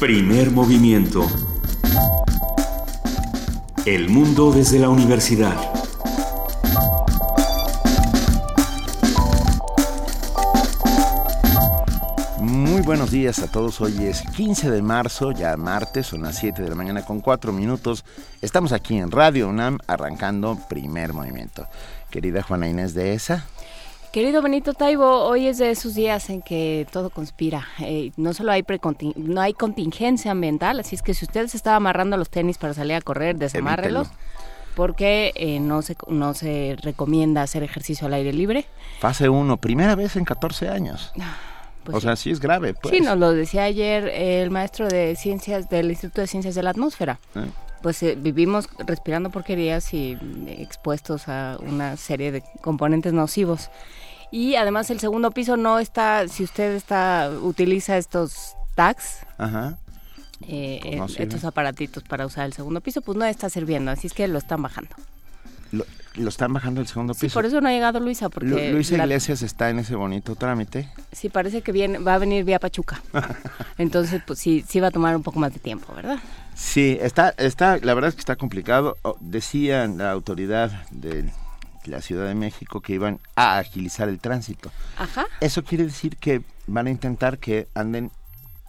Primer movimiento. El mundo desde la universidad. Muy buenos días a todos. Hoy es 15 de marzo, ya martes, son las 7 de la mañana con 4 minutos. Estamos aquí en Radio UNAM arrancando primer movimiento. Querida Juana Inés de ESA. Querido Benito Taibo, hoy es de esos días en que todo conspira. Eh, no solo hay no hay contingencia ambiental, así es que si usted se estaba amarrando los tenis para salir a correr, desamárrelos. Porque eh, no, se, no se recomienda hacer ejercicio al aire libre. Fase 1, primera vez en 14 años. Ah, pues o sea, sí es grave. Pues. Sí, nos lo decía ayer el maestro de ciencias del Instituto de Ciencias de la Atmósfera. Ah. Pues eh, vivimos respirando porquerías y expuestos a una serie de componentes nocivos y además el segundo piso no está, si usted está utiliza estos tags, eh, pues estos aparatitos para usar el segundo piso, pues no está sirviendo, así es que lo están bajando. Lo, están bajando el segundo piso. Sí, por eso no ha llegado Luisa, porque... Luisa Iglesias está en ese bonito trámite. Sí, parece que viene, va a venir vía Pachuca. Entonces, pues sí, sí va a tomar un poco más de tiempo, ¿verdad? Sí, está, está, la verdad es que está complicado. Decía la autoridad del la Ciudad de México que iban a agilizar el tránsito. Ajá. Eso quiere decir que van a intentar que anden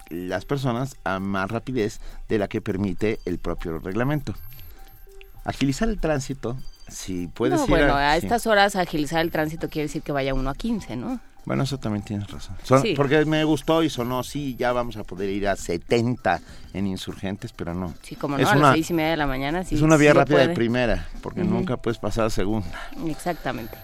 las personas a más rapidez de la que permite el propio reglamento. Agilizar el tránsito, si puede no, bueno, a, estas horas agilizar el tránsito quiere decir que vaya uno a 15, ¿no? Bueno, eso también tienes razón. Porque me gustó y sonó, sí, ya vamos a poder ir a 70 en insurgentes, pero no. Sí, como no, a las seis y media de la mañana. Sí, es una vía rápida de primera, porque nunca puedes pasar a segunda. Exactamente.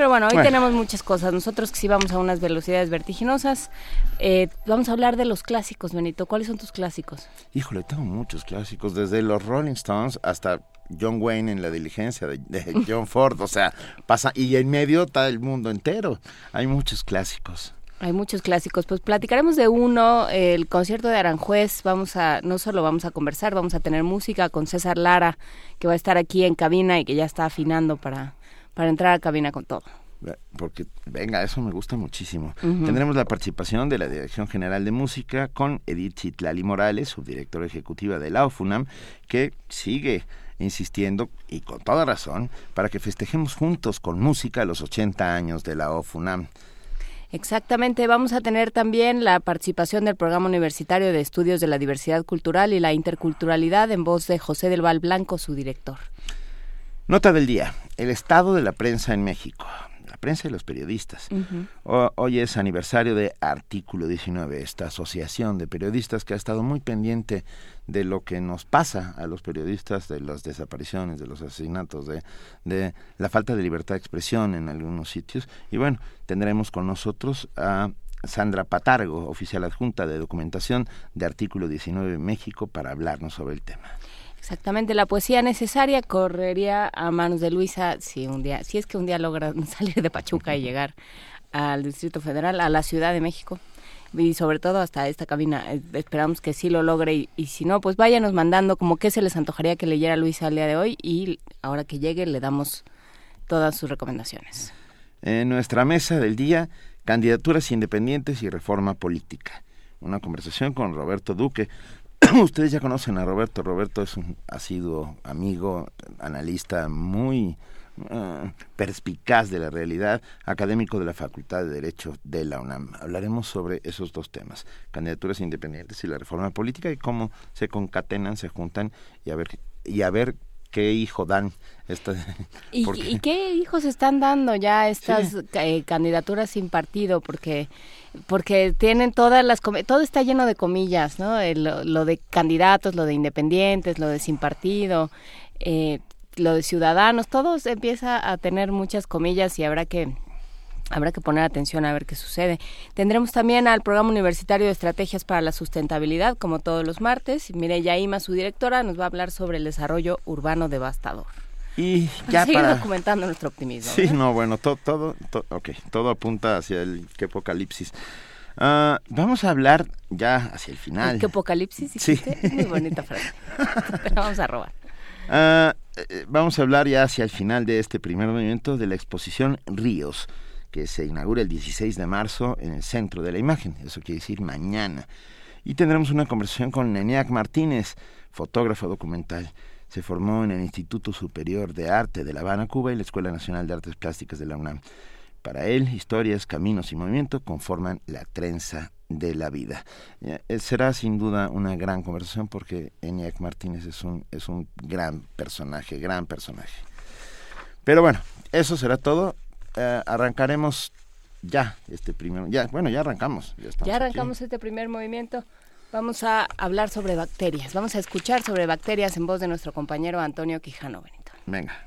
Pero bueno, hoy tenemos muchas cosas. Nosotros que sí vamos a unas velocidades vertiginosas, eh, vamos a hablar de los clásicos, Benito. ¿Cuáles son tus clásicos? Híjole, tengo muchos clásicos, desde los Rolling Stones hasta John Wayne en la diligencia de, John Ford, o sea, pasa y en medio está el mundo entero. Hay muchos clásicos. Hay muchos clásicos. Pues platicaremos de uno, el concierto de Aranjuez. Vamos a, no solo vamos a conversar, vamos a tener música con César Lara, que va a estar aquí en cabina y que ya está afinando para, para entrar a cabina con todo. Porque, venga, eso me gusta muchísimo. Tendremos la participación de la Dirección General de Música con Edith Chitlali Morales, subdirectora ejecutiva de la OFUNAM, que sigue insistiendo, y con toda razón, para que festejemos juntos con música los 80 años de la OFUNAM. Exactamente, vamos a tener también la participación del Programa Universitario de Estudios de la Diversidad Cultural y la Interculturalidad en voz de José del Val Blanco, su director. Nota del día, el estado de la prensa en México prensa y los periodistas. hoy es aniversario de Artículo 19, esta asociación de periodistas que ha estado muy pendiente de lo que nos pasa a los periodistas, de las desapariciones, de los asesinatos, de, de la falta de libertad de expresión en algunos sitios. Y bueno, tendremos con nosotros a Sandra Patargo, oficial adjunta de documentación de Artículo 19 México, para hablarnos sobre el tema. Exactamente, la poesía necesaria correría a manos de Luisa si un día, si es que un día logra salir de Pachuca y llegar al Distrito Federal, a la Ciudad de México y sobre todo hasta esta cabina. Eh, esperamos que sí lo logre y, si no, pues váyanos mandando como que se les antojaría que leyera Luisa al día de hoy y ahora que llegue le damos todas sus recomendaciones. En nuestra mesa del día, candidaturas independientes y reforma política. Una conversación con Roberto Duque, Ustedes ya conocen a Roberto. Roberto es un, ha sido amigo, analista muy eh, perspicaz de la realidad, académico de la Facultad de Derecho de la UNAM. Hablaremos sobre esos dos temas, candidaturas independientes y la reforma política y cómo se concatenan, se juntan y a ver y a ver qué hijo dan. Esta, ¿Y, qué hijos están dando ya estas eh, candidaturas sin partido? Porque porque tienen todas las todo está lleno de comillas, ¿no? lo, de candidatos, lo de independientes, lo de sin partido, eh, lo de ciudadanos, todo empieza a tener muchas comillas y habrá que habrá que poner atención a ver qué sucede. Tendremos también al programa universitario de estrategias para la sustentabilidad, como todos los martes. Mireya Ima, su directora, nos va a hablar sobre el desarrollo urbano devastador. Y ya Sigue documentando nuestro optimismo. Sí, no, bueno, todo, todo, okay, todo apunta hacia el que apocalipsis. Ah, vamos a hablar ya hacia el final. ¿Qué apocalipsis? Sí. Muy bonita frase. vamos a robar. Ah, eh, vamos a hablar ya hacia el final de este primer movimiento de la exposición Ríos, que se inaugura el 16 de marzo en el centro de la imagen. Eso quiere decir mañana. Y tendremos una conversación con Neniac Martínez, fotógrafo documental. Se formó en el Instituto Superior de Arte de La Habana, Cuba y la Escuela Nacional de Artes Plásticas de la UNAM. Para él, historias, caminos y movimiento conforman la trenza de la vida. Eh, será sin duda una gran conversación porque Eniac Martínez es un, es un gran personaje, gran personaje. Pero bueno, eso será todo. Eh, arrancaremos ya este primer, ya, bueno, ya arrancamos. Ya, arrancamos este primer movimiento. Vamos a hablar sobre bacterias. Vamos a escuchar sobre bacterias en voz de nuestro compañero Antonio Quijano Benito. Venga.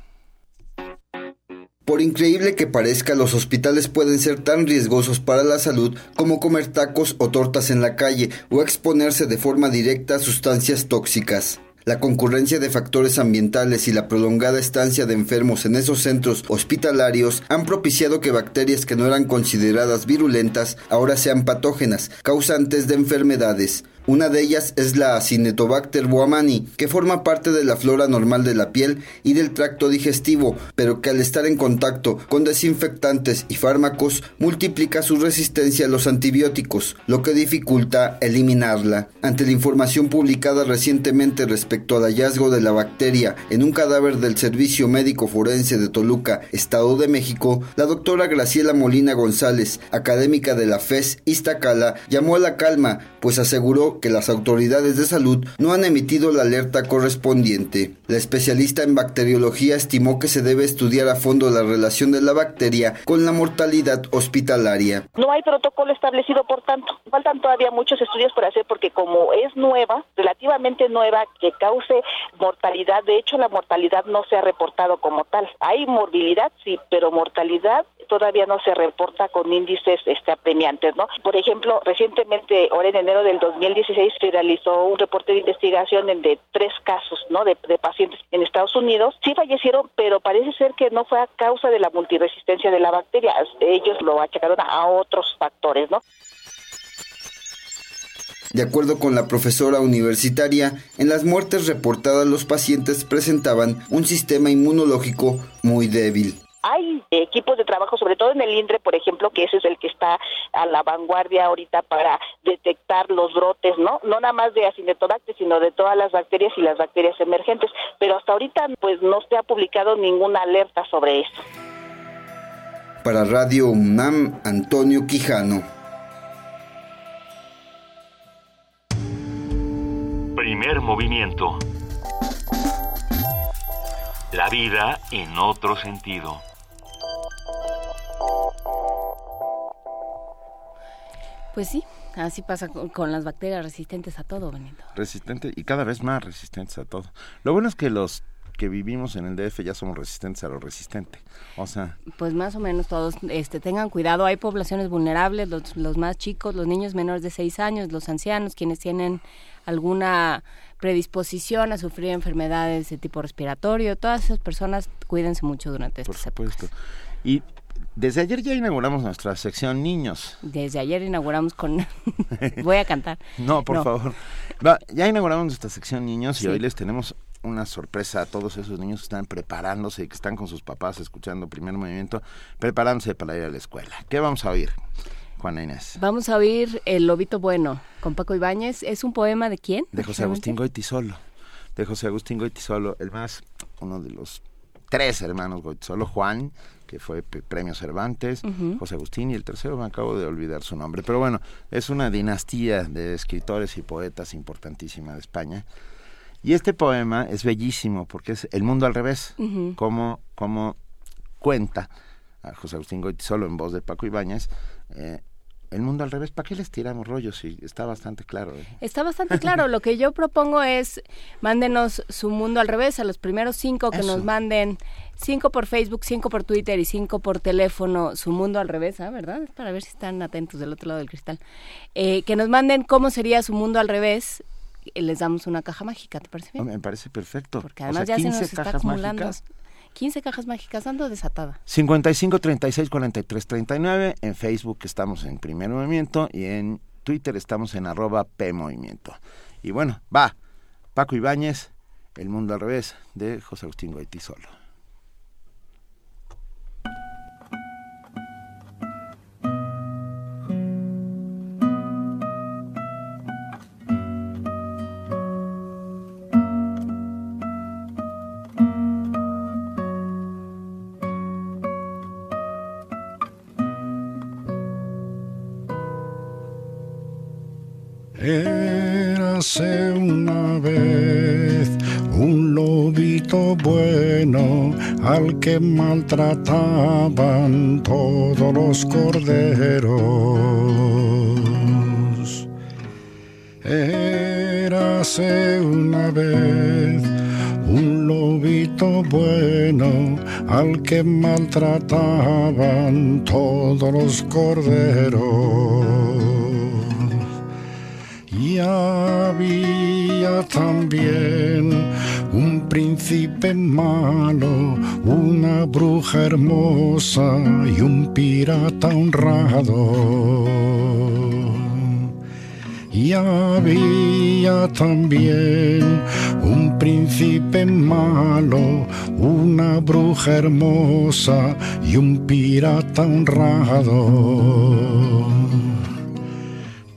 Por increíble que parezca, los hospitales pueden ser tan riesgosos para la salud como comer tacos o tortas en la calle o exponerse de forma directa a sustancias tóxicas. La concurrencia de factores ambientales y la prolongada estancia de enfermos en esos centros hospitalarios han propiciado que bacterias que no eran consideradas virulentas ahora sean patógenas, causantes de enfermedades. Una de ellas es la Acinetobacter boamani, que forma parte de la flora normal de la piel y del tracto digestivo, pero que al estar en contacto con desinfectantes y fármacos multiplica su resistencia a los antibióticos, lo que dificulta eliminarla. Ante la información publicada recientemente respecto al hallazgo de la bacteria en un cadáver del Servicio Médico Forense de Toluca, Estado de México, la doctora Graciela Molina González, académica de la FES Iztacala, llamó a la calma, pues aseguró que las autoridades de salud no han emitido la alerta correspondiente. La especialista en bacteriología estimó que se debe estudiar a fondo la relación de la bacteria con la mortalidad hospitalaria. No hay protocolo establecido, por tanto. Faltan todavía muchos estudios por hacer porque como es nueva, relativamente nueva, que cause mortalidad, de hecho la mortalidad no se ha reportado como tal. Hay morbilidad, sí, pero mortalidad todavía no se reporta con índices este, apremiantes, ¿no? Por ejemplo, recientemente, ahora en enero del 2016, se realizó un reporte de investigación de tres casos, ¿no? De, de pacientes en Estados Unidos. Sí fallecieron, pero parece ser que no fue a causa de la multiresistencia de la bacteria. Ellos lo achacaron a otros factores, ¿no? De acuerdo con la profesora universitaria, en las muertes reportadas los pacientes presentaban un sistema inmunológico muy débil hay equipos de trabajo, sobre todo en el INDRE, por ejemplo, que ese es el que está a la vanguardia ahorita para detectar los brotes, ¿no? No nada más de acinetobacter, sino de todas las bacterias y las bacterias emergentes. Pero hasta ahorita, pues no se ha publicado ninguna alerta sobre esto. Para Radio UNAM, Antonio Quijano. Primer movimiento. La vida en otro sentido. Pues sí, así pasa con, las bacterias resistentes a todo, Benito. Resistente y cada vez más resistentes a todo. Lo bueno es que los que vivimos en el DF ya somos resistentes a lo resistente. O sea, pues más o menos todos este tengan cuidado, hay poblaciones vulnerables, los, los más chicos, los niños menores de 6 años, los ancianos, quienes tienen alguna predisposición a sufrir enfermedades de tipo respiratorio, todas esas personas cuídense mucho durante estas Por supuesto. Y desde ayer ya inauguramos nuestra sección niños. Desde ayer inauguramos con... Voy a cantar. No, por favor. ya inauguramos nuestra sección niños y hoy les tenemos una sorpresa a todos esos niños que están preparándose, que están con sus papás escuchando primer movimiento, preparándose para ir a la escuela. ¿Qué vamos a oír? Juana Inés. Vamos a oír El Lobito Bueno con Paco Ibáñez. ¿Es un poema de quién? De José Agustín Goitisolo. De José Agustín Goitisolo, el más, uno de los tres hermanos Goitisolo, Juan, que fue premio Cervantes, José Agustín y el tercero me acabo de olvidar su nombre. Pero bueno, es una dinastía de escritores y poetas importantísima de España. Y este poema es bellísimo porque es El mundo al revés, como, como cuenta a José Agustín Goitisolo en voz de Paco Ibáñez, eh, el mundo al revés, ¿para qué les tiramos rollos? Sí, está bastante claro. ¿eh? Está bastante claro. Lo que yo propongo es, mándenos su mundo al revés, a los primeros cinco que nos manden, cinco por Facebook, cinco por Twitter y cinco por teléfono, su mundo al revés, ¿ah? ¿verdad? Para ver si están atentos del otro lado del cristal. Eh, que nos manden cómo sería su mundo al revés les damos una caja mágica, ¿te parece bien? Me parece perfecto. Porque además ya se nos está acumulando. 15 cajas mágicas, ando desatada. 55 36 43 39. En Facebook estamos en Primer Movimiento y en Twitter estamos en arroba P Movimiento. Y bueno, va. Paco Ibáñez, El Mundo al Revés, de José Agustín Goitisolo. Érase una vez un lobito bueno al que maltrataban todos los corderos. Érase una vez un lobito bueno al que maltrataban todos los corderos había también un príncipe malo, una bruja hermosa y un pirata honrado. Y había también un príncipe malo, una bruja hermosa y un pirata honrado.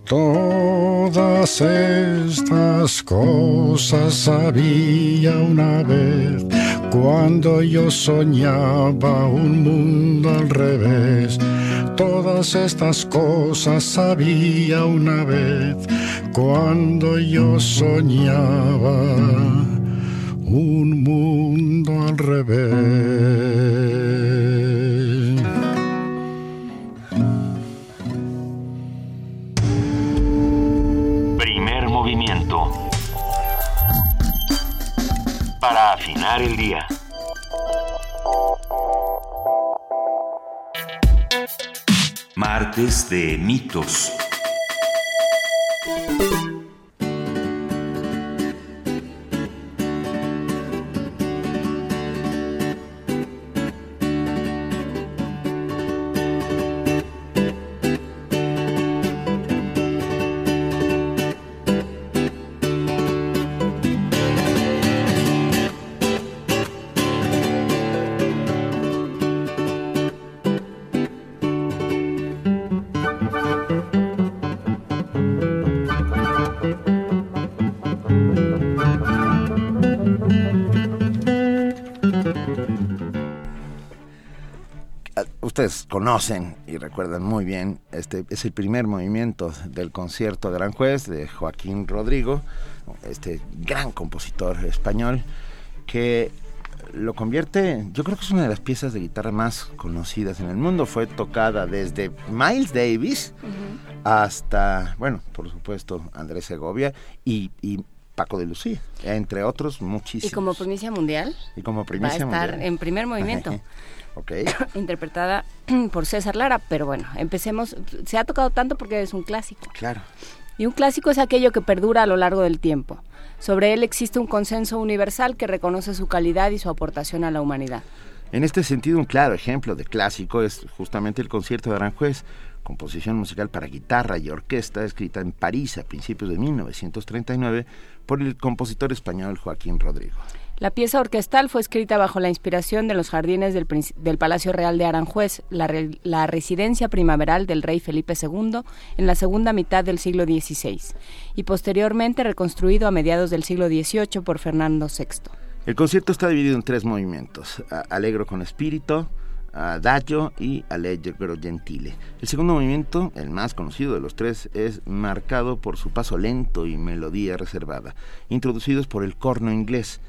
Todas estas cosas sabía una vez cuando yo soñaba un mundo al revés. Todas estas cosas sabía una vez cuando yo soñaba un mundo al revés. Afinar el día. Martes de mitos. Conocen y recuerdan muy bien, este es el primer movimiento del concierto de Aranjuez de Joaquín Rodrigo, este gran compositor español que lo convierte, yo creo que es una de las piezas de guitarra más conocidas en el mundo. Fue tocada desde Miles Davis hasta, bueno, por supuesto, Andrés Segovia y, Paco de Lucía, entre otros muchísimos. ¿Y como primicia mundial? Y como primicia Va a estar en primer movimiento. interpretada por César Lara, pero bueno, empecemos. Se ha tocado tanto porque es un clásico. Claro. Y un clásico es aquello que perdura a lo largo del tiempo. Sobre él existe un consenso universal que reconoce su calidad y su aportación a la humanidad. En este sentido, un claro ejemplo de clásico es justamente el concierto de Aranjuez, composición musical para guitarra y orquesta escrita en París a principios de 1939 por el compositor español Joaquín Rodrigo. La pieza orquestal fue escrita bajo la inspiración de los jardines del, Palacio Real de Aranjuez, la, residencia primaveral del rey Felipe II en la segunda mitad del siglo XVI, y posteriormente reconstruido a mediados del siglo XVIII por Fernando VI. El concierto está dividido en tres movimientos, Alegro con espíritu, Adagio y Allegro Gentile. El segundo movimiento, el más conocido de los tres, es marcado por su paso lento y melodía reservada, introducidos por el corno inglés,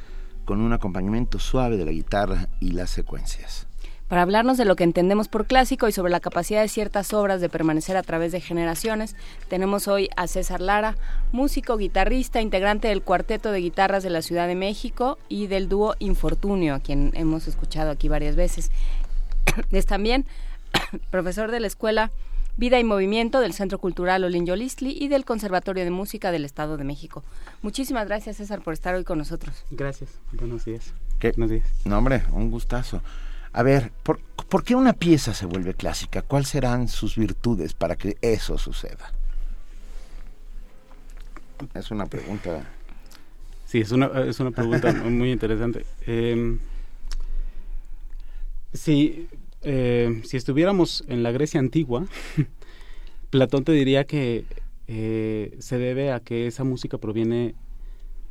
con un acompañamiento suave de la guitarra y las secuencias. Para hablarnos de lo que entendemos por clásico y sobre la capacidad de ciertas obras de permanecer a través de generaciones, tenemos hoy a César Lara, músico, guitarrista, integrante del cuarteto de guitarras de la Ciudad de México y del dúo Infortunio, a quien hemos escuchado aquí varias veces. es también profesor de la Escuela Vida y Movimiento del Centro Cultural Olin Yolistli y del Conservatorio de Música del Estado de México. Muchísimas gracias, César, por estar hoy con nosotros. Gracias. Buenos días. ¿Qué? Buenos días. No, hombre, un gustazo. A ver, ¿por, ¿por qué una pieza se vuelve clásica? ¿Cuáles serán sus virtudes para que eso suceda? Es una pregunta. Sí, es una, es una pregunta muy interesante. Eh, sí, eh, si estuviéramos en la Grecia antigua, Platón te diría que eh, se debe a que esa música proviene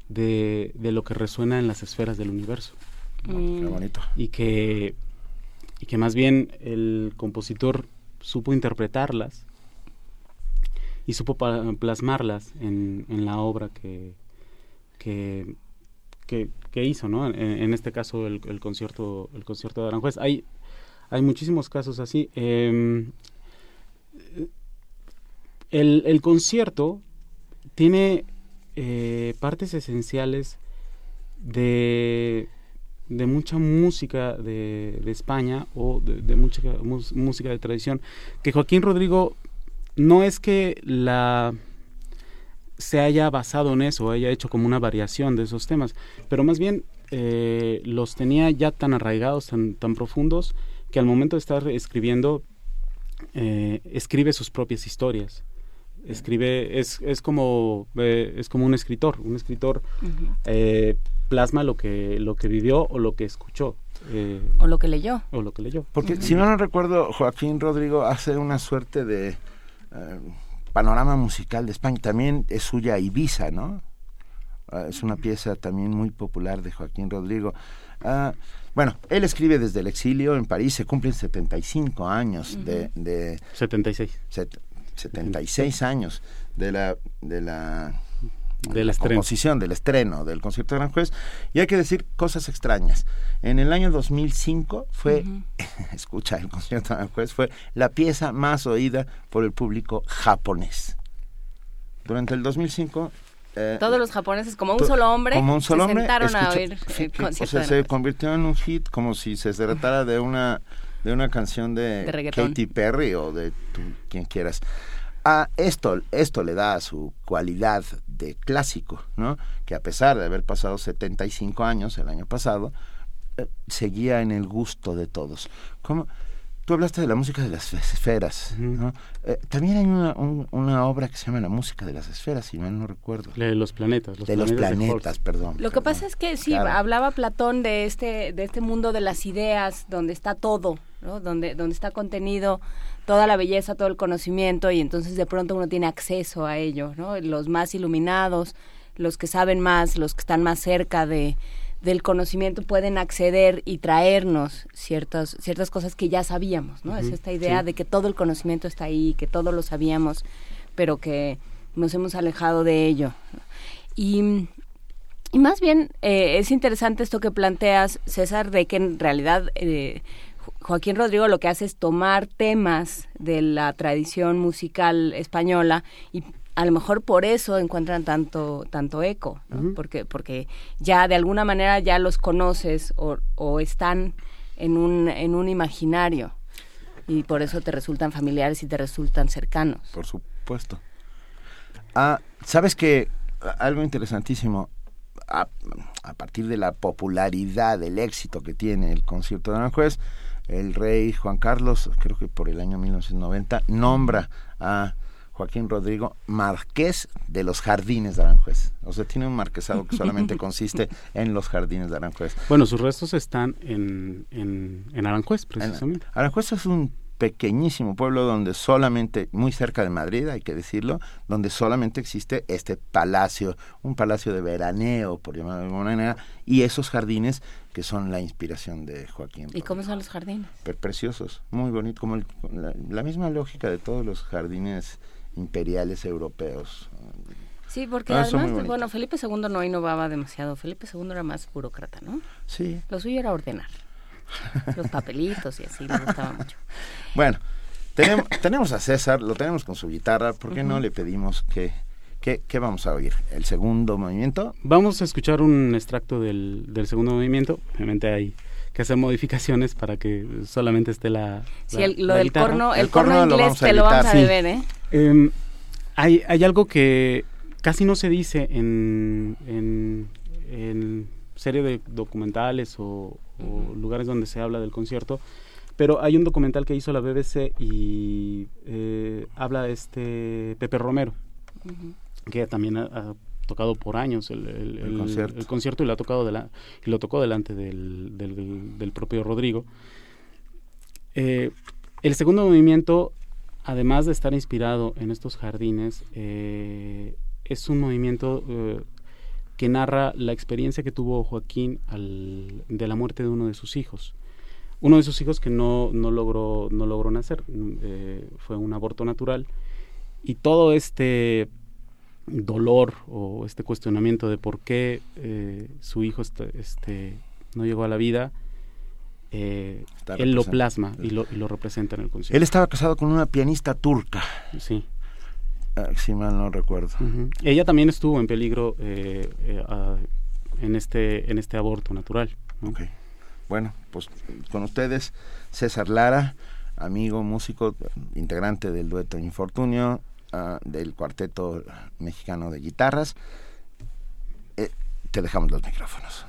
de, lo que resuena en las esferas del universo. Mm. bonito. Y que, y que más bien el compositor supo interpretarlas y supo plasmarlas en, en la obra que, que, que, hizo, ¿no? En, este caso el, el, concierto el concierto de Aranjuez. Hay, hay muchísimos casos así. Em, el, concierto tiene eh, partes esenciales de, de mucha música de, España o de, de mucha música de tradición que Joaquín Rodrigo no es que la se haya basado en eso, haya hecho como una variación de esos temas, pero más bien eh, los tenía ya tan arraigados, tan, tan profundos, que al momento de estar escribiendo, eh, escribe sus propias historias. Escribe, es, es como eh, es como un escritor, un escritor plasma lo que, lo que vivió o lo que escuchó. o lo que leyó. O lo que leyó. Porque si no no recuerdo, Joaquín Rodrigo hace una suerte de panorama musical de España. También es suya Ibiza, ¿no? Ah, es una pieza también muy popular de Joaquín Rodrigo. Ah, bueno, él escribe desde el exilio en París, se cumplen 75 años de, de... 76. 76 años de la, de la de la composición, del estreno del concierto de Gran Juez. Y hay que decir cosas extrañas. En el año 2005 fue, escucha, el concierto de Gran Juez fue la pieza más oída por el público japonés. Durante el 2005 eh, todos los japoneses como un solo hombre como un solo se hombre, sentaron a oír el concierto o sea, se convirtió en un hit como si se tratara de una de una canción de, de Katy Perry o de tu, quien quieras a esto, esto le da su cualidad de clásico, ¿no? Que a pesar de haber pasado 75 años el año pasado, eh, seguía en el gusto de todos. ¿Cómo? Tú hablaste de la música de las esferas, ¿no? Eh, también hay una, una, obra que se llama La música de las esferas, si mal no recuerdo. De los planetas. de los planetas, perdón. Lo que pasa es que sí, hablaba Platón de este, de este mundo de las ideas, donde está todo, ¿no? Donde, donde está contenido toda la belleza, todo el conocimiento y entonces de pronto uno tiene acceso a ello, ¿no? Los más iluminados, los que saben más, los que están más cerca de del conocimiento pueden acceder y traernos ciertas ciertas cosas que ya sabíamos, ¿no? es esta idea de que todo el conocimiento está ahí, que todo lo sabíamos, pero que nos hemos alejado de ello. Y, y más bien eh, es interesante esto que planteas, César, de que en realidad eh, Joaquín Rodrigo lo que hace es tomar temas de la tradición musical española y a lo mejor por eso encuentran tanto tanto eco, porque porque ya de alguna manera ya los conoces o, o están en un en un imaginario y por eso te resultan familiares y te resultan cercanos. Por supuesto. Ah, sabes que algo interesantísimo a, a, partir de la popularidad, del éxito que tiene el concierto de Aranjuez, el rey Juan Carlos, creo que por el año 1990, nombra a Joaquín Rodrigo Marqués de los Jardines de Aranjuez. O sea, tiene un marquesado que solamente consiste en los Jardines de Aranjuez. Bueno, sus restos están en, en, Aranjuez, precisamente. Aranjuez es un pequeñísimo pueblo donde solamente, muy cerca de Madrid, hay que decirlo, donde solamente existe este palacio, un palacio de veraneo, por llamarlo de alguna manera, y esos jardines que son la inspiración de Joaquín. ¿Y cómo son los jardines? preciosos, muy bonitos, como la, misma lógica de todos los jardines imperiales europeos. Sí, porque además, bueno, Felipe II no innovaba demasiado. Felipe II era más burócrata, ¿no? Sí. Lo suyo era ordenar. Los papelitos y así, le gustaba mucho. Bueno, tenemos, tenemos a César, lo tenemos con su guitarra. ¿Por qué no le pedimos que ¿Qué, vamos a oír? ¿El segundo movimiento? Vamos a escuchar un extracto del, del segundo movimiento. Obviamente hay que hacer modificaciones para que solamente esté la. Sí, lo del corno, el, corno, inglés te lo vamos a deber, ¿eh? Em, hay, hay algo que casi no se dice en, en, en serie de documentales o, lugares donde se habla del concierto, pero hay un documental que hizo la BBC y eh, habla de este Pepe Romero, que también ha, tocado por años el, concierto. y lo ha tocado y lo tocó delante del, del, propio Rodrigo. Eh, el segundo movimiento, además de estar inspirado en estos jardines, eh, es un movimiento eh, que narra la experiencia que tuvo Joaquín al, de la muerte de uno de sus hijos. Uno de sus hijos que no, no, logró, no logró nacer, fue un aborto natural y todo este dolor o este cuestionamiento de por qué eh, su hijo este, no llegó a la vida, eh, él lo plasma y lo, y lo, representa en el concierto. Él estaba casado con una pianista turca. Sí. Ah, si mal no recuerdo. Ella también estuvo en peligro eh, en, este, en este aborto natural. Bueno, pues con ustedes, César Lara, amigo, músico, integrante del dueto Infortunio, Ah, del cuarteto mexicano de guitarras. Eh, te dejamos los micrófonos.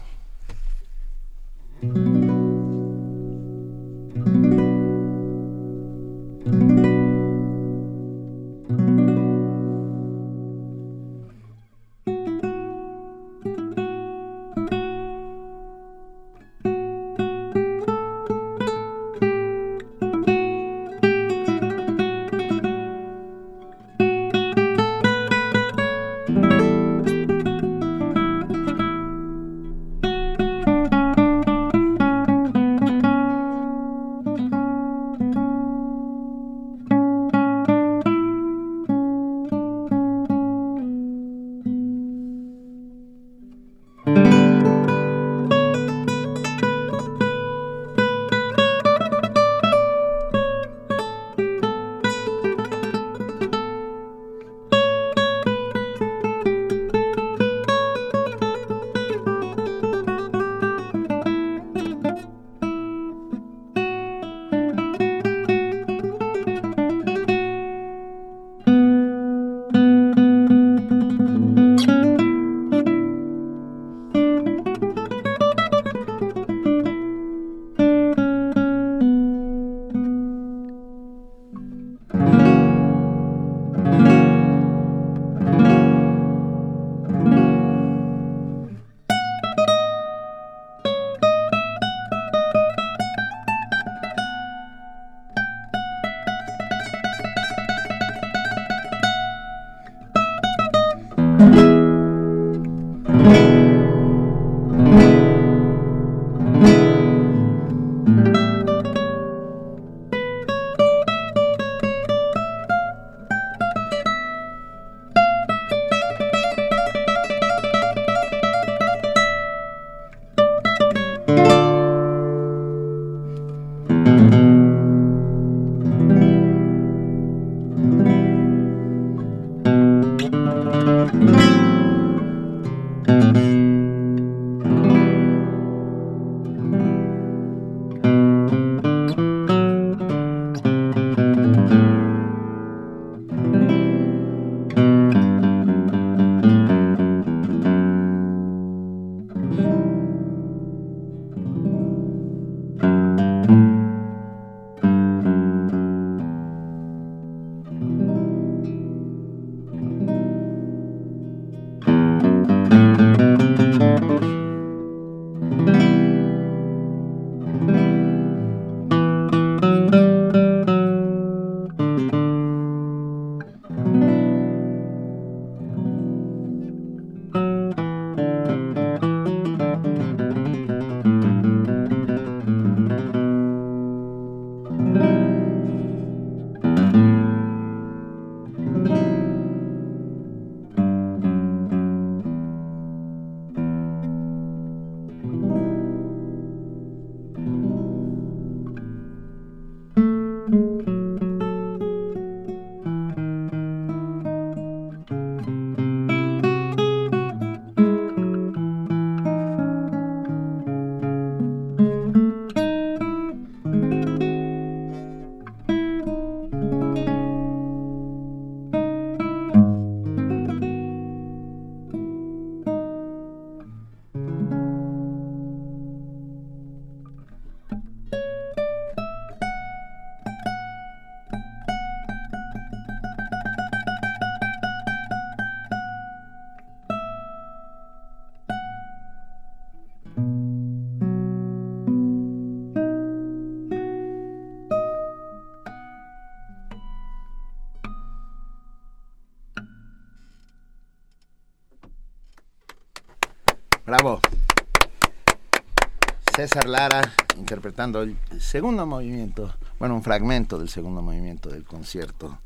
Lara interpretando el segundo movimiento, bueno, un fragmento del segundo movimiento del concierto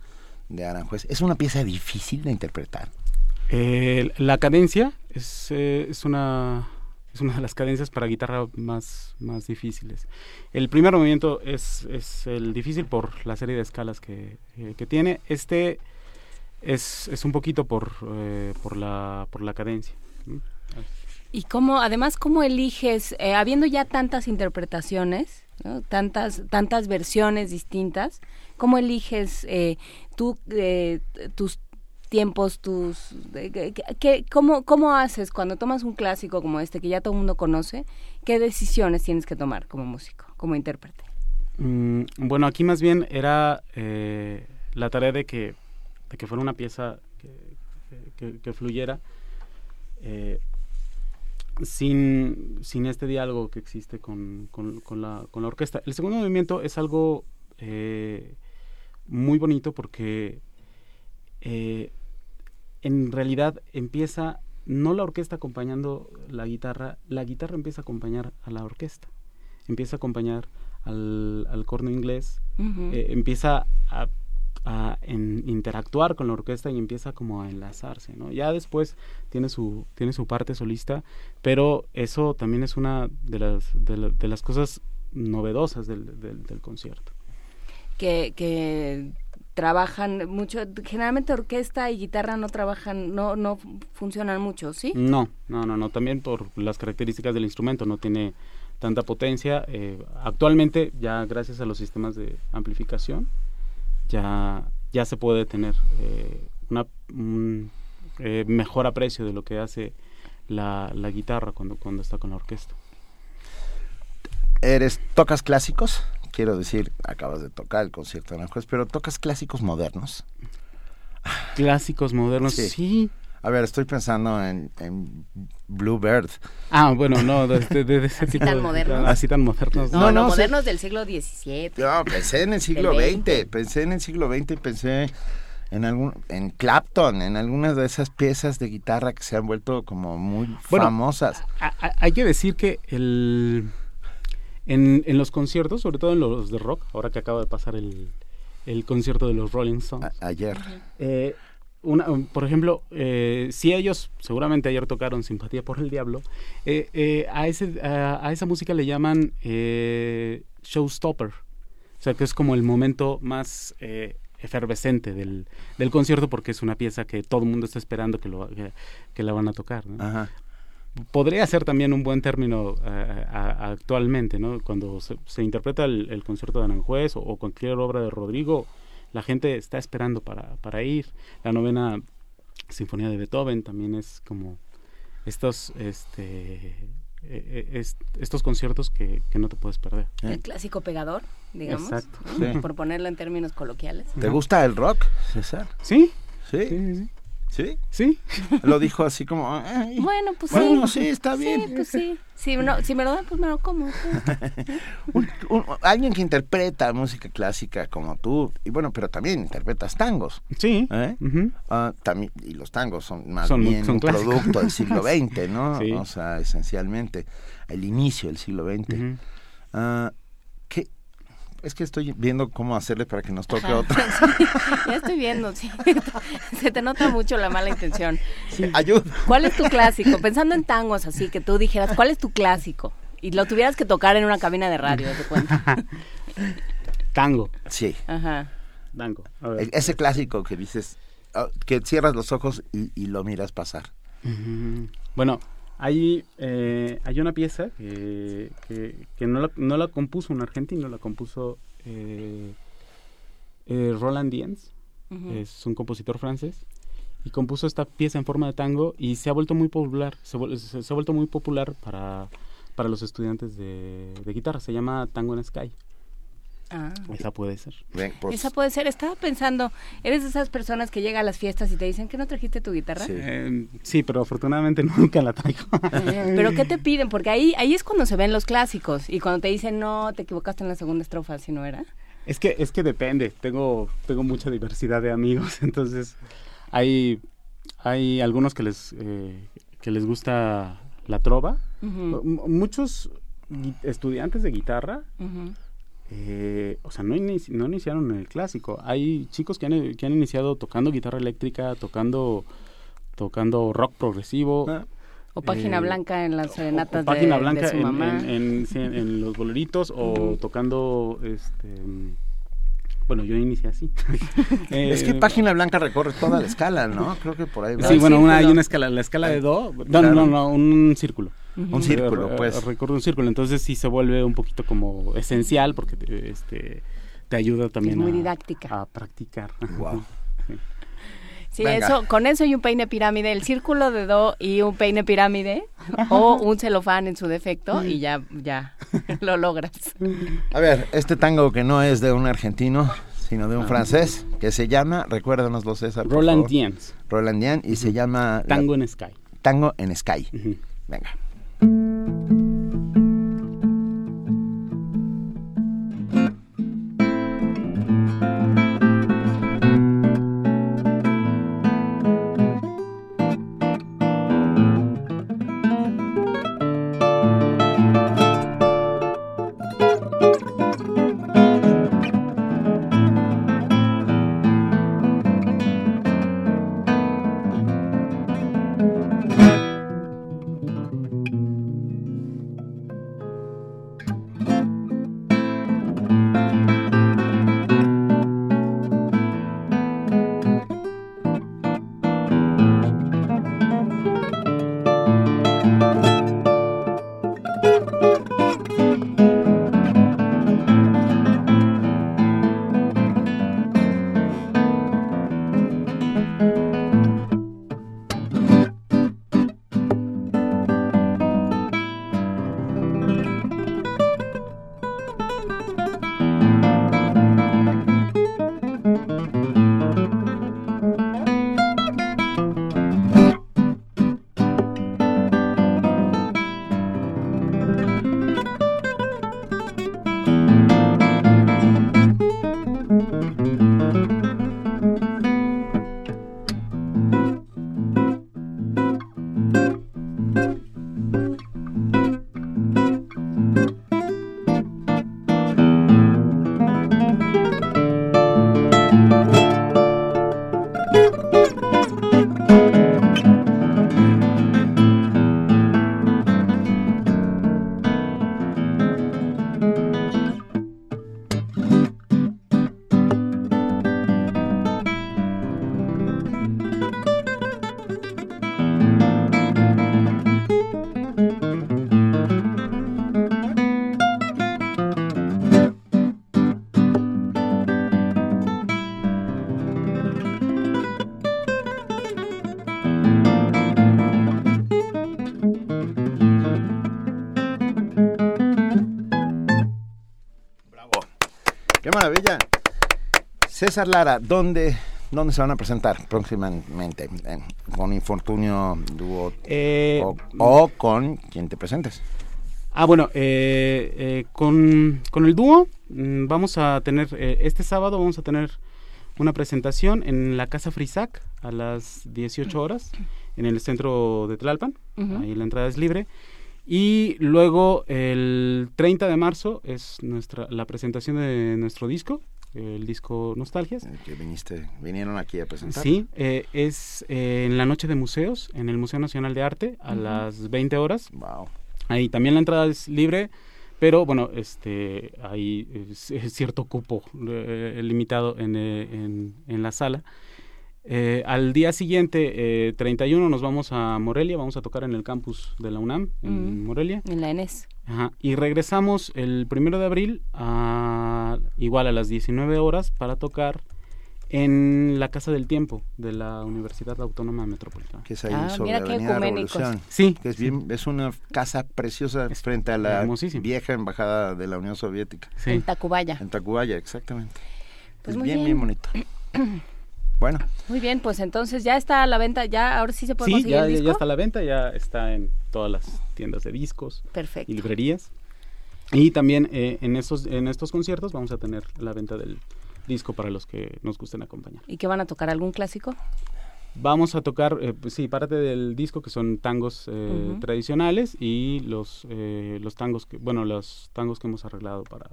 de Aranjuez. ¿Es una pieza difícil de interpretar? Eh, la cadencia es, eh, es, una, de las cadencias para guitarra más, difíciles. El primer movimiento es, el difícil por la serie de escalas que, eh, tiene. Este es, un poquito por, la, cadencia. Y cómo, además, cómo eliges, eh, habiendo ya tantas interpretaciones, tantas, tantas versiones distintas, cómo eliges eh, tú, eh, tus tiempos, tus, eh, ¿qué- qué- cómo, cómo haces cuando tomas un clásico como este que ya todo el mundo conoce? ¿Qué decisiones tienes que tomar como músico, como intérprete? Mm, bueno, aquí más bien era eh, la tarea de que, de que fuera una pieza que, que- que fluyera eh, sin, sin este diálogo que existe con, con- con la, con la orquesta. El segundo movimiento es algo eh, muy bonito porque eh, en realidad empieza no la orquesta acompañando la guitarra, la guitarra empieza a acompañar a la orquesta, empieza a acompañar al, al corno inglés, eh, empieza a, a en- interactuar con la orquesta y empieza como a enlazarse, ¿no? Ya después tiene su, tiene su parte solista, pero eso también es una de las, de, la- de las cosas novedosas del, del- del concierto. que, que trabajan mucho, generalmente orquesta y guitarra no trabajan, no, no funcionan mucho, ¿sí? No, no, no, no, también por las características del instrumento, no tiene tanta potencia. eh, actualmente, ya gracias a los sistemas de amplificación, ya, ya se puede tener eh, una, un eh, mejor aprecio de lo que hace la, la guitarra cuando, cuando está con la orquesta. ¿Eres, tocas clásicos? Quiero decir, acabas de tocar el concierto de Aranjuez, pero tocas clásicos modernos. Clásicos modernos, Sí. sí. A ver, estoy pensando en, en Bluebird. Ah, bueno, no, de, de- de ese Así tipo tan de- modernos. Así tan modernos. No, No, no, sí. modernos del siglo XVII. No, pensé en el siglo XX, 20. pensé en el siglo XX, pensé en algún, en Clapton, en algunas de esas piezas de guitarra que se han vuelto como muy Bueno, famosas. A- a- hay que decir que el en, en los conciertos, sobre todo en los de rock, ahora que acaba de pasar el, el concierto de los Rolling Stones, A- ayer. eh, una, um, por ejemplo, eh, si ellos seguramente ayer tocaron Simpatía por el Diablo, eh, eh, a, ese, a, a esa música le llaman eh, showstopper, o sea que es como el momento más efervescente del, del concierto porque es una pieza que todo el mundo está esperando que, lo, que, que la van a tocar. ¿no? Ajá. podría ser también un buen término a- actualmente, ¿no? Cuando se, se interpreta el, el concierto de Aranjuez o, o cualquier obra de Rodrigo, la gente está esperando para, para ir. La novena sinfonía de Beethoven también es como estos, este, eh, eh, es- estos conciertos que, que no te puedes perder. ¿Eh? El clásico pegador, digamos, Exacto. ¿no? Sí. por ponerlo en términos coloquiales. ¿Te gusta el rock, César? ¿Sí? Sí, Sí, sí, sí. sí. Lo dijo así como... "Ay". Bueno, pues Bueno, sí. sí, está bien. Sí, pues sí. Si, no, si me lo dan, pues me lo como. sí. Un- un- alguien que interpreta música clásica como tú, y bueno, pero también interpretas tangos. Sí. ¿eh? Ah, también, y los tangos son más Son bien son un clásicos. producto del siglo XX, ¿no? Sí. O sea, esencialmente, el inicio del siglo XX. ¿qué? Es que estoy viendo cómo hacerle para que nos toque Ajá. otra. Sí, ya estoy viendo, sí. Se te nota mucho la mala intención. Ayuda. ¿Cuál es tu clásico? Pensando en tangos, así que tú dijeras, ¿cuál es tu clásico? Y lo tuvieras que tocar en una cabina de radio, te cuenta. Tango. Sí, Ajá. Tango. El- ese clásico que dices, ah, que cierras los ojos y, y lo miras pasar. Bueno, hay, eh, hay una pieza que, que, que no, la, no la compuso un argentino, la compuso eh, eh, Roland Diens, Ujú. es un compositor francés, y compuso esta pieza en forma de tango y se ha vuelto muy popular, se, se- se ha vuelto muy popular para, para los estudiantes de, de guitarra, se llama Tango en Sky, Ah. esa puede ser. Ven, pues, Esa puede ser, estaba pensando, eres de esas personas que llega a las fiestas y te dicen que no trajiste tu guitarra. Sí. Eh, sí, pero afortunadamente nunca la traigo. Pero ¿qué te piden? Porque ahí, ahí es cuando se ven los clásicos y cuando te dicen, no, te equivocaste en la segunda estrofa, si no era. Es que, es que depende, tengo, tengo mucha diversidad de amigos, entonces hay, hay algunos que les, eh, que les gusta la trova. Muchos estudiantes de guitarra. Eh, o sea, no, no iniciaron en el clásico. Hay chicos que han, que han iniciado tocando guitarra eléctrica, tocando, tocando rock progresivo. Ah. O página eh, blanca en las serenatas página de, blanca su mamá. En, en, los boleritos o tocando este bueno, yo inicié así. es que página blanca recorre toda la escala, ¿no? Creo que por ahí. Sí, bueno, una, hay una escala, la escala de do. No, no, no, un círculo. Un círculo, pues. Recorre un círculo, entonces sí se vuelve un poquito como esencial porque este te ayuda también es muy didáctica. a practicar. Wow. Sí, eso, con eso y un peine pirámide, el círculo de do y un peine pirámide o un celofán en su defecto y ya, ya lo logras. A ver, este tango que no es de un argentino, sino de un ah. francés, que se llama, recuérdanoslo César. Roland Dians. Roland Dians y se llama... Tango en Sky. Tango en Sky. Venga. César Lara, ¿dónde, ¿dónde se van a presentar próximamente? ¿Con Infortunio Dúo eh, o, con quien te presentes? Ah, bueno, eh, eh, con, el dúo mm, vamos a tener, este sábado vamos a tener una presentación en la Casa Frisac a las 18 horas en el centro de Tlalpan. Ahí la entrada es libre. Y luego el 30 de marzo es nuestra la presentación de nuestro disco el disco Nostalgias. Que viniste, vinieron aquí a presentar. Sí, eh, es eh, en la noche de museos, en el Museo Nacional de Arte, a las 20 horas. Wow. Ahí también la entrada es libre, pero bueno, este hay cierto cupo eh, limitado en, en, la sala. Al día siguiente, 31, nos vamos a Morelia, vamos a tocar en el campus de la UNAM, en Morelia. En la ENES. Y regresamos el primero de abril a igual a las 19 horas para tocar en la Casa del Tiempo de la Universidad Autónoma Metropolitana. Que es ahí ah, sobre la Avenida Revolución. Sí. Que es, bien, es una casa preciosa frente a la vieja embajada de la Unión Soviética. En Tacubaya. En Tacubaya, exactamente. Pues es bien, bien bonito. Bueno. Muy bien, pues entonces ya está a la venta, ya ahora sí se puede conseguir el disco. ya está a la venta, ya está en todas las tiendas de discos Perfecto. y librerías. Y también eh, en, estos, en estos conciertos vamos a tener la venta del disco para los que nos gusten acompañar. ¿Y qué van a tocar? ¿Algún clásico? Vamos a tocar, eh, pues sí, parte del disco que son tangos eh, tradicionales y los, los tangos que, bueno, los tangos que hemos arreglado para,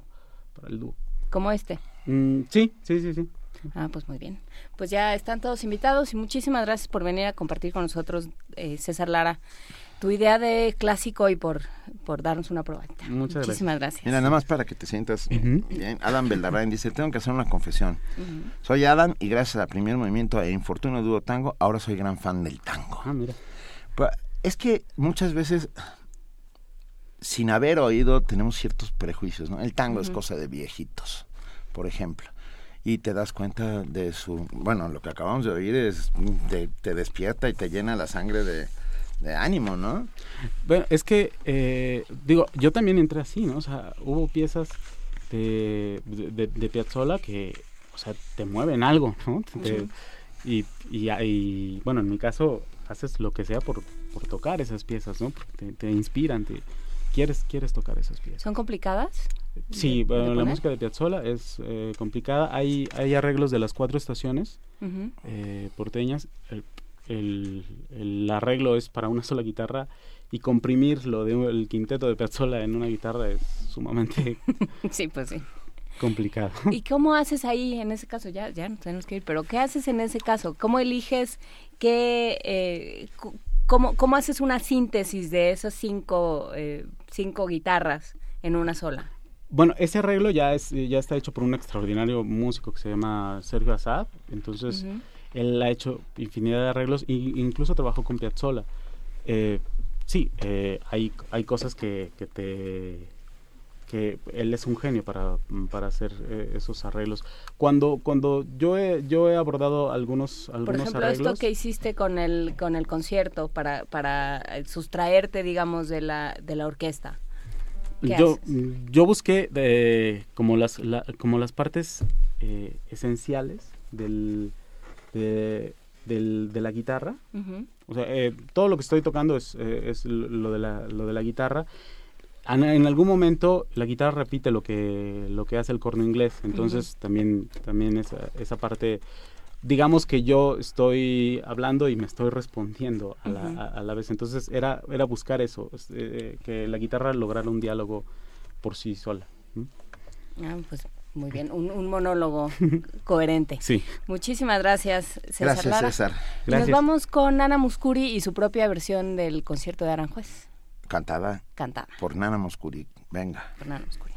para el dúo. Como este. Mm, sí, sí, sí, sí. Ah, pues muy bien. Pues ya están todos invitados y muchísimas gracias por venir a compartir con nosotros, eh, César Lara, tu idea de clásico y por, por darnos una probadita. Muchas Muchísimas gracias. Mira, nada más para que te sientas bien. Adam Beldarrain dice, tengo que hacer una confesión. Soy Adam y gracias al primer movimiento e Infortunio Dúo Tango, ahora soy gran fan del tango. Ah, mira. Pues, es que muchas veces, sin haber oído, tenemos ciertos prejuicios, ¿no? El tango es cosa de viejitos, por ejemplo. Y te das cuenta de su... Bueno, lo que acabamos de oír es... Te, te despierta y te llena la sangre de, de ánimo, ¿no? Bueno, es que, eh, digo, yo también entré así, ¿no? O sea, hubo piezas de, de, de Piazzolla que, o sea, te mueven algo, ¿no? Te- y, y, y, bueno, en mi caso, haces lo que sea por, por tocar esas piezas, ¿no? Porque te, te inspiran, te, quieres, quieres tocar esas piezas. ¿Son complicadas? Sí, bueno, la música de Piazzolla es eh, complicada. Hay, hay arreglos de las cuatro estaciones eh, porteñas. El, el- el arreglo es para una sola guitarra y comprimir lo del quinteto de Piazzolla en una guitarra es sumamente Sí, pues sí. complicado. ¿Y cómo haces ahí en ese caso? Ya, ya nos tenemos que ir, pero ¿qué haces en ese caso? ¿Cómo eliges qué, eh, cómo, cómo haces una síntesis de esas cinco, eh, cinco guitarras en una sola? Bueno, ese arreglo ya es ya está hecho por un extraordinario músico que se llama Sergio Assad. Entonces, él ha hecho infinidad de arreglos e incluso trabajó con Piazzolla. Eh, sí, eh, hay, hay cosas que, que te que él es un genio para, para hacer eh, esos arreglos. Cuando cuando yo he, yo he abordado algunos algunos Por ejemplo, arreglos, esto que hiciste con el con el concierto para para eh, sustraerte, digamos, de la de la orquesta. ¿Qué yo yo busqué de, como las la- como las partes eh, esenciales del de, del- de la guitarra. O sea, eh, todo lo que estoy tocando es, eh, es lo, de la, lo de la guitarra. En, en algún momento la guitarra repite lo que, lo que hace el corno inglés. Entonces también, también esa, esa parte, digamos que yo estoy hablando y me estoy respondiendo a la, a, a la vez. Entonces era, era buscar eso, es, eh, que la guitarra lograra un diálogo por sí sola. Ah, pues muy bien, un, un monólogo coherente. Sí. Muchísimas gracias, César Gracias, Lara. César. Y Nos Gracias. vamos con Ana Muscuri y su propia versión del concierto de Aranjuez, Cantada cantada por Nana Moscuri. Venga. por Ana Muscuri.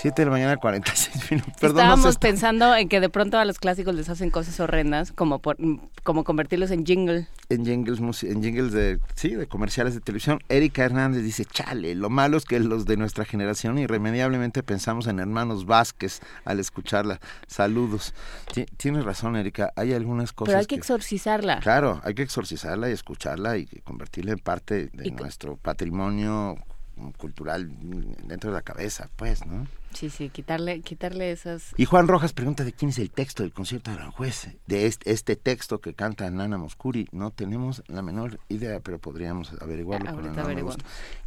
7 de la mañana, 46 minutos. Perdón, Estábamos pensando en que de pronto a los clásicos les hacen cosas horrendas, como por, como convertirlos en jingle. En jingles, en jingles de, sí, de comerciales de televisión. Erika Hernández dice, chale, lo malo es que los de nuestra generación irremediablemente pensamos en hermanos Vázquez al escucharla. Saludos. Tienes razón, Erika, hay algunas cosas Pero hay que, exorcizarla. Claro, hay que exorcizarla y escucharla y convertirla en parte de nuestro patrimonio cultural dentro de la cabeza, pues, ¿no? Sí, sí, quitarle, quitarle esas... Y Juan Rojas pregunta de quién es el texto del concierto de Aranjuez, de este, este texto que canta Nana Moscuri. No tenemos la menor idea, pero podríamos averiguarlo.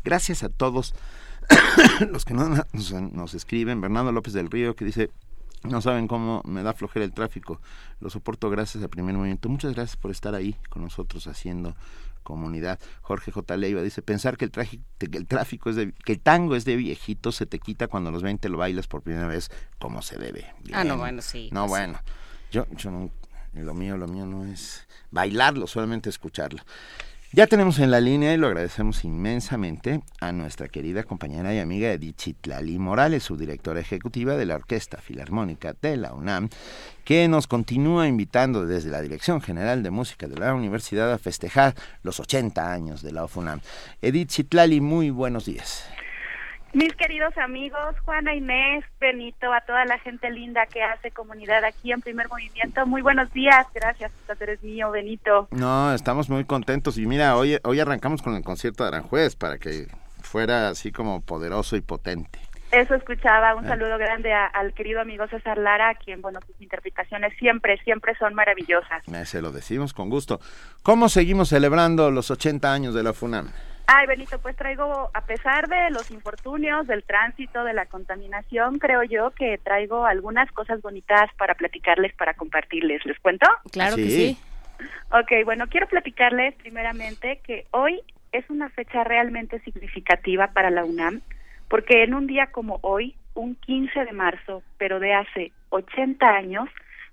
Gracias a todos los que nos, nos escriben. Bernardo López del Río que dice, no saben cómo me da flojera el tráfico. Lo soporto gracias al primer movimiento. Muchas gracias por estar ahí con nosotros haciendo comunidad. Jorge J. Leiva dice, pensar que el, que el tráfico es de, que el tango es de viejito se te quita cuando los 20 lo bailas por primera vez como se debe. Ah, no, bueno, sí. No, pues bueno. Yo, yo no, lo mío, lo mío no es bailarlo, solamente escucharlo. Ya tenemos en la línea y lo agradecemos inmensamente a nuestra querida compañera y amiga Edith Chitlali Morales, su directora ejecutiva de la Orquesta Filarmónica de la UNAM, que nos continúa invitando desde la Dirección General de Música de la Universidad a festejar los 80 años de la UFUNAM. Edith Chitlali, muy buenos días. Mis queridos amigos, Juana Inés, Benito, a toda la gente linda que hace comunidad aquí en Primer Movimiento, muy buenos días, gracias, eres mío, Benito. No, estamos muy contentos y mira, hoy, hoy arrancamos con el concierto de Aranjuez para que fuera así como poderoso y potente. Eso escuchaba, un ah. saludo grande al querido amigo César Lara, quien, bueno, sus interpretaciones siempre, siempre son maravillosas. Se lo decimos con gusto. ¿Cómo seguimos celebrando los 80 años de la FUNAM? Ay, Benito, pues traigo, a pesar de los infortunios, del tránsito, de la contaminación, creo yo que traigo algunas cosas bonitas para platicarles, para compartirles. ¿Les cuento? Claro que sí. Ok, bueno, quiero platicarles primeramente que hoy es una fecha realmente significativa para la UNAM, porque en un día como hoy, un 15 de marzo, pero de hace 80 años,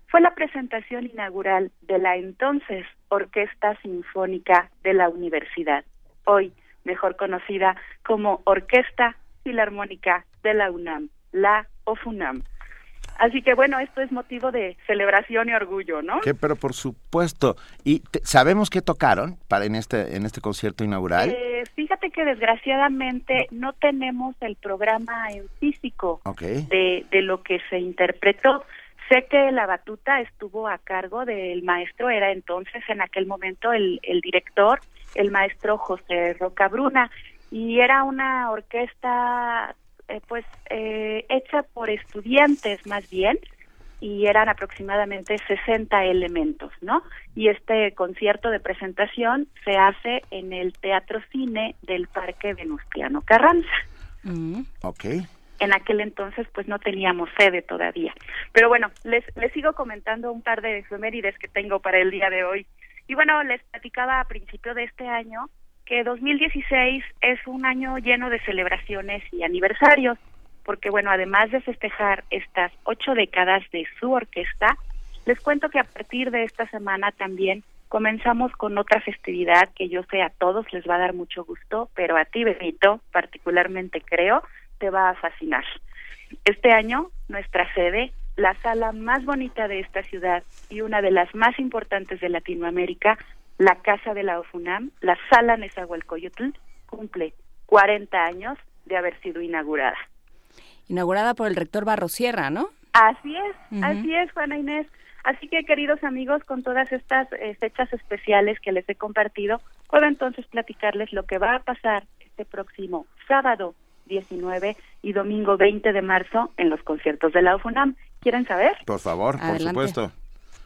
fue la presentación inaugural de la entonces Orquesta Sinfónica de la Universidad hoy mejor conocida como Orquesta Filarmónica de la UNAM, la OFUNAM. Así que bueno, esto es motivo de celebración y orgullo, ¿no? Que, pero por supuesto. ¿Y sabemos qué tocaron para en este en este concierto inaugural? Eh, fíjate que desgraciadamente no tenemos el programa en físico de, de lo que se interpretó. Sé que la batuta estuvo a cargo del maestro, era entonces en aquel momento el, el director, el maestro José Rocabruna, y era una orquesta eh, pues eh, hecha por estudiantes más bien y eran aproximadamente 60 elementos, ¿no? Y este concierto de presentación se hace en el Teatro Cine del Parque Venustiano Carranza. Mm. Ok. En aquel entonces pues no teníamos sede todavía. Pero bueno, les, les sigo comentando un par de efemérides que tengo para el día de hoy. Y bueno, les platicaba a principio de este año que 2016 es un año lleno de celebraciones y aniversarios, porque bueno, además de festejar estas ocho décadas de su orquesta, les cuento que a partir de esta semana también comenzamos con otra festividad que yo sé a todos les va a dar mucho gusto, pero a ti, Benito, particularmente creo, te va a fascinar. Este año, nuestra sede, la sala más bonita de esta ciudad y una de las más importantes de Latinoamérica, la Casa de la OFUNAM, la Sala Nezahualcóyotl, cumple 40 años de haber sido inaugurada. Inaugurada por el rector Barrosierra, ¿no? Así es, así es, Juana Inés. Así que, queridos amigos, con todas estas eh, fechas especiales que les he compartido, puedo entonces platicarles lo que va a pasar este próximo sábado 19 y domingo 20 de marzo en los conciertos de la OFUNAM. ¿Quieren saber? Por favor, por supuesto.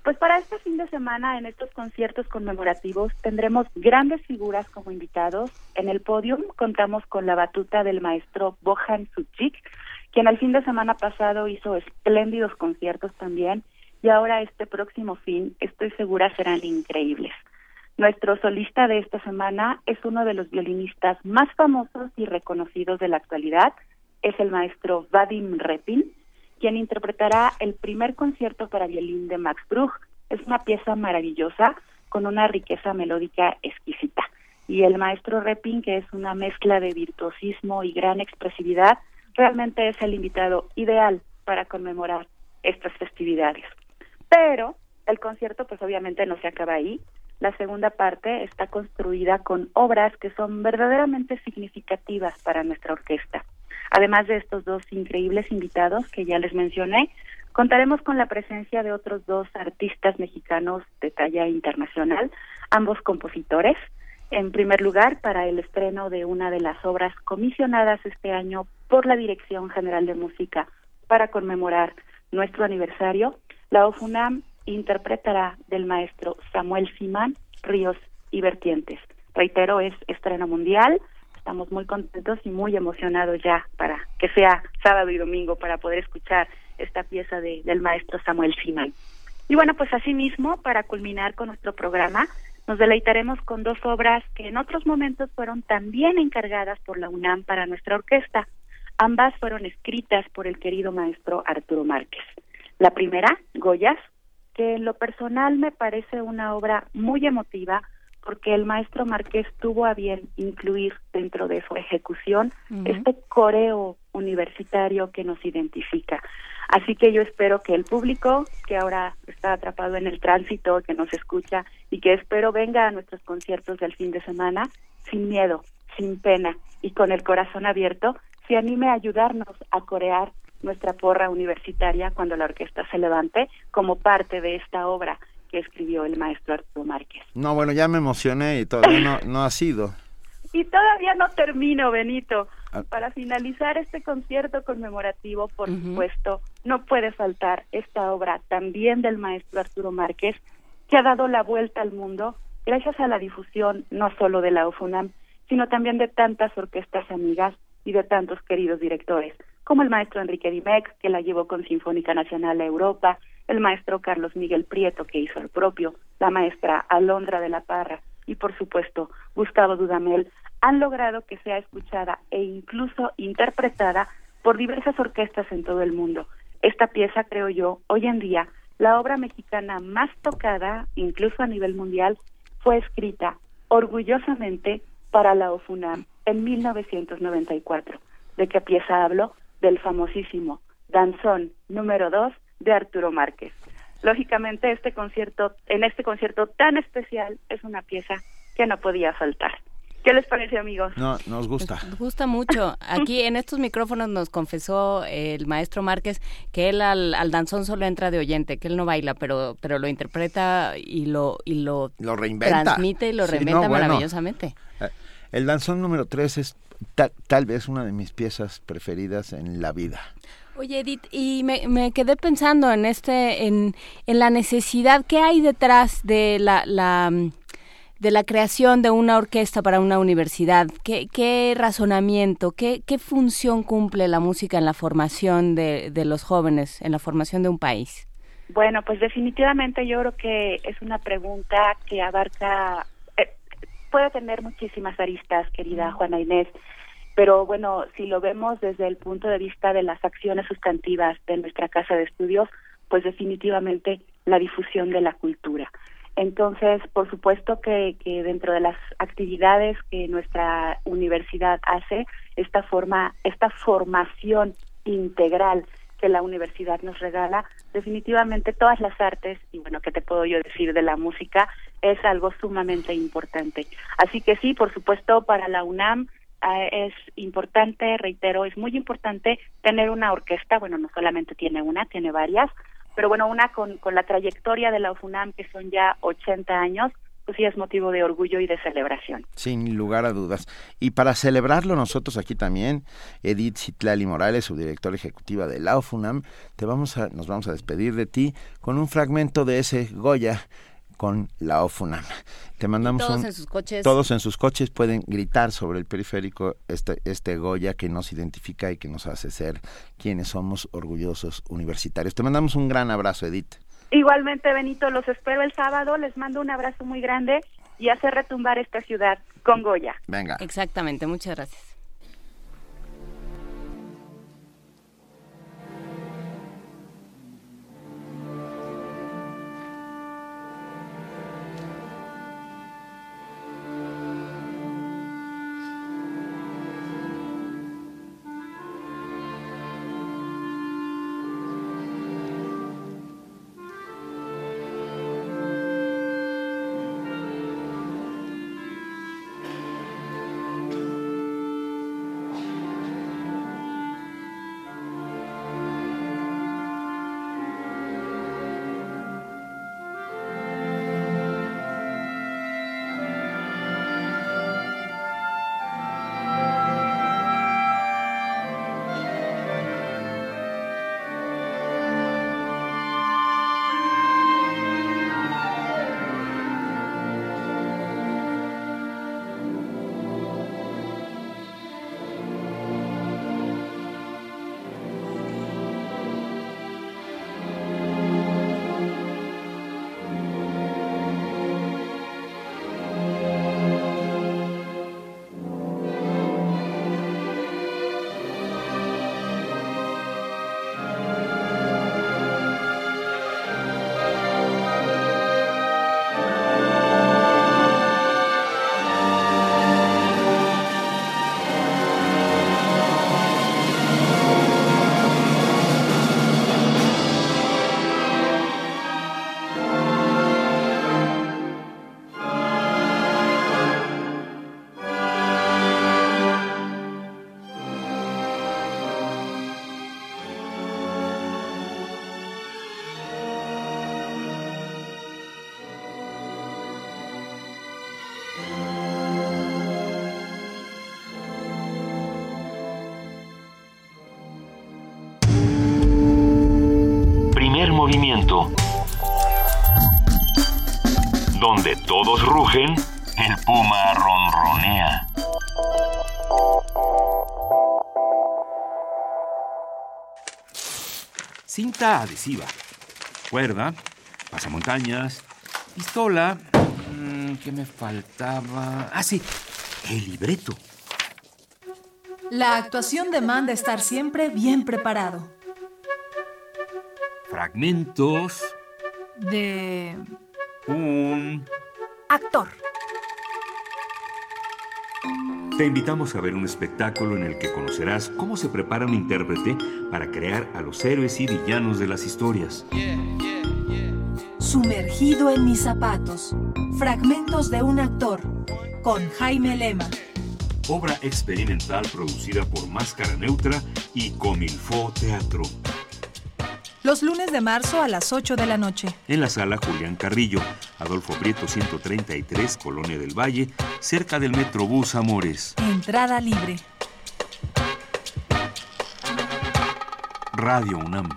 Pues para este fin de semana, en estos conciertos conmemorativos, tendremos grandes figuras como invitados. En el podium contamos con la batuta del maestro Bohan Suchik, quien el fin de semana pasado hizo espléndidos conciertos también, y ahora este próximo fin, estoy segura, serán increíbles. Nuestro solista de esta semana es uno de los violinistas más famosos y reconocidos de la actualidad, es el maestro Vadim Repin, quien interpretará el primer concierto para violín de Max Bruch. Es una pieza maravillosa con una riqueza melódica exquisita. Y el maestro Repin, que es una mezcla de virtuosismo y gran expresividad, realmente es el invitado ideal para conmemorar estas festividades. Pero el concierto pues obviamente no se acaba ahí. La segunda parte está construida con obras que son verdaderamente significativas para nuestra orquesta. Además de estos dos increíbles invitados que ya les mencioné, contaremos con la presencia de otros dos artistas mexicanos de talla internacional, ambos compositores. En primer lugar, para el estreno de una de las obras comisionadas este año por la Dirección General de Música para conmemorar nuestro aniversario, la OFUNAM interpretará del maestro Samuel Simán Ríos y Vertientes. Reitero, es estreno mundial, estamos muy contentos y muy emocionados ya para que sea sábado y domingo para poder escuchar esta pieza de, del maestro Samuel Simán. Y bueno, pues asimismo, para culminar con nuestro programa, nos deleitaremos con dos obras que en otros momentos fueron también encargadas por la UNAM para nuestra orquesta. Ambas fueron escritas por el querido maestro Arturo Márquez. La primera, Goyas, que en lo personal me parece una obra muy emotiva, porque el maestro Márquez tuvo a bien incluir dentro de su ejecución este coreo universitario que nos identifica. Así que yo espero que el público que ahora está atrapado en el tránsito, que nos escucha y que espero venga a nuestros conciertos del fin de semana sin miedo, sin pena y con el corazón abierto, se anime a ayudarnos a corear nuestra porra universitaria cuando la orquesta se levante como parte de esta obra que escribió el maestro Arturo Márquez. No, bueno, ya me emocioné y todavía no, no ha sido. Y todavía no termino, Benito. Ah. Para finalizar este concierto conmemorativo, por supuesto, no puede faltar esta obra también del maestro Arturo Márquez, que ha dado la vuelta al mundo gracias a la difusión no solo de la UFUNAM, sino también de tantas orquestas amigas y de tantos queridos directores, como el maestro Enrique Dimex, que la llevó con Sinfónica Nacional a Europa, el maestro Carlos Miguel Prieto, que hizo el propio, la maestra Alondra de la Parra y, por supuesto, Gustavo Dudamel, han logrado que sea escuchada e incluso interpretada por diversas orquestas en todo el mundo. Esta pieza, creo yo, hoy en día, la obra mexicana más tocada, incluso a nivel mundial, fue escrita orgullosamente para la OFUNAM en 1994. ¿De qué pieza hablo? Del famosísimo Danzón número 2 de Arturo Márquez. Lógicamente, este concierto, en este concierto tan especial, es una pieza que no podía faltar. ¿Qué les parece, amigos? No, nos gusta. Nos gusta mucho. Aquí en estos micrófonos nos confesó el maestro Márquez que él al, danzón solo entra de oyente, que él no baila, pero pero lo interpreta y lo y lo, lo reinventa. transmite y lo reinventa maravillosamente. Eh, el danzón número 3 es tal vez una de mis piezas preferidas en la vida. Oye Edith, y me, me quedé pensando en este, en, en la necesidad que hay detrás de la, la de la creación de una orquesta para una universidad. ¿Qué, qué razonamiento, qué, qué función cumple la música en la formación de, de los jóvenes, en la formación de un país? Bueno, pues definitivamente yo creo que es una pregunta que abarca, eh, puede tener muchísimas aristas, querida Juana Inés, pero bueno, si lo vemos desde el punto de vista de las acciones sustantivas de nuestra casa de estudios, pues definitivamente la difusión de la cultura. Entonces, por supuesto que, que, dentro de las actividades que nuestra universidad hace, esta forma, esta formación integral que la universidad nos regala, definitivamente todas las artes, y bueno, ¿qué te puedo yo decir de la música? Es algo sumamente importante. Así que sí, por supuesto, para la UNAM es importante, reitero, es muy importante tener una orquesta, bueno, no solamente tiene una, tiene varias, pero bueno, una con, con la trayectoria de la UFUNAM, que son ya 80 años, pues sí es motivo de orgullo y de celebración. Sin lugar a dudas. Y para celebrarlo nosotros aquí también, Edith Citlali Morales, su directora ejecutiva de la UFUNAM, te vamos a, nos vamos a despedir de ti con un fragmento de ese Goya con la OFUNAM. Te mandamos todos en sus coches. Todos en sus coches pueden gritar sobre el periférico este, este Goya que nos identifica y que nos hace ser quienes somos orgullosos universitarios. Te mandamos un gran abrazo, Edith. Igualmente, Benito, los espero el sábado. Les mando un abrazo muy grande y hacer retumbar esta ciudad con Goya. Venga. Exactamente, muchas gracias. Donde todos rugen, el puma ronronea. Cinta adhesiva, cuerda, pasamontañas, pistola. Mm, ¿Qué me faltaba? Ah, sí, el libreto. La actuación demanda estar siempre bien preparado. Fragmentos de un actor. Te invitamos a ver un espectáculo en el que conocerás cómo se prepara un intérprete para crear a los héroes y villanos de las historias. Sumergido en mis zapatos. Fragmentos de un actor. Con Jaime Lema. Obra experimental producida por Máscara Neutra y Comilfo Teatro. Los lunes de marzo a las 8 de la noche. En la sala Julián Carrillo, Adolfo Prieto 133, Colonia del Valle, cerca del Metrobús Amores. Entrada libre. Radio UNAM.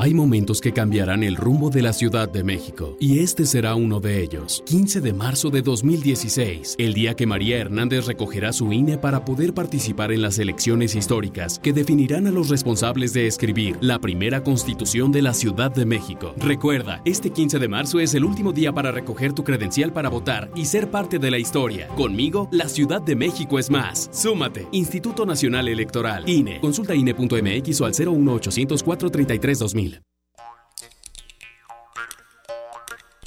Hay momentos que cambiarán el rumbo de la Ciudad de México, y este será uno de ellos. 15 de marzo de 2016, el día que María Hernández recogerá su INE para poder participar en las elecciones históricas que definirán a los responsables de escribir la primera constitución de la Ciudad de México. Recuerda, este 15 de marzo es el último día para recoger tu credencial para votar y ser parte de la historia. Conmigo, la Ciudad de México es más. Súmate. Instituto Nacional Electoral. INE. Consulta INE.mx o al 01804 33 2000.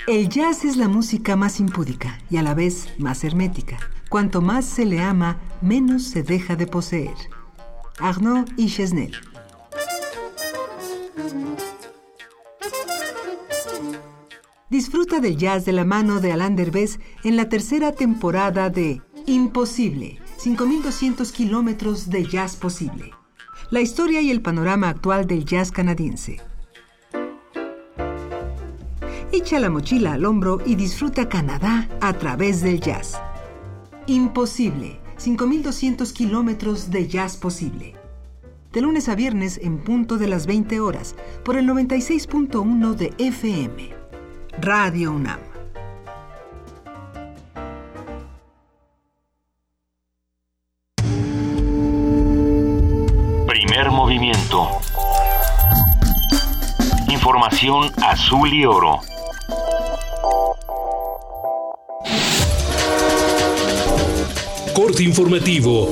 El jazz es la música más impúdica y a la vez más hermética. Cuanto más se le ama, menos se deja de poseer. Arnaud y Chesnel. Disfruta del jazz de la mano de Alain Derbez en la tercera temporada de Imposible, 5200 kilómetros de jazz posible. La historia y el panorama actual del jazz canadiense. Echa la mochila al hombro y disfruta Canadá a través del jazz. Imposible, 5200 kilómetros de jazz posible. De lunes a viernes en punto de las 20 horas por el 96.1 de FM. Radio UNAM. Primer movimiento. Información azul y oro. Corte informativo.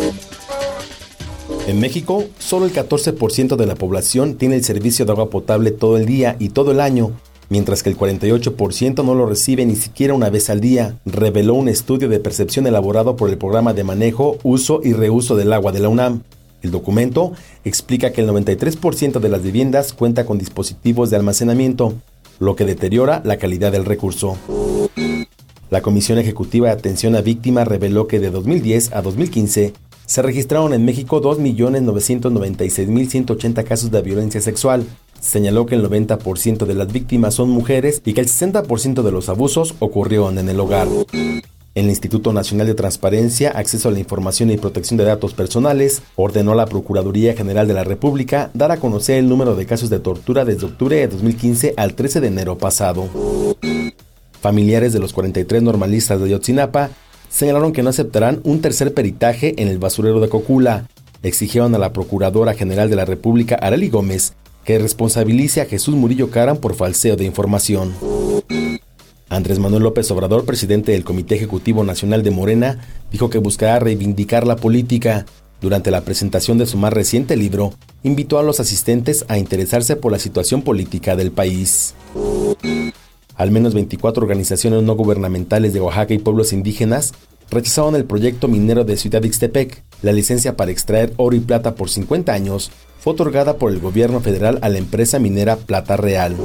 En México, solo el 14% de la población tiene el servicio de agua potable todo el día y todo el año, mientras que el 48% no lo recibe ni siquiera una vez al día, reveló un estudio de percepción elaborado por el Programa de Manejo, Uso y Reuso del Agua de la UNAM. El documento explica que el 93% de las viviendas cuenta con dispositivos de almacenamiento, lo que deteriora la calidad del recurso. La Comisión Ejecutiva de Atención a Víctimas reveló que de 2010 a 2015 se registraron en México 2.996.180 casos de violencia sexual. Señaló que el 90% de las víctimas son mujeres y que el 60% de los abusos ocurrieron en el hogar. El Instituto Nacional de Transparencia, Acceso a la Información y Protección de Datos Personales ordenó a la Procuraduría General de la República dar a conocer el número de casos de tortura desde octubre de 2015 al 13 de enero pasado. Familiares de los 43 normalistas de Ayotzinapa señalaron que no aceptarán un tercer peritaje en el basurero de Cocula. Exigieron a la Procuradora General de la República, Arely Gómez, que responsabilice a Jesús Murillo Caram por falseo de información. Andrés Manuel López Obrador, presidente del Comité Ejecutivo Nacional de Morena, dijo que buscará reivindicar la política. Durante la presentación de su más reciente libro, invitó a los asistentes a interesarse por la situación política del país. Al menos 24 organizaciones no gubernamentales de Oaxaca y pueblos indígenas rechazaron el proyecto minero de Ciudad Ixtepec. La licencia para extraer oro y plata por 50 años fue otorgada por el gobierno federal a la empresa minera Plata Real.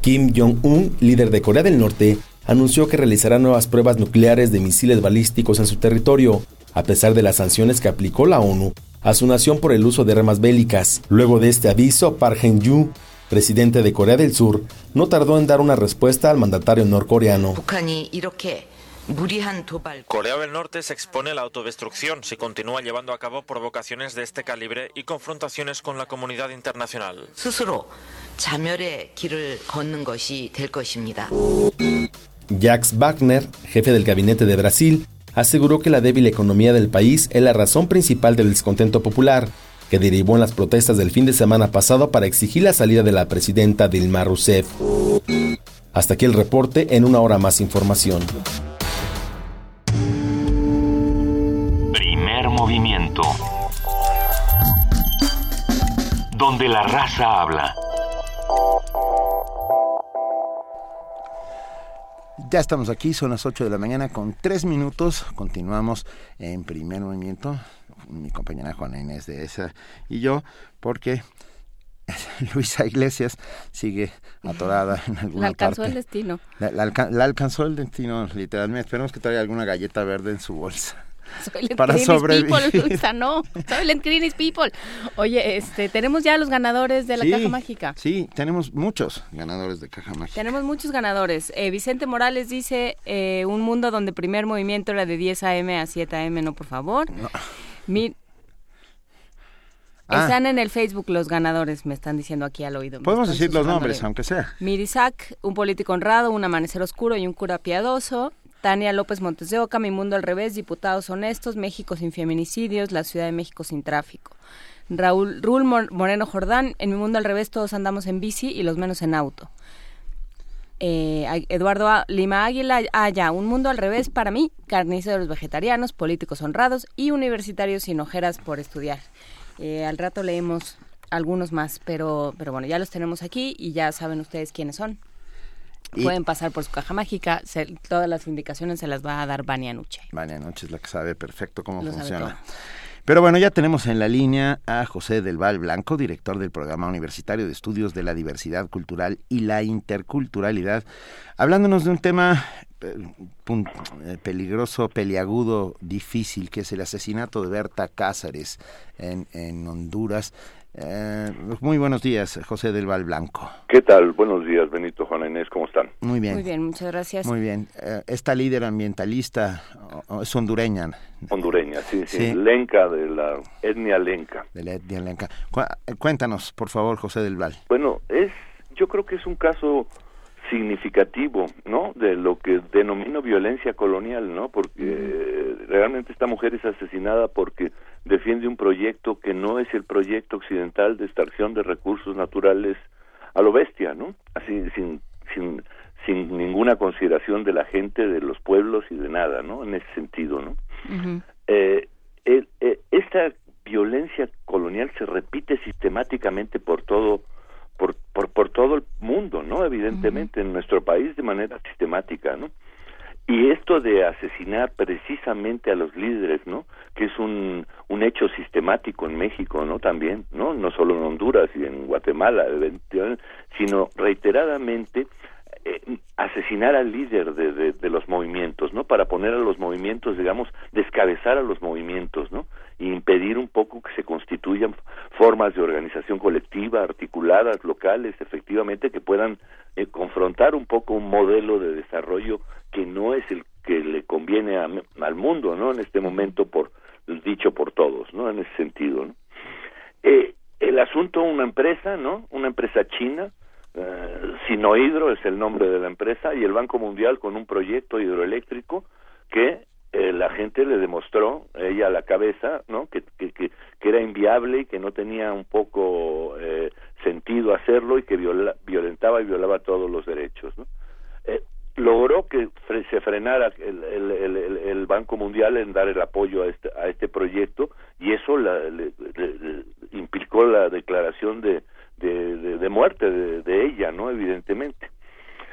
Kim Jong-un, líder de Corea del Norte, anunció que realizará nuevas pruebas nucleares de misiles balísticos en su territorio, a pesar de las sanciones que aplicó la ONU a su nación por el uso de armas bélicas. Luego de este aviso, Park Geun-yu, presidente de Corea del Sur, no tardó en dar una respuesta al mandatario norcoreano. Corea del Norte se expone a la autodestrucción si continúa llevando a cabo provocaciones de este calibre y confrontaciones con la comunidad internacional. Jacques Wagner, jefe del gabinete de Brasil, aseguró que la débil economía del país es la razón principal del descontento popular, que derivó en las protestas del fin de semana pasado para exigir la salida de la presidenta Dilma Rousseff. Hasta aquí el reporte, en una hora más información. Primer movimiento. Donde la raza habla. Ya estamos aquí, son las 8 de la mañana con 3 minutos. Continuamos en primer movimiento, mi compañera Juana Inés de esa y yo, porque Luisa Iglesias sigue atorada en alguna La alcanzó parte. el destino. La, la alca- la alcanzó el destino, literalmente. Esperemos que traiga alguna galleta verde en su bolsa. Soy Let Para Green's sobrevivir. People, Luisa, no. People. Oye, este, tenemos ya los ganadores de la Sí, caja mágica. Sí, tenemos muchos ganadores de caja mágica. Tenemos muchos ganadores. Eh, Vicente Morales dice, eh, un mundo donde primer movimiento era de 10 a.m. a 7 a.m., no, por favor. Mi- Ah. Están en el Facebook los ganadores, me están diciendo aquí al oído. Podemos decir los nombres, aunque sea. Mirisac, un político honrado, un amanecer oscuro y un cura piadoso. Tania López Montes de Oca, Mi Mundo al Revés, Diputados Honestos, México sin feminicidios, la Ciudad de México sin tráfico. Raúl, Mor- Moreno Jordán, en Mi Mundo al Revés todos andamos en bici y los menos en auto. Eh, Eduardo Lima Águila, ah, ya, Un Mundo al Revés para mí, carniceros vegetarianos, políticos honrados y universitarios sin ojeras por estudiar. Eh, al rato leemos algunos más, pero, pero bueno, ya los tenemos aquí y ya saben ustedes quiénes son. Y- Pueden pasar por su caja mágica, se- todas las indicaciones se las va a dar Vania Nuche. Vania Noche es la que sabe perfecto cómo Lo funciona. Pero bueno, ya tenemos en la línea a José del Val Blanco, director del Programa Universitario de Estudios de la Diversidad Cultural y la Interculturalidad, hablándonos de un tema eh, eh, peligroso, peliagudo, difícil, que es el asesinato de Berta Cázares en, en Honduras. Eh, muy buenos días, José del Val Blanco. ¿Qué tal? Buenos días, Benito, Juana Inés, ¿cómo están? Muy bien. Muy bien, muchas gracias. Muy bien. Eh, esta líder ambientalista o- o es hondureña. Hondureña, sí, sí, Sí. lenca de la etnia lenca. De la etnia lenca. Eh, Cuéntanos, por favor, José del Val. Bueno, es, yo creo que es un caso significativo, ¿no? De lo que denomino violencia colonial, ¿no? Porque eh, realmente esta mujer es asesinada porque defiende un proyecto que no es el proyecto occidental de extracción de recursos naturales a lo bestia, ¿no? Así, sin, sin, sin ninguna consideración de la gente, de los pueblos y de nada, ¿no? En ese sentido, ¿no? eh, el- eh, esta violencia colonial se repite sistemáticamente por todo por, por, por todo el mundo, ¿no? Evidentemente, en nuestro país de manera sistemática, ¿no? Y esto de asesinar precisamente a los líderes, ¿no? Que es un, un hecho sistemático en México, ¿no? También, ¿no? No solo en Honduras y en Guatemala, sino reiteradamente eh, asesinar al líder de, de, los movimientos, ¿no? Para poner a los movimientos, digamos, descabezar a los movimientos, ¿no? Y impedir un poco que se constituyan formas de organización colectiva, articuladas, locales, efectivamente, que puedan eh, confrontar un poco un modelo de desarrollo que no es el que le conviene a- al mundo, ¿no? En este momento, por dicho por todos, ¿no? En ese sentido, ¿no? Eh, el asunto, una empresa, ¿no? Una empresa china, eh, Sinohidro es el nombre de la empresa, y el Banco Mundial con un proyecto hidroeléctrico que eh, la gente le demostró, ella a la cabeza, ¿no? Que, que, era inviable y que no tenía un poco eh, sentido hacerlo y que viola- violentaba y violaba todos los derechos. Eh, logró que se frenara el, el, el, el- el Banco Mundial en dar el apoyo a este, a este proyecto y eso la- le- le- le- implicó la declaración de, de, de- de muerte de, de ella, ¿no? Evidentemente.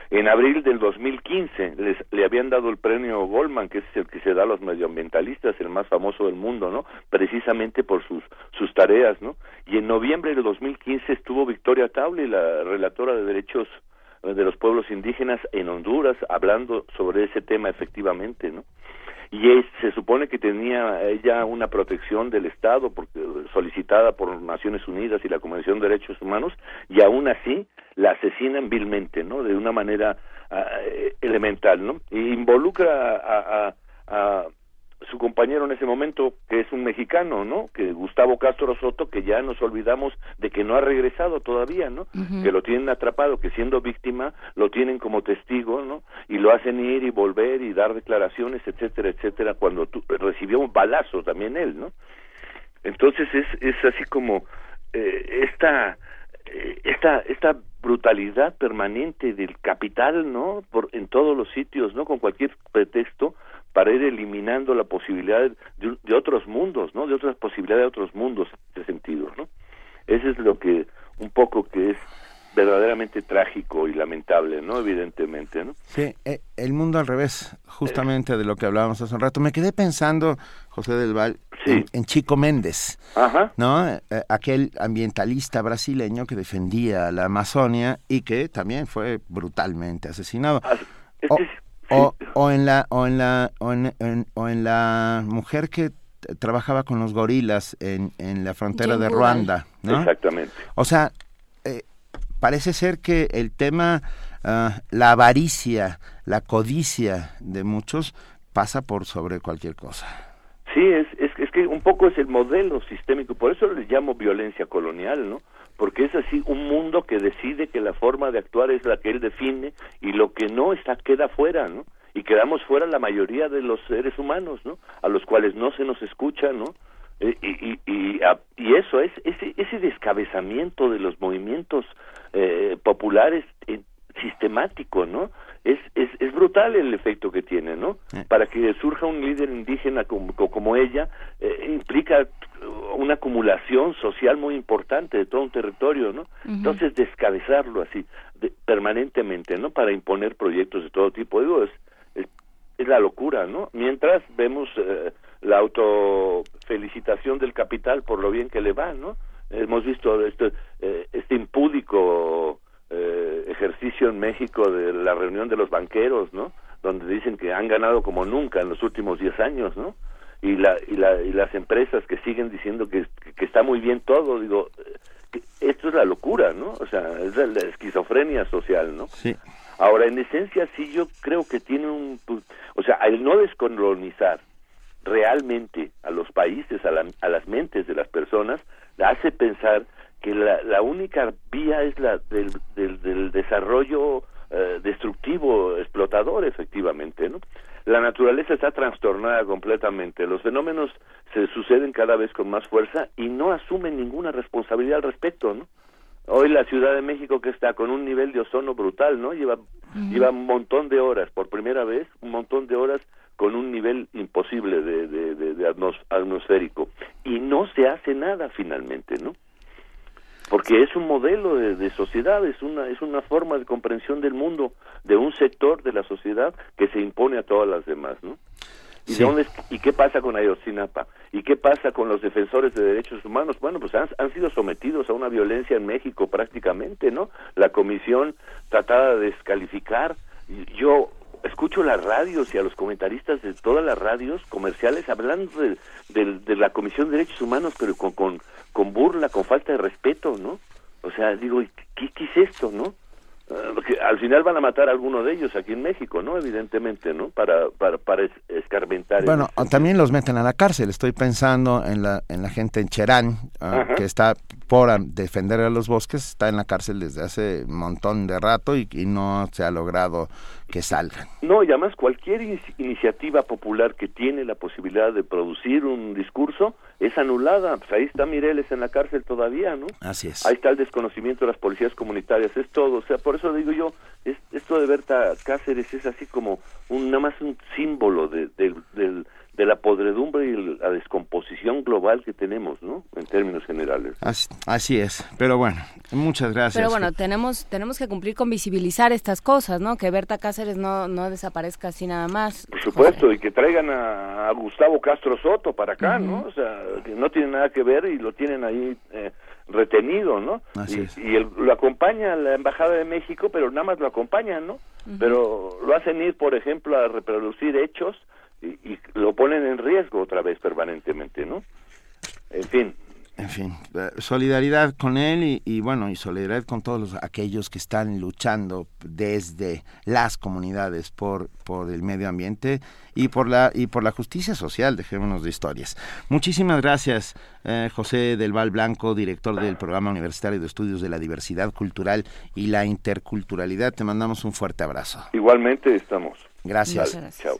En abril del 2015 les, le habían dado el premio Goldman, que es el que se da a los medioambientalistas, el más famoso del mundo, ¿no? Precisamente por sus, sus tareas, ¿no? Y en noviembre del 2015 estuvo Victoria Taule, la relatora de derechos de los pueblos indígenas en Honduras, hablando sobre ese tema efectivamente, ¿no? Y es- se supone que tenía ella una protección del Estado porque, solicitada por Naciones Unidas y la Convención de Derechos Humanos y aún así la asesinan vilmente, ¿no? De una manera eh, elemental, ¿no? Y involucra a- a su compañero en ese momento, que es un mexicano, ¿no? Que Gustavo Castro Soto, que ya nos olvidamos de que no ha regresado todavía, ¿no? Que lo tienen atrapado, que siendo víctima lo tienen como testigo, ¿no? Y lo hacen ir y volver y dar declaraciones, etcétera, etcétera, cuando tu- recibió un balazo también él, ¿no? Entonces es, es así como eh, esta, eh, esta, esta brutalidad permanente del capital, ¿no? Por, en todos los sitios, ¿no? Con cualquier pretexto para ir eliminando la posibilidad de, de otros mundos, ¿no? De otras posibilidades de otros mundos en este sentido, ¿no? Ese es lo que un poco que es verdaderamente trágico y lamentable, ¿no? Evidentemente, ¿no? Sí, eh, el mundo al revés, justamente de lo que hablábamos hace un rato. Me quedé pensando, José del Val, en, Chico Méndez, ¿no? Eh, aquel ambientalista brasileño que defendía la Amazonia y que también fue brutalmente asesinado. O, o, en la o en la o en, o en la mujer que trabajaba con los gorilas en, en la frontera de Ruanda, ¿no? Exactamente. O sea, eh, parece ser que el tema, ah, la avaricia, la codicia de muchos pasa por sobre cualquier cosa. Sí, es, es, es que un poco es el modelo sistémico, por eso le llamo violencia colonial, ¿no? Porque es así un mundo que decide que la forma de actuar es la que él define y lo que no está queda fuera, ¿no? Y quedamos fuera la mayoría de los seres humanos, ¿no? A los cuales no se nos escucha, ¿no? Eh, y, y, y, eso es ese, ese descabezamiento de los movimientos eh, populares eh, sistemático, ¿no? Es, es, es brutal el efecto que tiene, ¿no? Para que surja un líder indígena como, como ella, implica una acumulación social muy importante de todo un territorio, ¿no? Entonces, descabezarlo así, permanentemente, ¿no? Para imponer proyectos de todo tipo, digo, es, es, la locura, ¿no? Mientras vemos la autofelicitación del capital por lo bien que le va, ¿no? Hemos visto este, eh, este impúdico eh, ejercicio en México de la reunión de los banqueros, ¿no? Donde dicen que han ganado como nunca en los últimos 10 años, ¿no? Y, la, y, la, y las empresas que siguen diciendo que, que está muy bien todo, digo, esto es la locura, ¿no? O sea, es la, esquizofrenia social, ¿no? Sí. Ahora, en esencia, sí, yo creo que tiene un... O sea, al no descolonizar realmente a los países, a, a las mentes de las personas, hace pensar que la, la única vía es la del, del, desarrollo eh, destructivo, explotador, efectivamente, ¿no? La naturaleza está trastornada completamente, los fenómenos se suceden cada vez con más fuerza y no asumen ninguna responsabilidad al respecto, ¿no? Hoy la Ciudad de México que está con un nivel de ozono brutal, ¿no? Lleva, lleva un montón de horas, por primera vez, un montón de horas con un nivel imposible de, de, atmosférico y no se hace nada finalmente, ¿no? Porque es un modelo de, sociedad, es una es una forma de comprensión del mundo de un sector de la sociedad que se impone a todas las demás, ¿no? ¿Y, dónde, ¿Y qué pasa con Ayotzinapa? ¿Y qué pasa con los defensores de derechos humanos? Bueno, pues han, han sido sometidos a una violencia en México prácticamente, ¿no? La comisión tratada de descalificar. Yo escucho las radios y a los comentaristas de todas las radios comerciales hablando de, de, la Comisión de Derechos Humanos, pero con, con, con, burla, con falta de respeto, ¿no? O sea, digo, ¿qué, qué es esto, no? porque al final van a matar a alguno de ellos aquí en México, ¿no? Evidentemente, ¿no? Para, para, para escarmentar. Bueno, también los meten a la cárcel. Estoy pensando en la, en la gente en Cherán, ah, que está por defender a los bosques, está en la cárcel desde hace un montón de rato y, y no se ha logrado que salgan. No, y además cualquier iniciativa popular que tiene la posibilidad de producir un discurso es anulada. Pues ahí está Mireles en la cárcel todavía, ¿no? Así es. Ahí está el desconocimiento de las policías comunitarias, es todo. O sea, por eso digo yo, es, esto de Berta Cáceres es así como un, nada más un símbolo de, del de la podredumbre y la descomposición global que tenemos, ¿no? En términos generales. Así, es. Pero bueno, muchas gracias. Pero bueno, tenemos tenemos que cumplir con visibilizar estas cosas, ¿no? Que Berta Cáceres no, no desaparezca así nada más. Por supuesto, y que traigan a, Gustavo Castro Soto para acá, ¿no? O sea, que no tiene nada que ver y lo tienen ahí eh, retenido, ¿no? Así y, y lo acompaña la Embajada de México, pero nada más lo acompañan, ¿no? Pero lo hacen ir, por ejemplo, a reproducir hechos y, lo ponen en riesgo otra vez permanentemente, ¿no? En fin. En fin, eh, solidaridad con él y, bueno, y solidaridad con todos los, aquellos que están luchando desde las comunidades por, por el medio ambiente y por la y por la justicia social, dejémonos de historias. Muchísimas gracias, eh, José del Val Blanco, director del Programa Universitario de Estudios de la Diversidad Cultural y la Interculturalidad. Te mandamos un fuerte abrazo. Igualmente estamos. Gracias. Chao.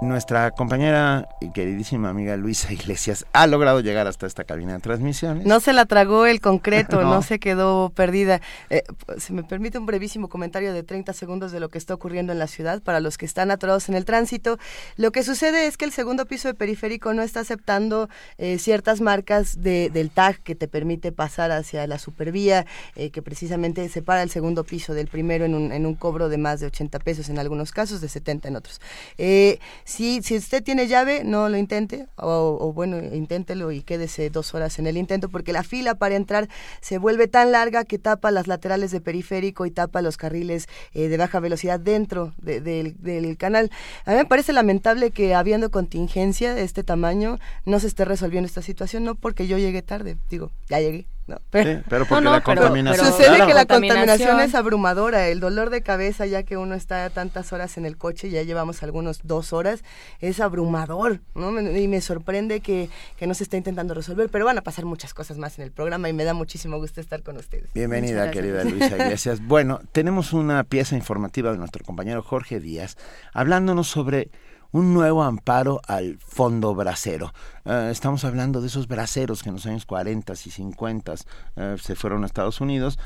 Nuestra compañera y queridísima amiga Luisa Iglesias ha logrado llegar hasta esta cabina de transmisiones. No se la tragó el concreto, no, se quedó perdida. Eh, se me permite un brevísimo comentario de 30 segundos de lo que está ocurriendo en la ciudad para los que están atorados en el tránsito. Lo que sucede es que el segundo piso de periférico no está aceptando eh, ciertas marcas de, del tag que te permite pasar hacia la supervía, eh, que precisamente separa el segundo piso del primero en un, en un cobro de más de 80 pesos en algunos casos, de 70 en otros. Eh, si, si usted tiene llave, no lo intente, o, bueno, inténtelo y quédese dos horas en el intento, porque la fila para entrar se vuelve tan larga que tapa las laterales de periférico y tapa los carriles eh, de baja velocidad dentro del, del canal. A mí me parece lamentable que habiendo contingencia de este tamaño no se esté resolviendo esta situación, no porque yo llegué tarde, digo, ya llegué, no, pero, pero porque la contaminación. sucede que la contaminación es abrumadora. El dolor de cabeza, ya que uno está tantas horas en el coche, ya llevamos algunos dos horas, es abrumador. ¿no? Y me sorprende que, que no se esté intentando resolver. Pero van a pasar muchas cosas más en el programa y me da muchísimo gusto estar con ustedes. Bienvenida, querida Luisa Iglesias. bueno, tenemos una pieza informativa de nuestro compañero Jorge Díaz hablándonos sobre un nuevo amparo al fondo bracero. Eh, estamos hablando de esos braceros que en los años 40 y 50 eh, se fueron a Estados Unidos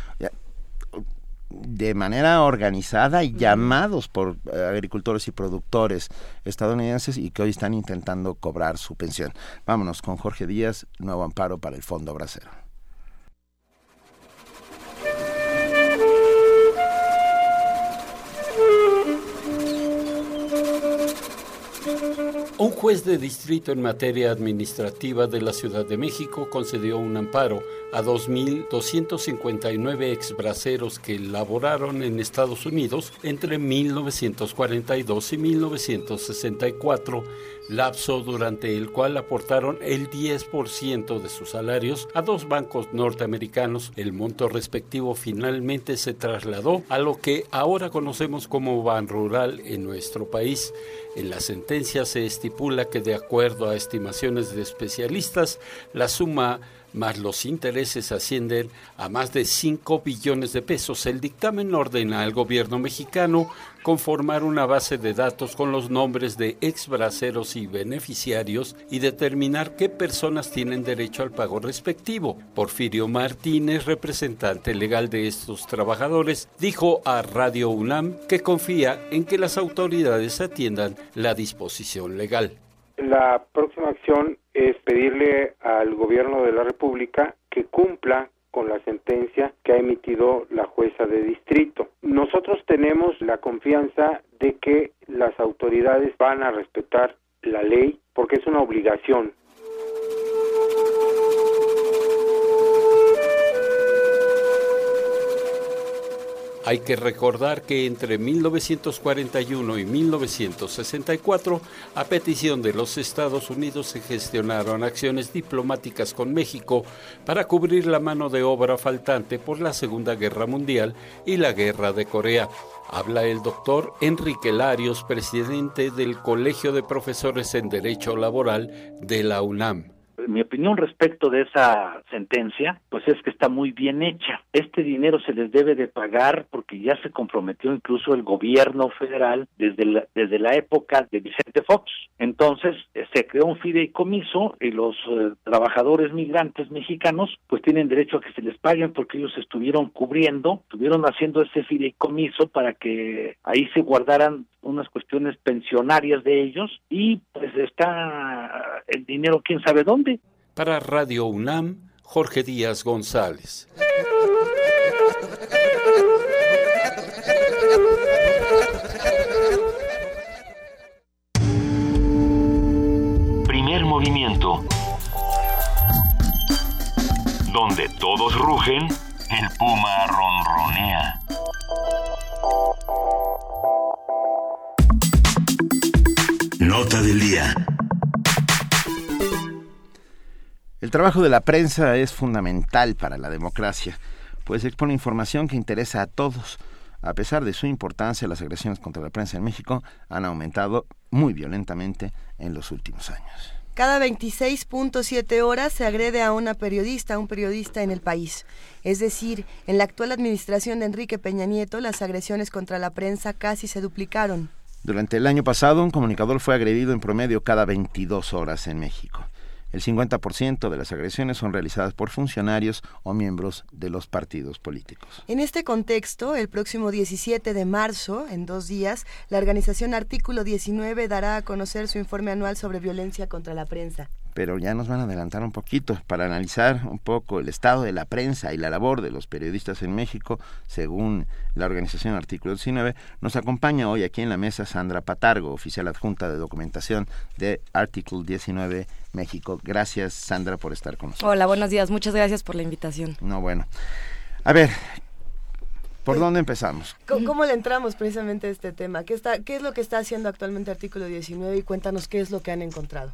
de manera organizada y llamados por eh, agricultores y productores estadounidenses y que hoy están intentando cobrar su pensión. Vámonos con Jorge Díaz, nuevo amparo para el fondo bracero. Un juez de distrito en materia administrativa de la Ciudad de México concedió un amparo a 2.259 exbraceros que laboraron en Estados Unidos entre 1942 y 1964, lapso durante el cual aportaron el 10% de sus salarios a dos bancos norteamericanos. El monto respectivo finalmente se trasladó a lo que ahora conocemos como Ban Rural en nuestro país. En la sentencia se estipula que de acuerdo a estimaciones de especialistas, la suma más los intereses ascienden a más de 5 billones de pesos. El dictamen ordena al gobierno mexicano conformar una base de datos con los nombres de ex braceros y beneficiarios y determinar qué personas tienen derecho al pago respectivo. Porfirio Martínez, representante legal de estos trabajadores, dijo a Radio UNAM que confía en que las autoridades atiendan la disposición legal. La próxima acción es pedirle al gobierno de la República que cumpla con la sentencia que ha emitido la jueza de distrito. Nosotros tenemos la confianza de que las autoridades van a respetar la ley porque es una obligación Hay que recordar que entre 1941 y 1964, a petición de los Estados Unidos, se gestionaron acciones diplomáticas con México para cubrir la mano de obra faltante por la Segunda Guerra Mundial y la Guerra de Corea. Habla el doctor Enrique Larios, presidente del Colegio de Profesores en Derecho Laboral de la UNAM mi opinión respecto de esa sentencia, pues es que está muy bien hecha. Este dinero se les debe de pagar porque ya se comprometió incluso el gobierno federal desde la, desde la época de Vicente Fox. Entonces eh, se creó un fideicomiso y los eh, trabajadores migrantes mexicanos pues tienen derecho a que se les paguen porque ellos estuvieron cubriendo, estuvieron haciendo ese fideicomiso para que ahí se guardaran unas cuestiones pensionarias de ellos y pues está el dinero quién sabe dónde. Para Radio UNAM, Jorge Díaz González. Primer movimiento. Donde todos rugen, el puma ronronea. Nota del día. El trabajo de la prensa es fundamental para la democracia, pues expone información que interesa a todos. A pesar de su importancia, las agresiones contra la prensa en México han aumentado muy violentamente en los últimos años. Cada 26.7 horas se agrede a una periodista, a un periodista en el país. Es decir, en la actual administración de Enrique Peña Nieto, las agresiones contra la prensa casi se duplicaron. Durante el año pasado, un comunicador fue agredido en promedio cada 22 horas en México. El 50% de las agresiones son realizadas por funcionarios o miembros de los partidos políticos. En este contexto, el próximo 17 de marzo, en dos días, la organización Artículo 19 dará a conocer su informe anual sobre violencia contra la prensa pero ya nos van a adelantar un poquito para analizar un poco el estado de la prensa y la labor de los periodistas en México, según la organización Artículo 19. Nos acompaña hoy aquí en la mesa Sandra Patargo, oficial adjunta de documentación de Artículo 19 México. Gracias, Sandra, por estar con nosotros. Hola, buenos días. Muchas gracias por la invitación. No, bueno. A ver, ¿Por dónde empezamos? ¿Cómo, le entramos precisamente a este tema? ¿Qué, está, ¿Qué es lo que está haciendo actualmente Artículo 19 y cuéntanos qué es lo que han encontrado?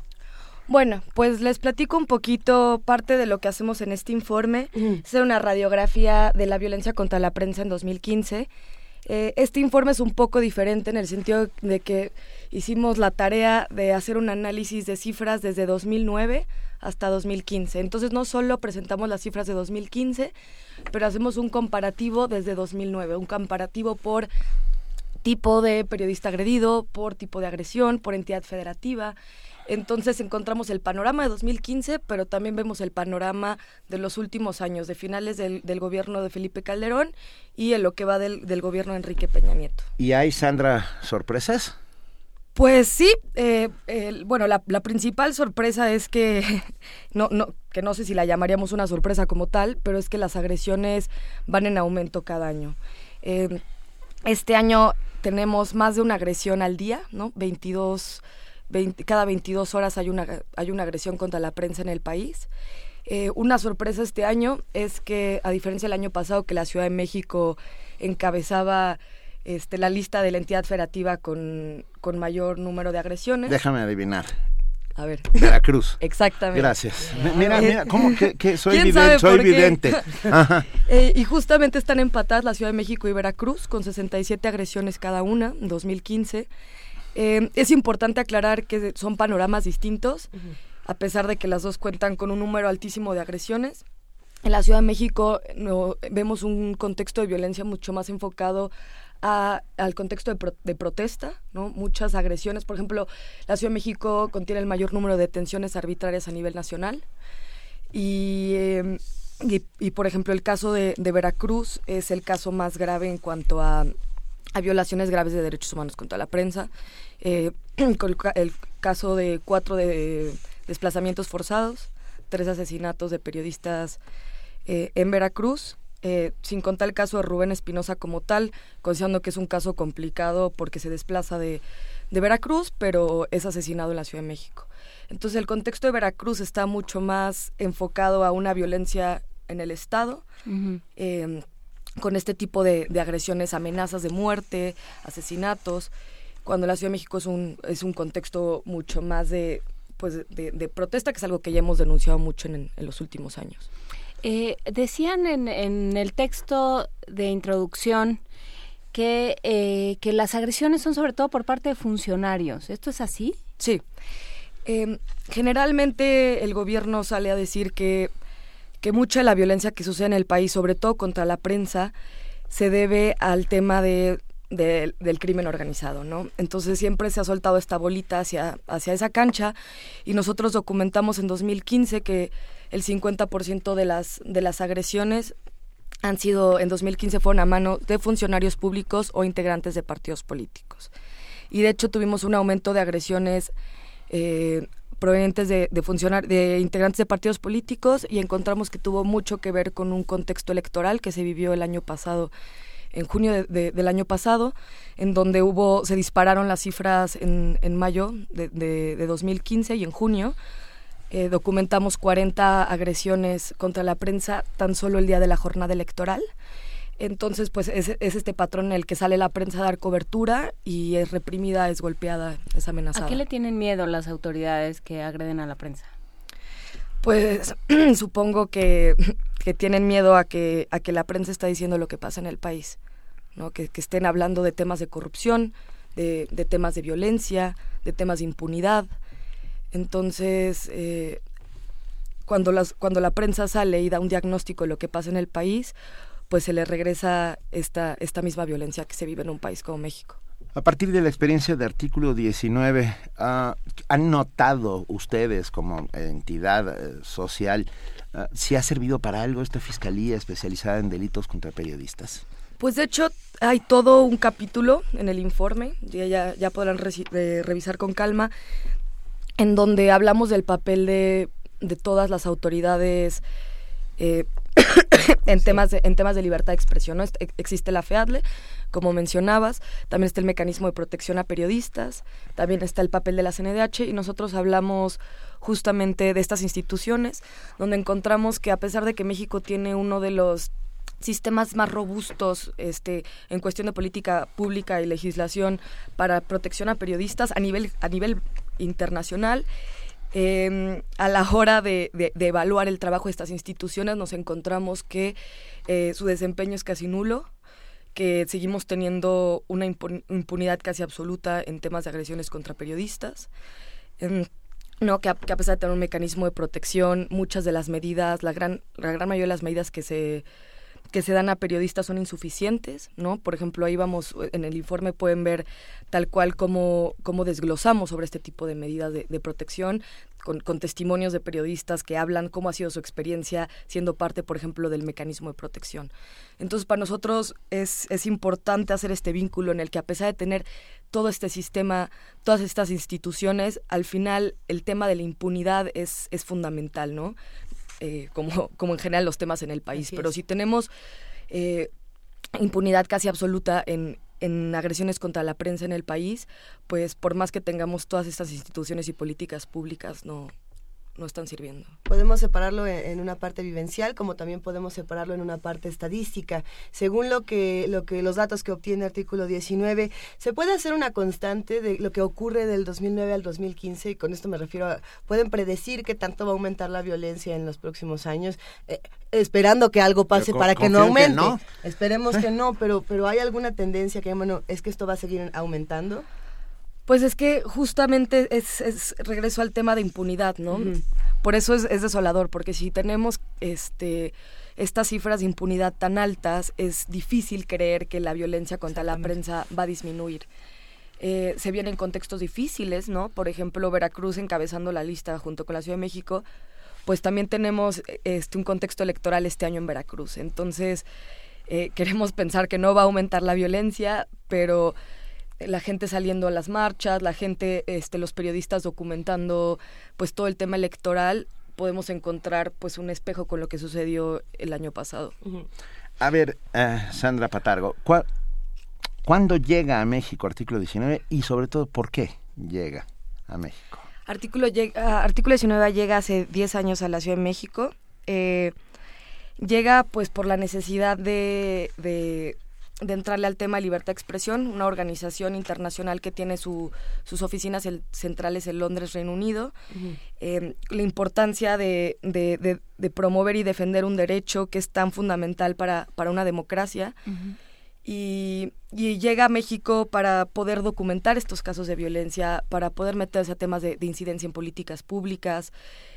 Bueno, pues les platico un poquito parte de lo que hacemos en este informe. Es una radiografía de la violencia contra la prensa en 2015. Eh, este informe es un poco diferente en el sentido de que hicimos la tarea de hacer un análisis de cifras desde 2009 hasta 2015. Entonces no solo presentamos las cifras de 2015, pero hacemos un comparativo desde 2009, un comparativo por tipo de periodista agredido, por tipo de agresión, por entidad federativa. Entonces encontramos el panorama de 2015, pero también vemos el panorama de los últimos años, de finales del, gobierno de Felipe Calderón y en lo que va del, gobierno de Enrique Peña Nieto. ¿Y hay, Sandra, sorpresas? Pues sí, eh, bueno, la, principal sorpresa es que no, no, que no sé si la llamaríamos una sorpresa como tal, pero es que las agresiones van en aumento cada año. Eh, este año tenemos más de una agresión al día, ¿no? 22 cada 22 horas hay una, hay una agresión contra la prensa en el país. Eh, una sorpresa este año es que, a diferencia del año pasado, que la Ciudad de México encabezaba este, la lista de la entidad federativa con, con mayor número de agresiones. Déjame adivinar. A ver. Veracruz. Exactamente. Gracias. Mira, mira, ¿cómo que, soy evidente? Soy evidente. Eh, y justamente están empatadas la Ciudad de México y Veracruz con 67 agresiones cada una en 2015. Eh, es importante aclarar que son panoramas distintos, a pesar de que las dos cuentan con un número altísimo de agresiones. En la Ciudad de México no, vemos un contexto de violencia mucho más enfocado al contexto de, protesta, ¿no? Muchas agresiones. Por ejemplo, la Ciudad de México contiene el mayor número de detenciones arbitrarias a nivel nacional. Y, em, y, por ejemplo, el caso de, Veracruz es el caso más grave en cuanto a, a violaciones graves de derechos humanos contra la prensa. Eh, el caso de cuatro de desplazamientos forzados, tres asesinatos de periodistas eh, en Veracruz, eh, sin contar el caso de Rubén Espinosa como tal, considerando que es un caso complicado porque se desplaza de, Veracruz, pero es asesinado en la Ciudad de México. Entonces el contexto de Veracruz está mucho más enfocado a una violencia en el Estado, con este tipo de, de, agresiones, amenazas de muerte, asesinatos cuando la Ciudad de México es un, es un contexto mucho más de, pues, de, protesta, que es algo que ya hemos denunciado mucho en, los últimos años. Eh, decían en, en, el texto de introducción que, eh, que las agresiones son sobre todo por parte de funcionarios. ¿Esto es así? Sí. Em, generalmente el gobierno sale a decir que, que mucha de la violencia que sucede en el país, sobre todo contra la prensa, se debe al tema de del crimen organizado, ¿no? Entonces siempre se ha soltado esta bolita hacia, hacia esa cancha y nosotros documentamos en 2015 que el 50% de las, de las agresiones han sido, en 2015 fueron a mano de funcionarios públicos o integrantes de partidos políticos. Y de hecho tuvimos un aumento de agresiones eh, provenientes de, de, de integrantes de partidos políticos y encontramos que tuvo mucho que ver con un contexto electoral que se vivió el año pasado en junio del año pasado, en donde hubo, se dispararon las cifras en, mayo de, de, 2015 y en junio. Eh, documentamos 40 agresiones contra la prensa tan solo el día de la jornada electoral. Entonces, pues es, es, este patrón en el que sale la prensa a dar cobertura y es reprimida, es golpeada, es amenazada. ¿A qué le tienen miedo las autoridades que agreden a la prensa? Pues supongo que, que, tienen miedo a que, a que la prensa está diciendo lo que pasa en el país. ¿no? que, estén hablando de temas de corrupción, de, temas de violencia, de temas de impunidad. Entonces, eh, cuando, las, cuando la prensa sale y da un diagnóstico de lo que pasa en el país, pues se le regresa esta, esta misma violencia que se vive en un país como México. A partir de la experiencia de artículo 19, ah, ¿han notado ustedes como entidad eh, social ah, si ha servido para algo esta fiscalía especializada en delitos contra periodistas? Pues de hecho hay todo un capítulo en el informe, ya, ya, podrán eh, revisar con calma, en donde hablamos del papel de, de todas las autoridades eh, en, temas de, en temas de libertad de expresión. ¿no? Existe la FEADLE, como mencionabas, también está el mecanismo de protección a periodistas, también está el papel de la CNDH y nosotros hablamos justamente de estas instituciones, donde encontramos que a pesar de que México tiene uno de los sistemas más robustos este en cuestión de política pública y legislación para protección a periodistas a nivel a nivel internacional Em, a la hora de, evaluar el trabajo de estas instituciones nos encontramos que eh, su desempeño es casi nulo, que seguimos teniendo una impunidad casi absoluta en temas de agresiones contra periodistas. Em, no, que a, pesar de tener un mecanismo de protección, muchas de las medidas, la gran, la gran mayoría de las medidas que se que se dan a periodistas son insuficientes, ¿no? Por ejemplo, ahí vamos, en el informe pueden ver tal cual como, como desglosamos sobre este tipo de medidas de, protección, con, con, testimonios de periodistas que hablan cómo ha sido su experiencia siendo parte, por ejemplo, del mecanismo de protección. Entonces, para nosotros es, es importante hacer este vínculo en el que a pesar de tener todo este sistema, todas estas instituciones, al final el tema de la impunidad es, es fundamental, ¿no? Eh, como, como en general los temas en el país. Pero si tenemos eh, impunidad casi absoluta en, en agresiones contra la prensa en el país, pues por más que tengamos todas estas instituciones y políticas públicas, no, no están sirviendo. Podemos separarlo en, una parte vivencial, como también podemos separarlo en una parte estadística. Según lo que, lo que los datos que obtiene el artículo 19, se puede hacer una constante de lo que ocurre del 2009 al 2015, y con esto me refiero a, pueden predecir que tanto va a aumentar la violencia en los próximos años, eh, esperando que algo pase para que no aumente. Esperemos que no, pero, pero hay alguna tendencia que, bueno, es que esto va a seguir aumentando. Pues es que justamente es, regreso al tema de impunidad, ¿no? Por eso es, desolador, porque si tenemos este estas cifras de impunidad tan altas, es difícil creer que la violencia contra la prensa va a disminuir. Eh, se vienen contextos difíciles, ¿no? Por ejemplo, Veracruz encabezando la lista junto con la Ciudad de México, pues también tenemos este un contexto electoral este año en Veracruz. Entonces, eh, queremos pensar que no va a aumentar la violencia, pero la gente saliendo a las marchas, la gente, este, los periodistas documentando pues todo el tema electoral, podemos encontrar pues un espejo con lo que sucedió el año pasado. A ver, eh, Sandra Patargo, ¿cuándo llega a México artículo 19 y sobre todo por qué llega a México? Artículo, llega, artículo 19 llega hace 10 años a la Ciudad de México. Eh, llega pues por la necesidad de, de de entrarle al tema de libertad de expresión, una organización internacional que tiene su, sus oficinas centrales en Londres, Reino Unido. Eh, la importancia de, de, de, promover y defender un derecho que es tan fundamental para, para una democracia. y, y, llega a México para poder documentar estos casos de violencia, para poder meterse a temas de, incidencia en políticas públicas,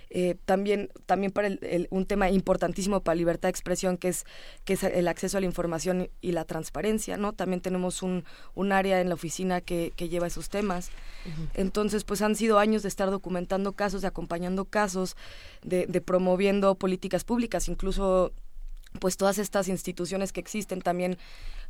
eh, también, también para el, un tema importantísimo para libertad de expresión, que es, que es el acceso a la información y la transparencia, ¿no? También tenemos un, un área en la oficina que, que lleva esos temas. Entonces, pues han sido años de estar documentando casos, de acompañando casos, de, de promoviendo políticas públicas, incluso pues todas estas instituciones que existen también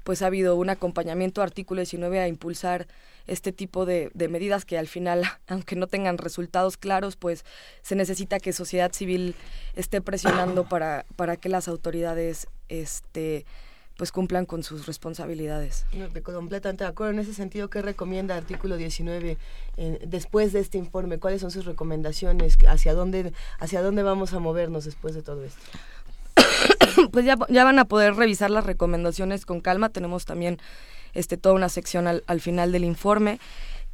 pues ha habido un acompañamiento artículo 19 a impulsar este tipo de, medidas que al final, aunque no tengan resultados claros, pues se necesita que sociedad civil esté presionando para, para que las autoridades este, pues cumplan con sus responsabilidades. completamente de acuerdo. En ese sentido, ¿qué recomienda artículo 19 eh, después de este informe? ¿Cuáles son sus recomendaciones? ¿Hacia dónde, ¿Hacia dónde vamos a movernos después de todo esto? pues ya, ya van a poder revisar las recomendaciones con calma. Tenemos también este toda una sección al, al final del informe.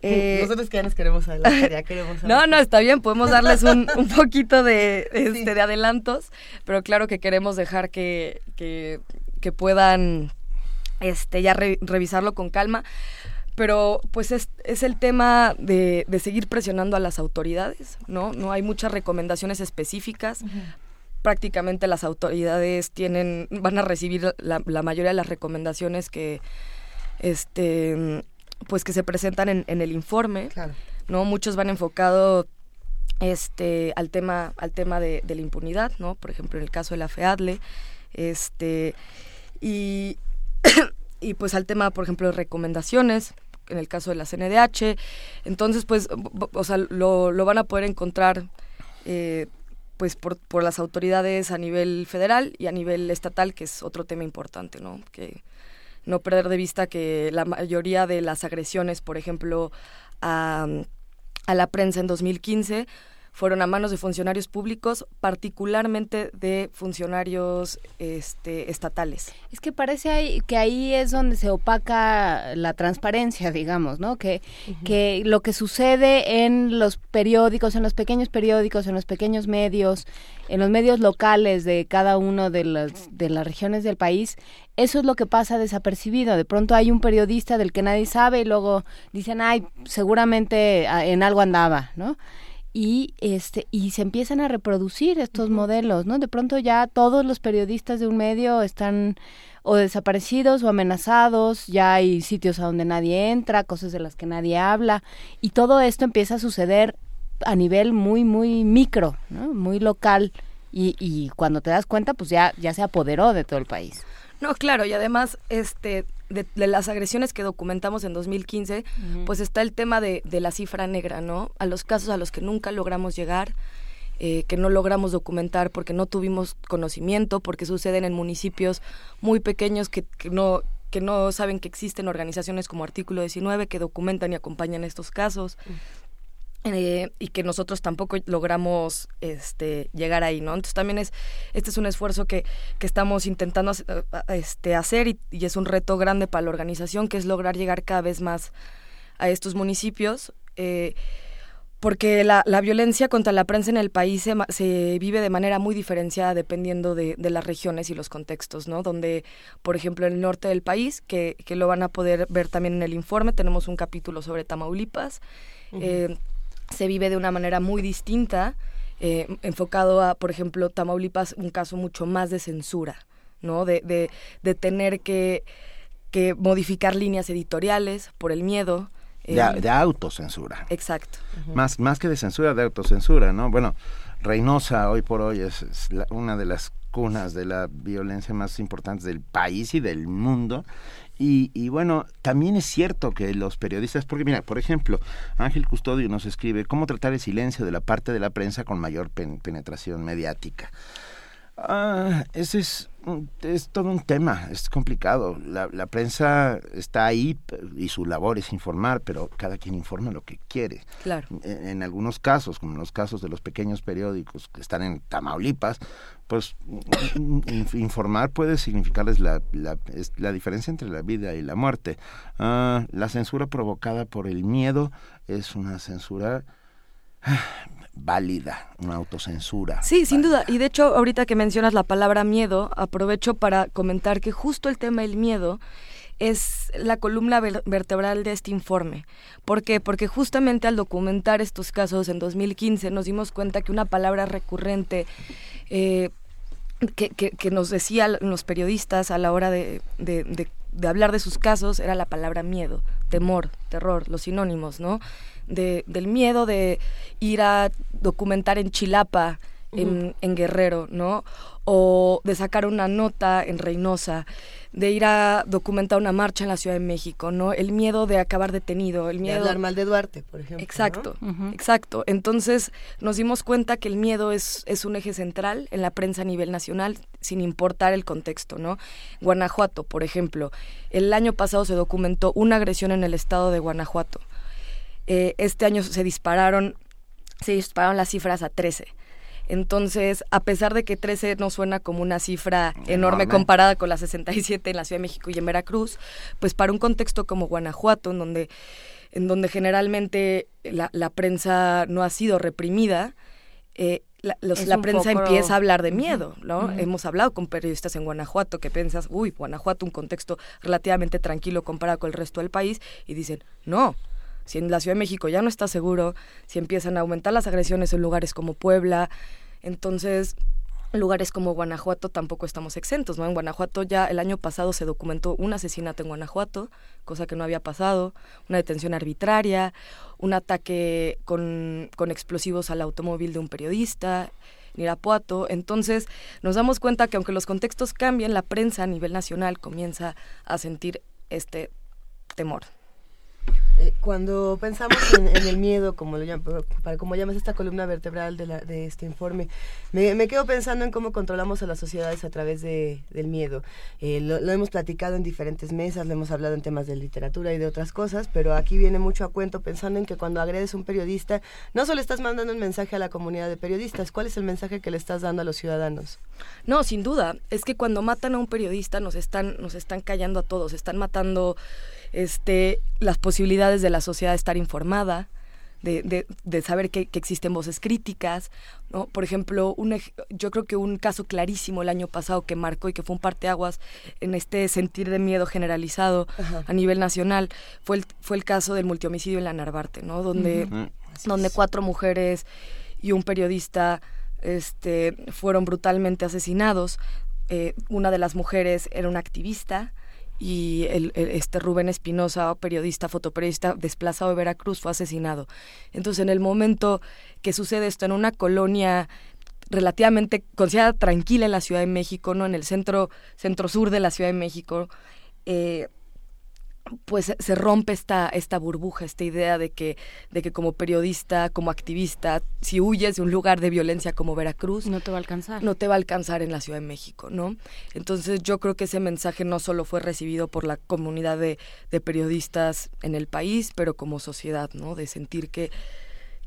Eh, Nosotros que ya nos queremos adelantar, ya queremos No, no, está bien, podemos darles un, un poquito de, este, de adelantos, pero claro que queremos dejar que, que, que puedan este, ya revisarlo con calma. Pero pues es, es el tema de, de, seguir presionando a las autoridades, ¿no? No hay muchas recomendaciones específicas prácticamente las autoridades tienen van a recibir la, mayoría de las recomendaciones que este pues que se presentan en, en el informe, ¿no? Muchos van enfocados este al tema al tema de, de, la impunidad no por ejemplo en el caso de la FEADLE este y y pues al tema por ejemplo de recomendaciones en el caso de la CNDH entonces pues o sea lo, lo van a poder encontrar eh, pues por, por las autoridades a nivel federal y a nivel estatal que es otro tema importante no que no perder de vista que la mayoría de las agresiones por ejemplo a a la prensa en 2015 fueron a manos de funcionarios públicos, particularmente de funcionarios este, estatales. Es que parece ahí, que ahí es donde se opaca la transparencia, digamos, ¿no? Que, que lo que sucede en los periódicos, en los pequeños periódicos, en los pequeños medios, en los medios locales de cada uno de las, de las regiones del país, eso es lo que pasa desapercibido. De pronto hay un periodista del que nadie sabe y luego dicen, ay, seguramente ah, en algo andaba, ¿no? y este y se empiezan a reproducir estos modelos, ¿no? De pronto ya todos los periodistas de un medio están o desaparecidos o amenazados, ya hay sitios a donde nadie entra, cosas de las que nadie habla y todo esto empieza a suceder a nivel muy muy micro, ¿no? Muy local y, y cuando te das cuenta pues ya ya se apoderó de todo el país. No, claro, y además este de, las agresiones que documentamos en 2015, pues está el tema de, de, la cifra negra, ¿no? A los casos a los que nunca logramos llegar, eh, que no logramos documentar porque no tuvimos conocimiento, porque suceden en municipios muy pequeños que, que no que no saben que existen organizaciones como Artículo 19 que documentan y acompañan estos casos. Eh, y que nosotros tampoco logramos este llegar ahí no entonces también es este es un esfuerzo que, que estamos intentando este hacer y, es un reto grande para la organización que es lograr llegar cada vez más a estos municipios eh, porque la, la, violencia contra la prensa en el país se, se vive de manera muy diferenciada dependiendo de, de, las regiones y los contextos, ¿no? Donde, por ejemplo, en el norte del país, que, que lo van a poder ver también en el informe, tenemos un capítulo sobre Tamaulipas, eh, se vive de una manera muy distinta, eh, enfocado a, por ejemplo, Tamaulipas, un caso mucho más de censura, ¿no? De, de, de tener que, que, modificar líneas editoriales por el miedo. de, eh, autocensura. Exacto. Más, más que de censura, de autocensura, ¿no? Bueno, Reynosa hoy por hoy es, una de las cunas de la violencia más importantes del país y del mundo y, bueno, también es cierto que los periodistas, porque mira, por ejemplo, Ángel Custodio nos escribe cómo tratar el silencio de la parte de la prensa con mayor penetración mediática. Ah, ese es, es todo un tema, es complicado. La, la, prensa está ahí y su labor es informar, pero cada quien informa lo que quiere. Claro. En, en, algunos casos, como en los casos de los pequeños periódicos que están en Tamaulipas, pues informar puede significarles la, la, la, diferencia entre la vida y la muerte. Ah, la censura provocada por el miedo es una censura válida, una autocensura. Sí, sin duda. Y de hecho, ahorita que mencionas la palabra miedo, aprovecho para comentar que justo el tema del miedo es la columna vertebral de este informe. ¿Por qué? Porque justamente al documentar estos casos en 2015 nos dimos cuenta que una palabra recurrente eh, que, que, nos decían los periodistas a la hora de, de, de hablar de sus casos era la palabra miedo, temor, terror, los sinónimos, ¿no? De, del miedo de ir a documentar en Chilapa, en, en, Guerrero, ¿no? O de sacar una nota en Reynosa, de ir a documentar una marcha en la Ciudad de México, ¿no? El miedo de acabar detenido, el miedo... De hablar mal de Duarte, por ejemplo. Exacto, exacto. Entonces nos dimos cuenta que el miedo es, es un eje central en la prensa a nivel nacional, sin importar el contexto, ¿no? Guanajuato, por ejemplo. El año pasado se documentó una agresión en el estado de Guanajuato eh, este año se dispararon, se dispararon las cifras a 13. Entonces, a pesar de que 13 no suena como una cifra enorme, comparada con las 67 en la Ciudad de México y en Veracruz, pues para un contexto como Guanajuato, en donde, en donde generalmente la, la prensa no ha sido reprimida, eh, la, la prensa empieza a hablar de miedo, ¿no? Hemos hablado con periodistas en Guanajuato que piensas, uy, Guanajuato, un contexto relativamente tranquilo comparado con el resto del país, y dicen, no, si en la Ciudad de México ya no está seguro, si empiezan a aumentar las agresiones en lugares como Puebla, entonces lugares como Guanajuato tampoco estamos exentos, ¿no? En Guanajuato ya el año pasado se documentó un asesinato en Guanajuato, cosa que no había pasado, una detención arbitraria, un ataque con, con explosivos al automóvil de un periodista en Irapuato. Entonces nos damos cuenta que aunque los contextos cambien, la prensa a nivel nacional comienza a sentir este temor. Eh, cuando pensamos en, el miedo, como lo para como llamas esta columna vertebral de, la, de este informe, me, quedo pensando en cómo controlamos a las sociedades a través de, del miedo. Eh, lo, hemos platicado en diferentes mesas, lo hemos hablado en temas de literatura y de otras cosas, pero aquí viene mucho a cuento pensando en que cuando agredes a un periodista, no solo estás mandando un mensaje a la comunidad de periodistas, ¿cuál es el mensaje que le estás dando a los ciudadanos? No, sin duda, es que cuando matan a un periodista nos están, nos están callando a todos, están matando este, las posibilidades de la sociedad de estar informada, de, de, saber que, existen voces críticas. ¿no? Por ejemplo, un, yo creo que un caso clarísimo el año pasado que marcó y que fue un parteaguas en este sentir de miedo generalizado a nivel nacional fue el, fue el caso del multihomicidio en la Narvarte, ¿no? donde, donde cuatro mujeres y un periodista este, fueron brutalmente asesinados. Eh, una de las mujeres era una activista, y el, este Rubén Espinosa, periodista, fotoperiodista desplazado de Veracruz, fue asesinado. Entonces, en el momento que sucede esto en una colonia relativamente considerada tranquila en la Ciudad de México, no en el centro centro sur de la Ciudad de México, eh, pues se rompe esta, esta burbuja, esta idea de que, de que como periodista, como activista, si huyes de un lugar de violencia como Veracruz, no te va a alcanzar. No te va a alcanzar en la Ciudad de México, ¿no? Entonces yo creo que ese mensaje no solo fue recibido por la comunidad de, de periodistas en el país, pero como sociedad, ¿no? De sentir que,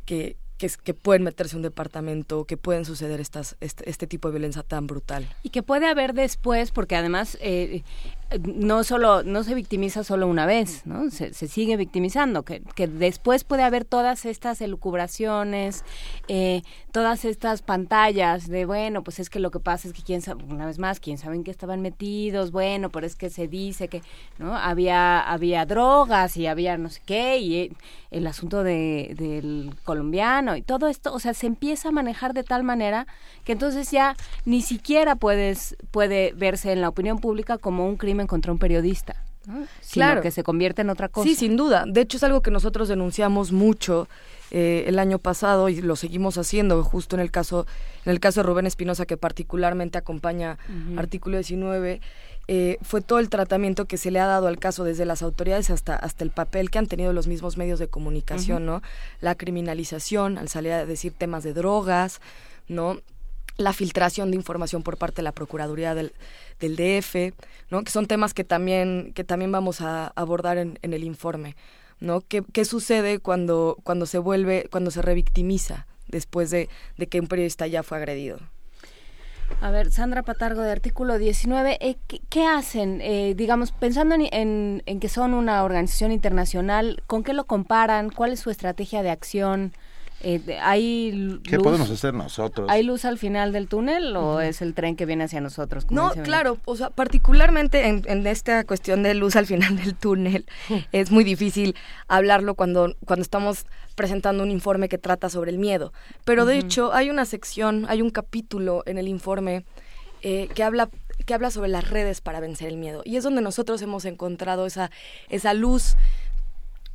que, que, que, pueden meterse en un departamento, que pueden suceder estas, este, este, tipo de violencia tan brutal. Y que puede haber después, porque además eh, no solo no se victimiza solo una vez, ¿no? Se, sigue victimizando, que, que, después puede haber todas estas elucubraciones, eh, todas estas pantallas de, bueno, pues es que lo que pasa es que quién sabe, una vez más, quién sabe en qué estaban metidos, bueno, pero es que se dice que, ¿no? Había, había drogas y había no sé qué, y eh, el asunto de, del colombiano y todo esto, o sea, se empieza a manejar de tal manera que entonces ya ni siquiera puedes, puede verse en la opinión pública como un crimen contra un periodista. Claro. que se convierte en otra cosa. Sí, sin duda. De hecho, es algo que nosotros denunciamos mucho eh, el año pasado y lo seguimos haciendo, justo en el caso, en el caso de Rubén Espinosa, que particularmente acompaña artículo 19. Eh, fue todo el tratamiento que se le ha dado al caso desde las autoridades hasta hasta el papel que han tenido los mismos medios de comunicación, ¿no? La criminalización al salir a decir temas de drogas, ¿no? La filtración de información por parte de la Procuraduría del, DF, ¿no? que son temas que también, que también vamos a abordar en, en el informe. ¿no? ¿Qué, ¿Qué, sucede cuando, cuando se vuelve, cuando se revictimiza después de, de que un periodista ya fue agredido? A ver, Sandra Patargo de artículo 19, eh, ¿qué, hacen? Eh, digamos, pensando en, en, en, que son una organización internacional, ¿con qué lo comparan? ¿Cuál es su estrategia de acción? Eh, hay ¿Qué podemos hacer nosotros? ¿Hay luz al final del túnel o es el tren que viene hacia nosotros? No, claro, o sea, particularmente en, esta cuestión de luz al final del túnel, es muy difícil hablarlo cuando, cuando estamos presentando un informe que trata sobre el miedo. Pero de hecho, hay una sección, hay un capítulo en el informe eh, que habla que habla sobre las redes para vencer el miedo. Y es donde nosotros hemos encontrado esa, esa luz,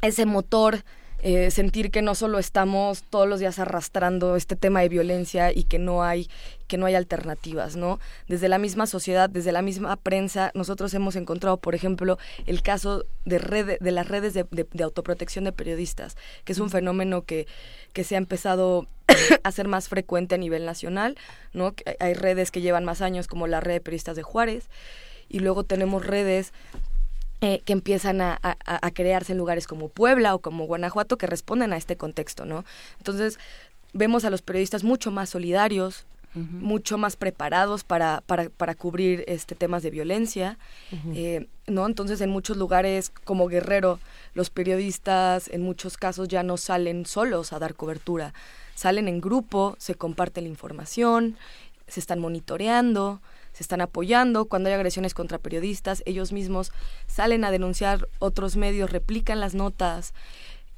ese motor eh, sentir que no solo estamos todos los días arrastrando este tema de violencia y que no hay que no hay alternativas, ¿no? Desde la misma sociedad, desde la misma prensa, nosotros hemos encontrado, por ejemplo, el caso de, red, de las redes de, autoprotección de periodistas, que es un fenómeno que, que se ha empezado a ser más frecuente a nivel nacional, ¿no? Hay redes que llevan más años, como la red de periodistas de Juárez, y luego tenemos redes eh, que empiezan a, crearse en lugares como Puebla o como Guanajuato que responden a este contexto, ¿no? Entonces, vemos a los periodistas mucho más solidarios, mucho más preparados para, para, para, cubrir este temas de violencia, eh, ¿no? Entonces, en muchos lugares como Guerrero, los periodistas en muchos casos ya no salen solos a dar cobertura, salen en grupo, se comparte la información, se están monitoreando, se están apoyando, cuando hay agresiones contra periodistas, ellos mismos salen a denunciar, otros medios replican las notas.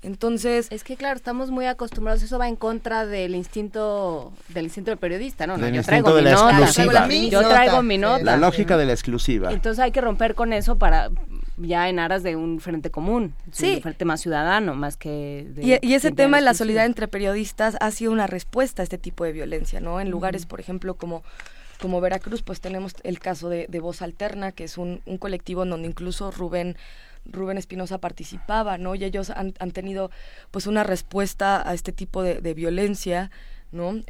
Entonces... Es que claro, estamos muy acostumbrados, eso va en contra del instinto del instinto del periodista, ¿no? yo traigo de mi la nota, exclusiva. yo traigo mi nota. La lógica de la exclusiva. Entonces hay que romper con eso para ya en aras de un frente común, Sí. un frente más ciudadano, más que de, Y, y ese de tema de la solidaridad entre periodistas ha sido una respuesta a este tipo de violencia, ¿no? En lugares, por ejemplo, como, como Veracruz, pues tenemos el caso de, de Voz Alterna, que es un, colectivo en donde incluso Rubén Rubén Espinosa participaba, ¿no? Y ellos han, han tenido pues una respuesta a este tipo de, violencia, ¿no?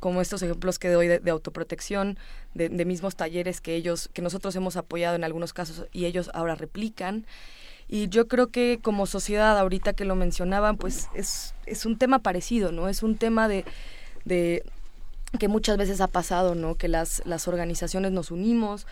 Como estos ejemplos que doy de, de autoprotección, de, mismos talleres que ellos, que nosotros hemos apoyado en algunos casos y ellos ahora replican. Y yo creo que como sociedad, ahorita que lo mencionaban, pues es, es un tema parecido, ¿no? Es un tema de que muchas veces ha pasado, ¿no? Que las, las organizaciones nos unimos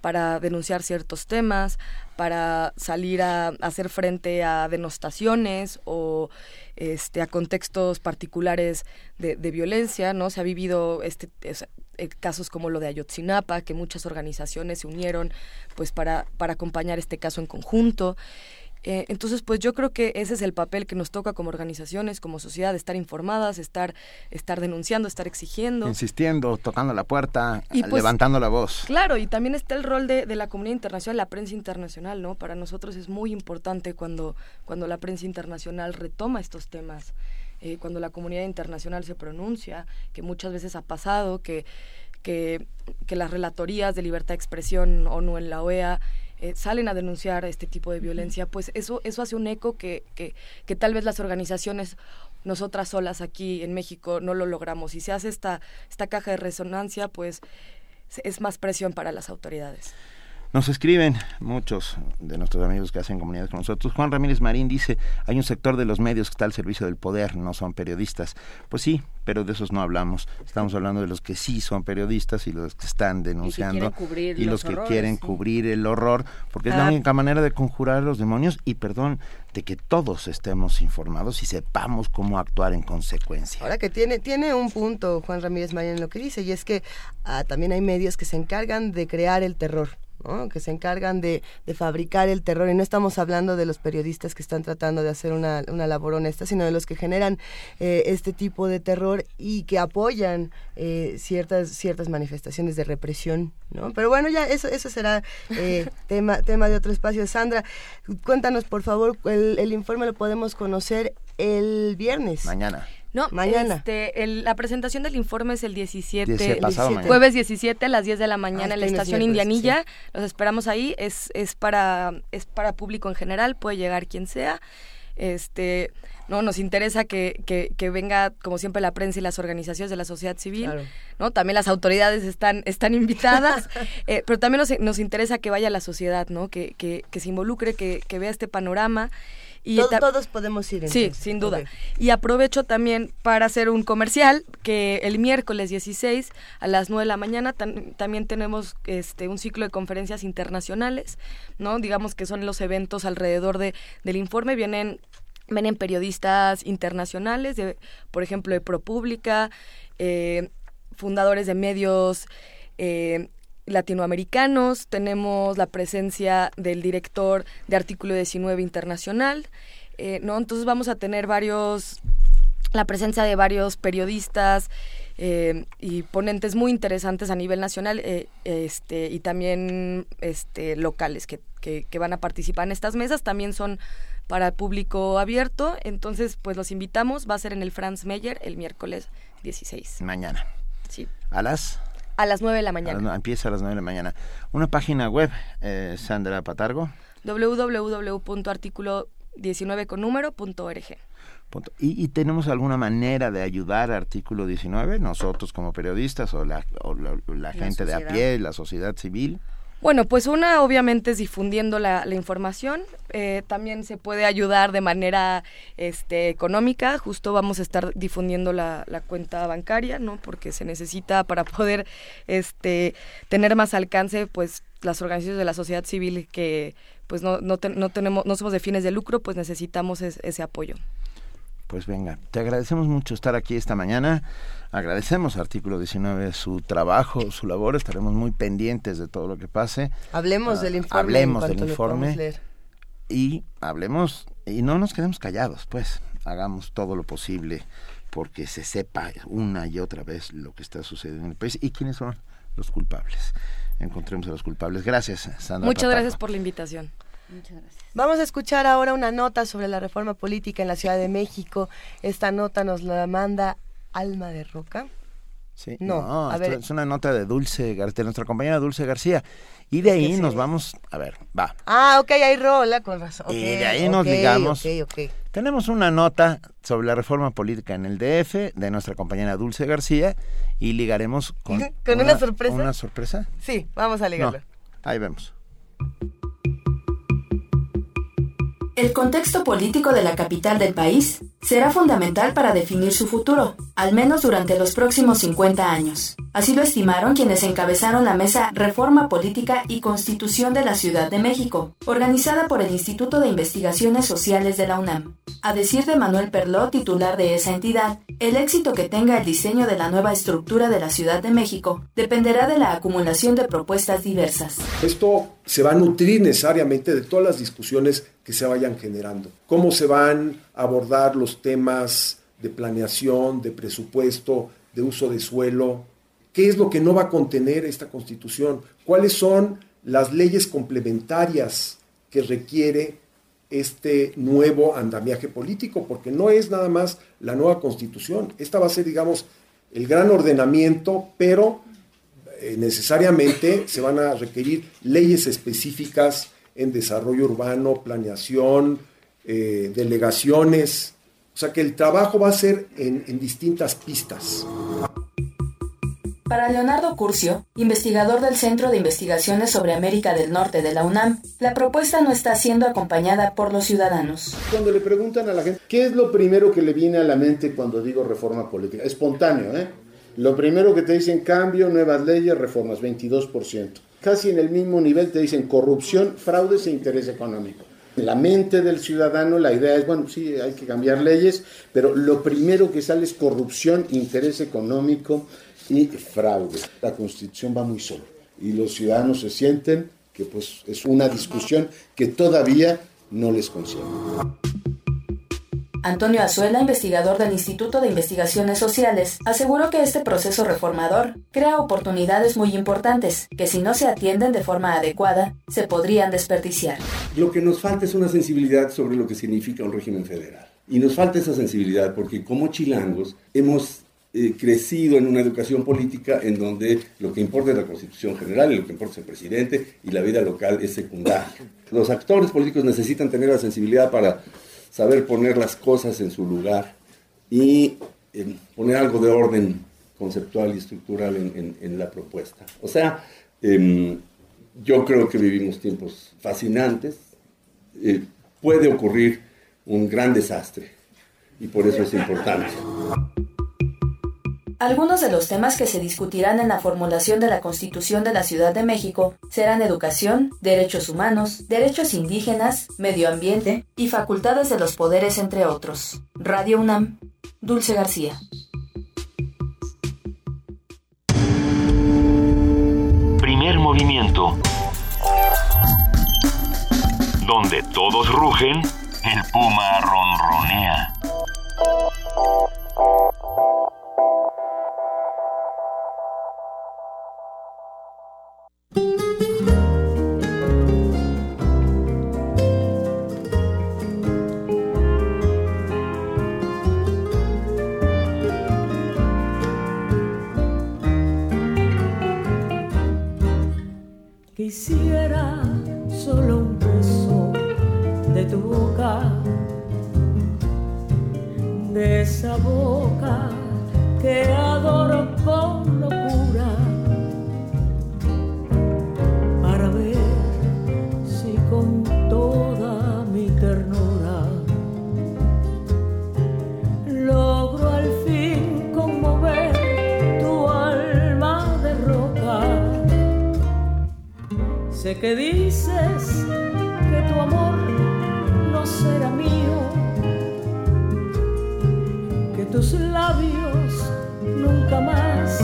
para denunciar ciertos temas, para salir a, hacer frente a denostaciones o este, a contextos particulares de, de violencia, ¿no? Se ha vivido este, es- eh, casos como lo de Ayotzinapa, que muchas organizaciones se unieron pues para, para acompañar este caso en conjunto. Eh, entonces, pues yo creo que ese es el papel que nos toca como organizaciones, como sociedad, estar informadas, estar, estar denunciando, estar exigiendo. Insistiendo, tocando la puerta, Y pues- levantando la voz. Claro, y también está el rol de, de la comunidad internacional, la prensa internacional, ¿no? Para nosotros es muy importante cuando, cuando la prensa internacional retoma estos temas, eh, cuando la comunidad internacional se pronuncia, que muchas veces ha pasado, que, que, que las relatorías de libertad de expresión ONU en la OEA eh, salen a denunciar este tipo de violencia, pues eso, eso hace un eco que, que, que tal vez las organizaciones nosotras solas aquí en México no lo logramos. Y se hace esta, esta caja de resonancia, pues es más presión para las autoridades. Nos escriben muchos de nuestros amigos que hacen comunidad con nosotros. Juan Ramírez Marín dice, hay un sector de los medios que está al servicio del poder, no son periodistas. Pues sí, pero de esos no hablamos. Estamos hablando de los que sí son periodistas y los que están denunciando quieren cubrir y los los que horrores, quieren sí. cubrir el horror, porque es la Ah. única manera de conjurar a los demonios y, perdón, de que todos estemos informados y sepamos cómo actuar en consecuencia. Ahora que tiene, tiene un punto Juan Ramírez Marín en lo que dice, y es que ah, también hay medios que se encargan de crear el terror. ¿No? que se encargan de, de fabricar el terror y no estamos hablando de los periodistas que están tratando de hacer una, una labor honesta sino de los que generan eh, este tipo de terror y que apoyan eh, ciertas ciertas manifestaciones de represión no pero bueno ya eso eso será eh, tema tema de otro espacio Sandra cuéntanos por favor el, el informe lo podemos conocer el viernes Mañana. No, Mañana. Este, el- la presentación del informe es el 17, Dice, pasado 17, mañana. jueves 17 a las 10 de la mañana Ah, en la estación Indianilla. Los esperamos ahí. Es, es para es para público en general. Puede llegar quien sea. Este, no nos interesa que, que, que venga como siempre la prensa y las organizaciones de la sociedad civil. Claro. ¿no? También las autoridades están, están invitadas, eh, pero también nos, nos interesa que vaya la sociedad, ¿no? Que, que, que se involucre, que, que vea este panorama. Y todos podemos ir Sí, entonces. sin duda. Y aprovecho también para hacer un comercial que el miércoles 16 a las 9 de la mañana tam- también tenemos este un ciclo de conferencias internacionales, ¿no? Digamos que son los eventos alrededor de, del informe vienen vienen periodistas internacionales, de, por ejemplo, de ProPublica, eh, fundadores de medios eh, latinoamericanos, tenemos la presencia del director de Artículo 19 Internacional, eh, ¿no? Entonces vamos a tener varios, la presencia de varios periodistas eh, y ponentes muy interesantes a nivel nacional eh, este, y también este, locales que, que, que van a participar en estas mesas, también son para público abierto, entonces pues los invitamos, va a ser en el Franz Meyer el miércoles 16. Mañana. Sí. A las A las 9 de la mañana. nue- empieza a las 9 de la mañana. Una página web, eh, Sandra Patargo. www.artículo19 con número.org. punto. ¿Y, y tenemos alguna manera de ayudar a Artículo 19, nosotros como periodistas o la, o la, la gente de a pie, la sociedad civil? Bueno, pues una obviamente es difundiendo la, la información. Eh, también se puede ayudar de manera este, económica. Justo vamos a estar difundiendo la, cuenta bancaria, ¿no? Porque se necesita para poder este, tener más alcance, pues las organizaciones de la sociedad civil que pues no, no, no tenemos, no somos de fines de lucro, pues necesitamos es- ese apoyo. Pues venga, te agradecemos mucho estar aquí esta mañana. Agradecemos a Artículo 19 su trabajo, su labor. Estaremos muy pendientes de todo lo que pase. Hablemos Ah, del informe. Hablemos del informe. y hablemos y no nos quedemos callados, pues hagamos todo lo posible porque se sepa una y otra vez lo que está sucediendo en el país y quiénes son los culpables. Encontremos a los culpables. Gracias, Sandra. Muchas gracias por la invitación. Muchas gracias. Vamos a escuchar ahora una nota sobre la reforma política en la Ciudad de México. Esta nota nos la manda Alma de Roca. Sí, No, no, a esto ver. es una nota de Dulce Gar- de nuestra compañera Dulce García. Y de ahí sí. nos vamos, a ver, va. Ah, ok, hay rola, con razón. y de ahí nos ok, ligamos. ok, ok. Tenemos una nota sobre la reforma política en el DF de nuestra compañera Dulce García y ligaremos con, ¿Con una sorpresa? ¿Una sorpresa? Sí, vamos a ligarlo. No, ahí vemos. El contexto político de la capital del país será fundamental para definir su futuro, al menos durante los próximos 50 años. Así lo estimaron quienes encabezaron la mesa Reforma Política y Constitución de la Ciudad de México, organizada por el Instituto de Investigaciones Sociales de la UNAM. A decir de Manuel Perló, titular de esa entidad, el éxito que tenga el diseño de la nueva estructura de la Ciudad de México dependerá de la acumulación de propuestas diversas. Esto se va a nutrir necesariamente de todas las discusiones que se vayan generando. Cómo se van a abordar los temas de planeación, de presupuesto, de uso de suelo. ¿Qué es lo que no va a contener esta constitución? ¿Cuáles son las leyes complementarias que requiere este nuevo andamiaje político? Porque no es nada más la nueva constitución. Esta va a ser, digamos, el gran ordenamiento, pero eh, necesariamente se van a requerir leyes específicas en desarrollo urbano, planeación, eh, delegaciones. O sea que el trabajo va a ser en, en distintas pistas. Para Leonardo Curcio, investigador del Centro de Investigaciones sobre América del Norte de la UNAM, la propuesta no está siendo acompañada por los ciudadanos. Cuando le preguntan a la gente, ¿qué es lo primero que le viene a la mente cuando digo reforma política? Espontáneo, ¿eh? Lo primero que te dicen cambio, nuevas leyes, reformas, 22%. Casi en el mismo nivel te dicen corrupción, fraudes e interés económico. En la mente del ciudadano la idea es, bueno, sí, hay que cambiar leyes, pero lo primero que sale es corrupción, interés económico y fraude. La constitución va muy sola y los ciudadanos se sienten que pues es una discusión que todavía no les concierne. Antonio Azuela, investigador del Instituto de Investigaciones Sociales, aseguró que este proceso reformador crea oportunidades muy importantes que si no se atienden de forma adecuada, se podrían desperdiciar. Lo que nos falta es una sensibilidad sobre lo que significa un régimen federal. Y nos falta esa sensibilidad porque como chilangos hemos eh, crecido en una educación política en donde lo que importa es la constitución general y lo que importa es el presidente y la vida local es secundaria. Los actores políticos necesitan tener la sensibilidad para saber poner las cosas en su lugar y eh, poner algo de orden conceptual y estructural en, la propuesta. O sea, em, yo creo que vivimos tiempos fascinantes. Eh, puede ocurrir un gran desastre y por eso es importante. Algunos de los temas que se discutirán en la formulación de la Constitución de la Ciudad de México serán educación, derechos humanos, derechos indígenas, medio ambiente y facultades de los poderes, entre otros. Radio UNAM, Dulce García. Primer movimiento. Donde todos rugen, el puma ronronea. Quisiera solo un beso de tu boca, de esa boca que adoro Que dices que tu amor no será mío, que tus labios nunca más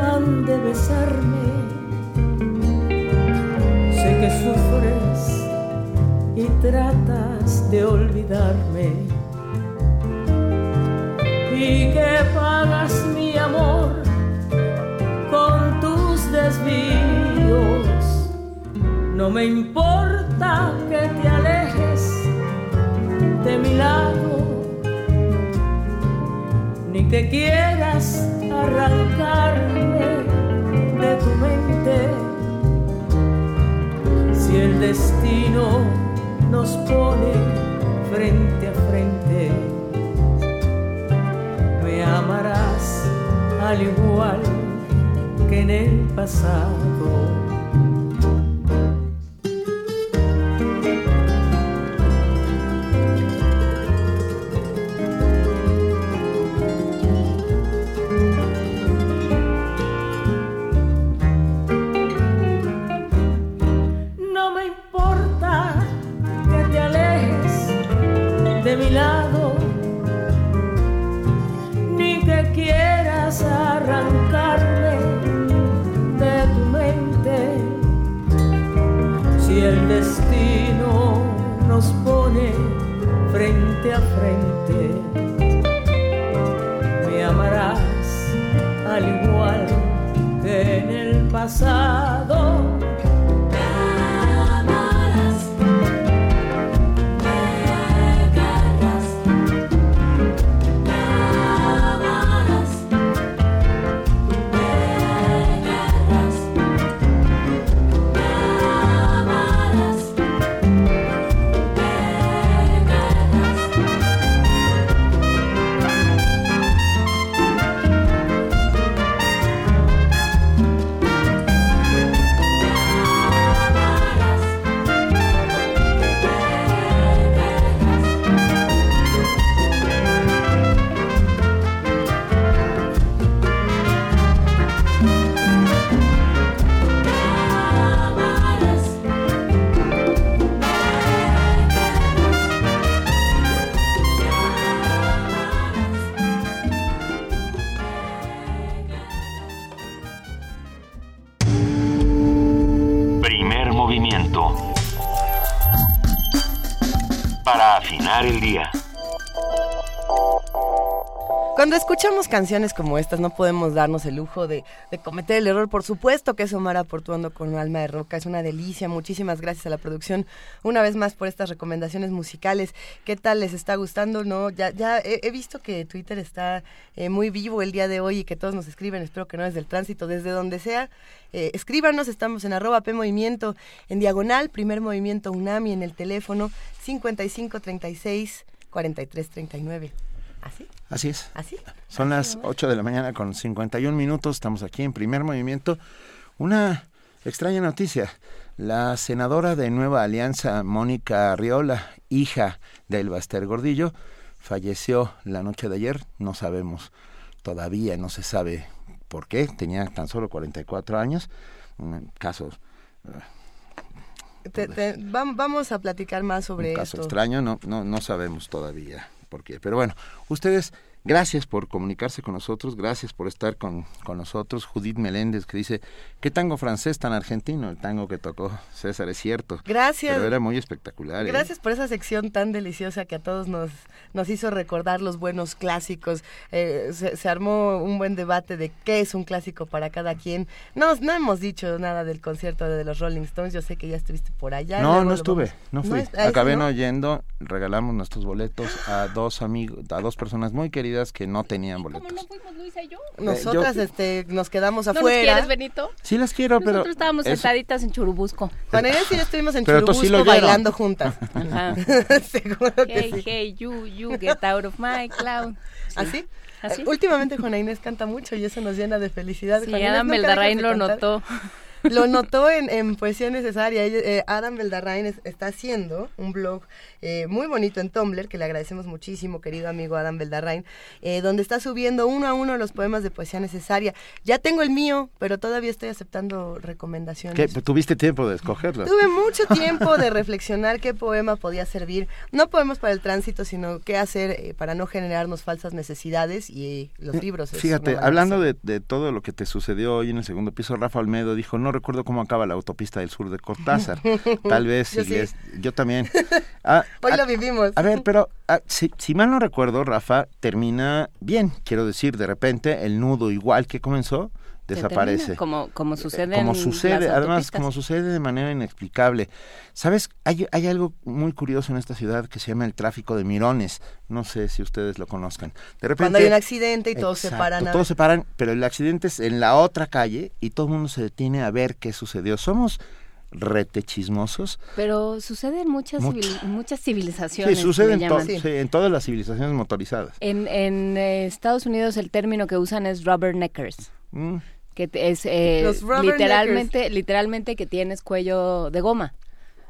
han de besarme. Sé que sufres y tratas de olvidarme y que pagas mi amor con tus desvíos. No me importa que te alejes de mi lado, ni que quieras arrancarme de tu mente. Si el destino nos pone frente a frente, me amarás al igual que en el pasado. Canciones como estas no podemos darnos el lujo de, cometer el error. Por supuesto que es Omar aportuando con alma de roca. Es una delicia. Muchísimas gracias a la producción una vez más por estas recomendaciones musicales. ¿Qué tal les está gustando? No, ya, ya he, he visto que Twitter está eh, muy vivo el día de hoy y que todos nos escriben. Espero que no desde el tránsito, desde donde sea. Eh, escríbanos, estamos en arroba P Movimiento, en diagonal, primer movimiento UNAMI, en el teléfono 5536 4339. ¿Así? Así es. ¿Así? Son las 8 de la mañana con 51 minutos. Estamos aquí en primer movimiento. Una extraña noticia. La senadora de Nueva Alianza, Mónica Arriola, hija de Elbaster Gordillo, falleció la noche de ayer. No sabemos todavía, no se sabe por qué. Tenía tan solo 44 años. Un caso, Te- te- vam- vamos a platicar más sobre un caso esto. extraño. No, no, no sabemos todavía por qué. Pero bueno, ustedes Gracias por comunicarse con nosotros, gracias por estar con, con nosotros. Judith Meléndez que dice, ¿qué tango francés tan argentino? El tango que tocó César, es cierto. Gracias. Pero era muy espectacular. ¿eh? Gracias por esa sección tan deliciosa que a todos nos, nos hizo recordar los buenos clásicos. Eh, se, se armó un buen debate de qué es un clásico para cada quien. No, no hemos dicho nada del concierto de los Rolling Stones. Yo sé que ya estuviste por allá. No, no estuve, vamos- no fui. Acabé no yendo, regalamos nuestros boletos a dos amigos, a dos personas muy queridas que no tenían boletos. no fuimos Luisa y yo? Nosotras yo- este, nos quedamos ¿No nos afuera. quieres, Benito? Sí las quiero, pero... Nosotros estábamos eso- sentaditas en Churubusco. Juan Inés y yo estuvimos en Pero Churubusco sí bailando juntas. Ajá. Seguro que hey, sí. hey, you, you, get out of my cloud. ¿Así? ¿Así? Eh, Últimamente Juana Inés canta mucho y eso nos llena de felicidad. Sí, Juana Adam Beldarrain lo notó. Lo notó en, en Poesía Necesaria. Eh, Adam Beldarrain es- está haciendo un blog eh, muy bonito en Tumblr, que le agradecemos muchísimo, querido amigo Adam Beldarrain, eh, donde está subiendo uno a uno los poemas de Poesía Necesaria. Ya tengo el mío, pero todavía estoy aceptando recomendaciones. ¿Qué? ¿Tuviste tiempo de escogerlo? Tuve mucho tiempo de reflexionar qué poema podía servir, no poemas para el tránsito, sino qué hacer eh, para no generarnos falsas necesidades y eh, los libros. Fíjate, hablando de, de todo lo que te sucedió hoy en el segundo piso, Rafa Olmedo dijo, no recuerdo cómo acaba la autopista del sur de Cortázar. Tal vez, Yo si sí. les- yo también. Ah, Hoy ah, lo vivimos. a ver, pero ah, si, si mal no recuerdo, Rafa, termina bien. Quiero decir, de repente el nudo igual que comenzó, desaparece. como, como sucede como en sucede, las además, como sucede de manera inexplicable. ¿Sabes? Hay, hay algo muy curioso en esta ciudad que se llama el tráfico de mirones. No sé si ustedes lo conozcan. De repente, Cuando hay un accidente y todos se paran a Todos se paran, pero el accidente es en la otra calle y todo el mundo se detiene a ver qué sucedió. Somos rete chismosos. Pero sucede en muchas, civil- muchas Sí, civilizaciones. sucede le en, to- llaman. sí, en todas las civilizaciones motorizadas. En, en eh, Estados Unidos el término que usan es rubberneckers. Mm. Que es eh, literalmente, literalmente que tienes cuello de goma.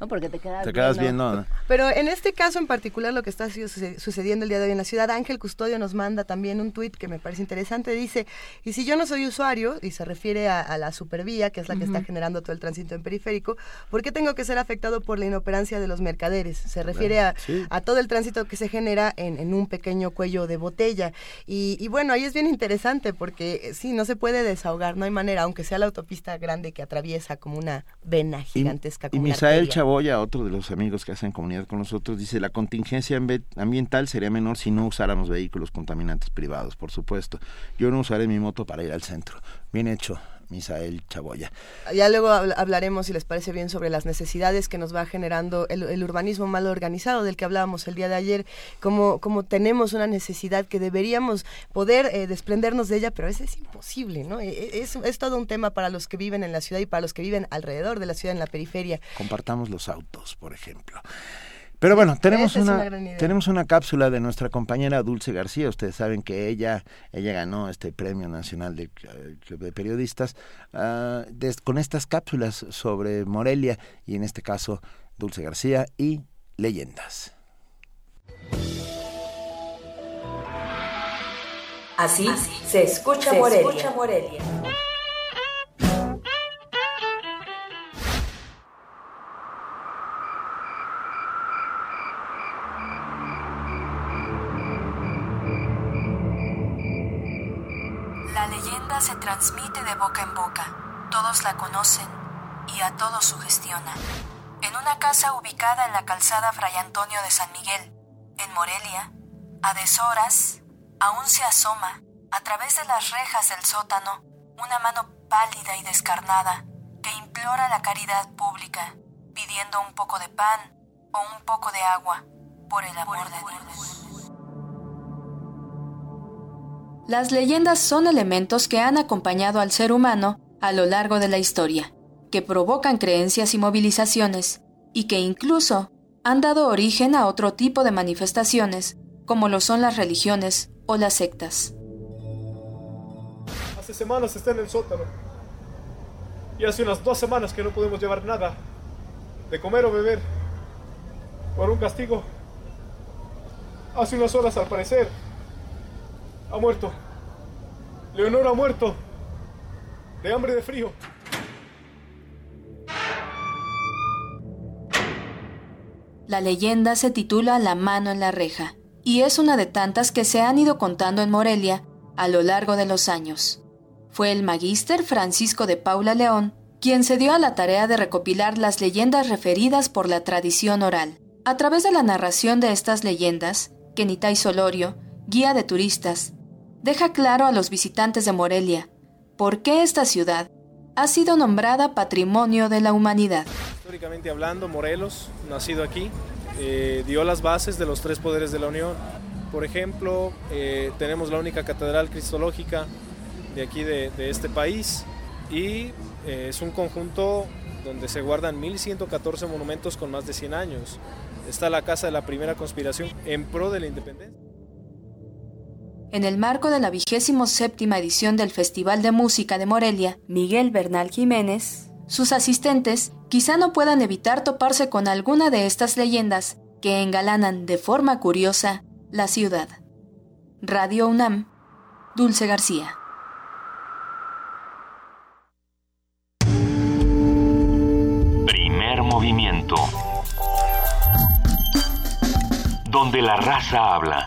¿No? Porque te quedas, Te quedas viendo. ¿no? Pero en este caso en particular, lo que está su- suce- sucediendo el día de hoy en la ciudad, Ángel Custodio nos manda también un tuit que me parece interesante. Dice, y si yo no soy usuario, y se refiere a, a la supervía, que es la que está generando todo el tránsito en periférico, ¿por qué tengo que ser afectado por la inoperancia de los mercaderes? Se refiere a, sí. a todo el tránsito que se genera en, en un pequeño cuello de botella. Y, y bueno, ahí es bien interesante porque eh, sí, no se puede desahogar, no hay manera, aunque sea la autopista grande que atraviesa como una vena gigantesca. Y como una Misael arteria. Chaboya, otro de los amigos que hacen comunidad con nosotros, dice, la contingencia ambi- ambiental sería menor si no usáramos vehículos contaminantes privados, por supuesto. Yo no usaré mi moto para ir al centro. Bien hecho, Misael Chaboya. Ya luego habl- hablaremos, si les parece bien, sobre las necesidades que nos va generando el, el urbanismo mal organizado del que hablábamos el día de ayer, como, como tenemos una necesidad que deberíamos poder eh, desprendernos de ella, pero a veces es imposible, ¿no? E- e- Es, es todo un tema para los que viven en la ciudad y para los que viven alrededor de la ciudad, en la periferia. Compartamos los autos, por ejemplo. Pero bueno, tenemos Esa una, una tenemos una cápsula de nuestra compañera Dulce García. Ustedes saben que ella ella ganó este premio nacional de eh, Club de periodistas ah, con estas cápsulas sobre Morelia y en este caso Dulce García y leyendas. Así se escucha Se Morelia. escucha Morelia. Se transmite de boca en boca. Todos la conocen y a todos sugestiona. En una casa ubicada en la calzada Fray Antonio de San Miguel, en Morelia, a deshoras, aún se asoma, a través de las rejas del sótano, una mano pálida y descarnada que implora la caridad pública, pidiendo un poco de pan o un poco de agua, por el amor de Dios. Las leyendas son elementos que han acompañado al ser humano a lo largo de la historia, que provocan creencias y movilizaciones, y que incluso han dado origen a otro tipo de manifestaciones, como lo son las religiones o las sectas. Hace semanas está en el sótano. Y hace unas dos semanas que no podemos llevar nada de comer o beber. Por un castigo. Hace unas horas al parecer. Ha muerto. Leonor ha muerto. De hambre de frío. La leyenda se titula La mano en la reja, y es una de tantas que se han ido contando en Morelia a lo largo de los años. Fue el magíster Francisco de Paula León quien se dio a la tarea de recopilar las leyendas referidas por la tradición oral. A través de la narración de estas leyendas, Kenitay Solorio, guía de turistas, deja claro a los visitantes de Morelia por qué esta ciudad ha sido nombrada Patrimonio de la Humanidad. Históricamente hablando, Morelos, nacido aquí, eh, dio las bases de los tres poderes de la Unión. Por ejemplo, eh, tenemos la única catedral cristológica de aquí de, este país y eh, es un conjunto donde se guardan 1114 monumentos con más de 100 años. Está la casa de la primera conspiración en pro de la independencia. En el marco de la vigésimo séptima edición del Festival de Música de Morelia, Miguel Bernal Jiménez, sus asistentes quizá no puedan evitar toparse con alguna de estas leyendas que engalanan de forma curiosa la ciudad. Radio UNAM, Dulce García. Primer movimiento. Donde la raza habla.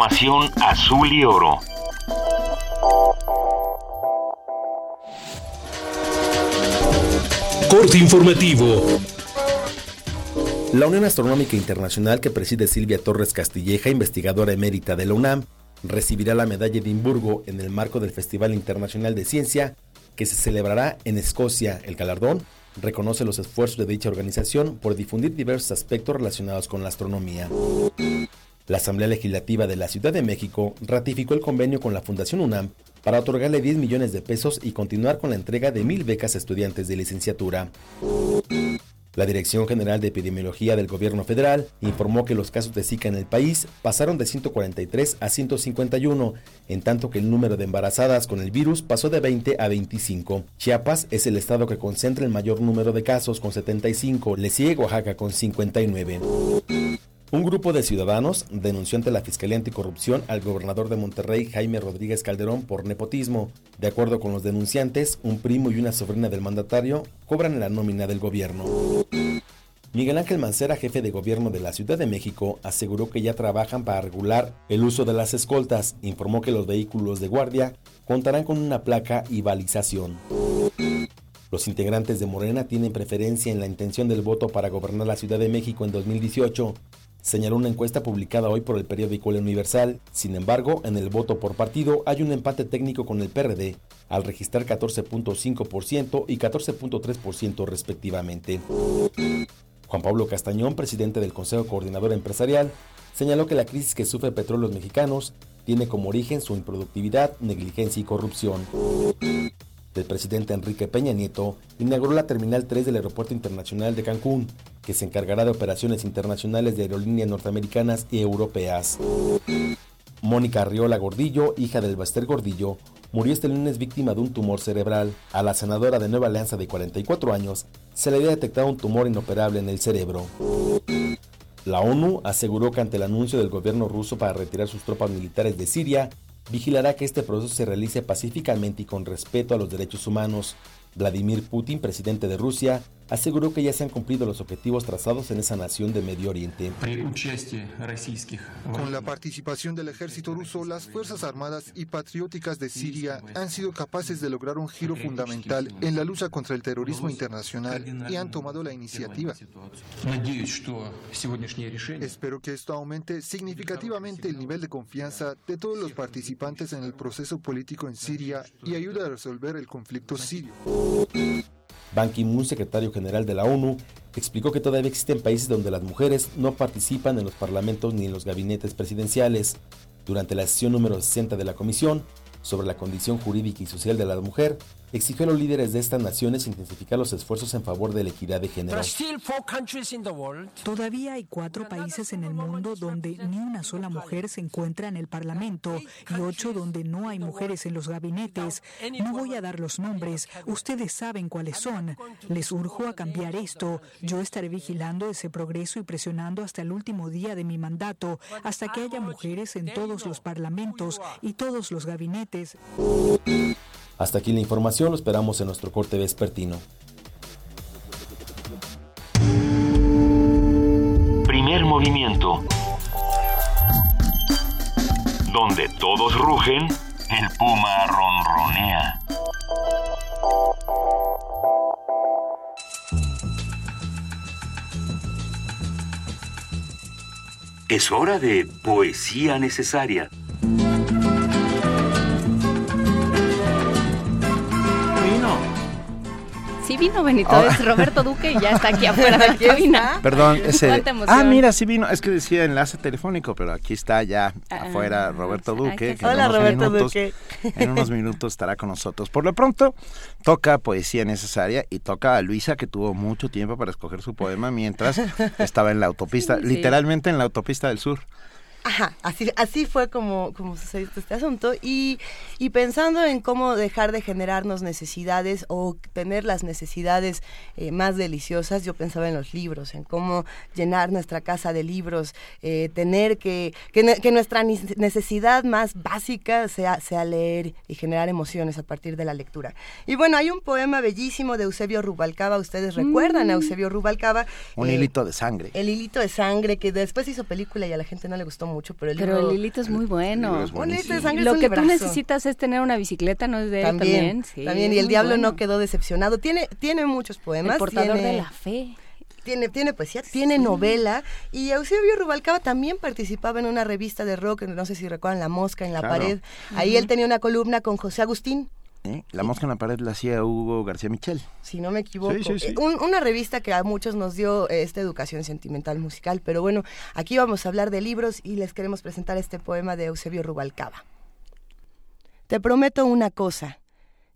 Información azul y oro. Corte informativo. La Unión Astronómica Internacional que preside Silvia Torres Castilleja, investigadora emérita de la UNAM, recibirá la medalla de Edimburgo en el marco del Festival Internacional de Ciencia que se celebrará en Escocia. El galardón reconoce los esfuerzos de dicha organización por difundir diversos aspectos relacionados con la astronomía. La Asamblea Legislativa de la Ciudad de México ratificó el convenio con la Fundación UNAM para otorgarle 10 millones de pesos y continuar con la entrega de mil becas a estudiantes de licenciatura. La Dirección General de Epidemiología del Gobierno Federal informó que los casos de Zika en el país pasaron de 143 a 151, en tanto que el número de embarazadas con el virus pasó de 20 a 25. Chiapas es el estado que concentra el mayor número de casos con 75, le sigue Oaxaca con 59. Un grupo de ciudadanos denunció ante la Fiscalía Anticorrupción al gobernador de Monterrey, Jaime Rodríguez Calderón, por nepotismo. De acuerdo con los denunciantes, un primo y una sobrina del mandatario cobran la nómina del gobierno. Miguel Ángel Mancera, jefe de gobierno de la Ciudad de México, aseguró que ya trabajan para regular el uso de las escoltas. Informó que los vehículos de guardia contarán con una placa y balización. Los integrantes de Morena tienen preferencia en la intención del voto para gobernar la Ciudad de México en 2018 señaló una encuesta publicada hoy por el periódico El Universal. Sin embargo, en el voto por partido hay un empate técnico con el PRD, al registrar 14.5% y 14.3% respectivamente. Juan Pablo Castañón, presidente del Consejo Coordinador Empresarial, señaló que la crisis que sufre Petróleos Mexicanos tiene como origen su improductividad, negligencia y corrupción. El presidente Enrique Peña Nieto inauguró la Terminal 3 del Aeropuerto Internacional de Cancún, que se encargará de operaciones internacionales de aerolíneas norteamericanas y europeas. Mónica Arriola Gordillo, hija del Baster Gordillo, murió este lunes víctima de un tumor cerebral. A la senadora de Nueva Alianza de 44 años se le había detectado un tumor inoperable en el cerebro. La ONU aseguró que ante el anuncio del gobierno ruso para retirar sus tropas militares de Siria, vigilará que este proceso se realice pacíficamente y con respeto a los derechos humanos. Vladimir Putin, presidente de Rusia, aseguró que ya se han cumplido los objetivos trazados en esa nación de Medio Oriente. Con la participación del ejército ruso, las Fuerzas Armadas y Patrióticas de Siria han sido capaces de lograr un giro fundamental en la lucha contra el terrorismo internacional y han tomado la iniciativa. Espero que esto aumente significativamente el nivel de confianza de todos los participantes en el proceso político en Siria y ayude a resolver el conflicto sirio. Ban Ki-moon, secretario general de la ONU, explicó que todavía existen países donde las mujeres no participan en los parlamentos ni en los gabinetes presidenciales. Durante la sesión número 60 de la comisión sobre la condición jurídica y social de la mujer, exigió a los líderes de estas naciones intensificar los esfuerzos en favor de la equidad de género. Todavía hay cuatro países en el mundo donde ni una sola mujer se encuentra en el Parlamento y ocho donde no hay mujeres en los gabinetes. No voy a dar los nombres, ustedes saben cuáles son. Les urjo a cambiar esto. Yo estaré vigilando ese progreso y presionando hasta el último día de mi mandato, hasta que haya mujeres en todos los parlamentos y todos los gabinetes. Hasta aquí la información, lo esperamos en nuestro corte vespertino. Primer movimiento. Donde todos rugen, el puma ronronea. Es hora de poesía necesaria. Vino Benito, es Ah. Roberto Duque y ya está aquí afuera de la cabina. Perdón, ese. Ah, mira, sí vino. Es que decía enlace telefónico, pero aquí está ya Ah, afuera Roberto Duque. que en Hola, unos Roberto minutos- Duque. En unos minutos estará con nosotros. Por lo pronto, toca poesía necesaria y toca a Luisa, que tuvo mucho tiempo para escoger su poema mientras estaba en la autopista, Sí. literalmente en la autopista del sur. Ajá, así, así fue como, como sucedió este asunto. Y, y pensando en cómo dejar de generarnos necesidades o tener las necesidades eh, más deliciosas, yo pensaba en los libros, en cómo llenar nuestra casa de libros, eh, tener que, que, nuestra necesidad más básica sea, sea leer y generar emociones a partir de la lectura. Y bueno, hay un poema bellísimo de Eusebio Rubalcaba, ustedes recuerdan a Eusebio Rubalcaba. Un eh, hilito de sangre. el hilito de sangre, que después hizo película y a la gente no le gustó mucho, pero el Pero libro... el hilito es muy bueno. Sangre Lo es que tú necesitas es tener una bicicleta, ¿no es de él También, también? Sí, también, y el diablo bueno. no quedó decepcionado. Tiene, tiene muchos poemas. El portador tiene- de la fe. Tiene, tiene poesía, tiene novela. Y Eusebio Rubalcaba también participaba en una revista de rock, no sé si recuerdan La Mosca en la Claro. pared. Ahí él tenía una columna con José Agustín. ¿Eh? La mosca en la pared la hacía Hugo García Michel. si no me equivoco. Sí, sí, sí. Eh, un- una revista que a muchos nos dio eh, esta educación sentimental musical. Pero bueno, aquí vamos a hablar de libros y les queremos presentar este poema de Eusebio Rubalcaba. Te prometo una cosa,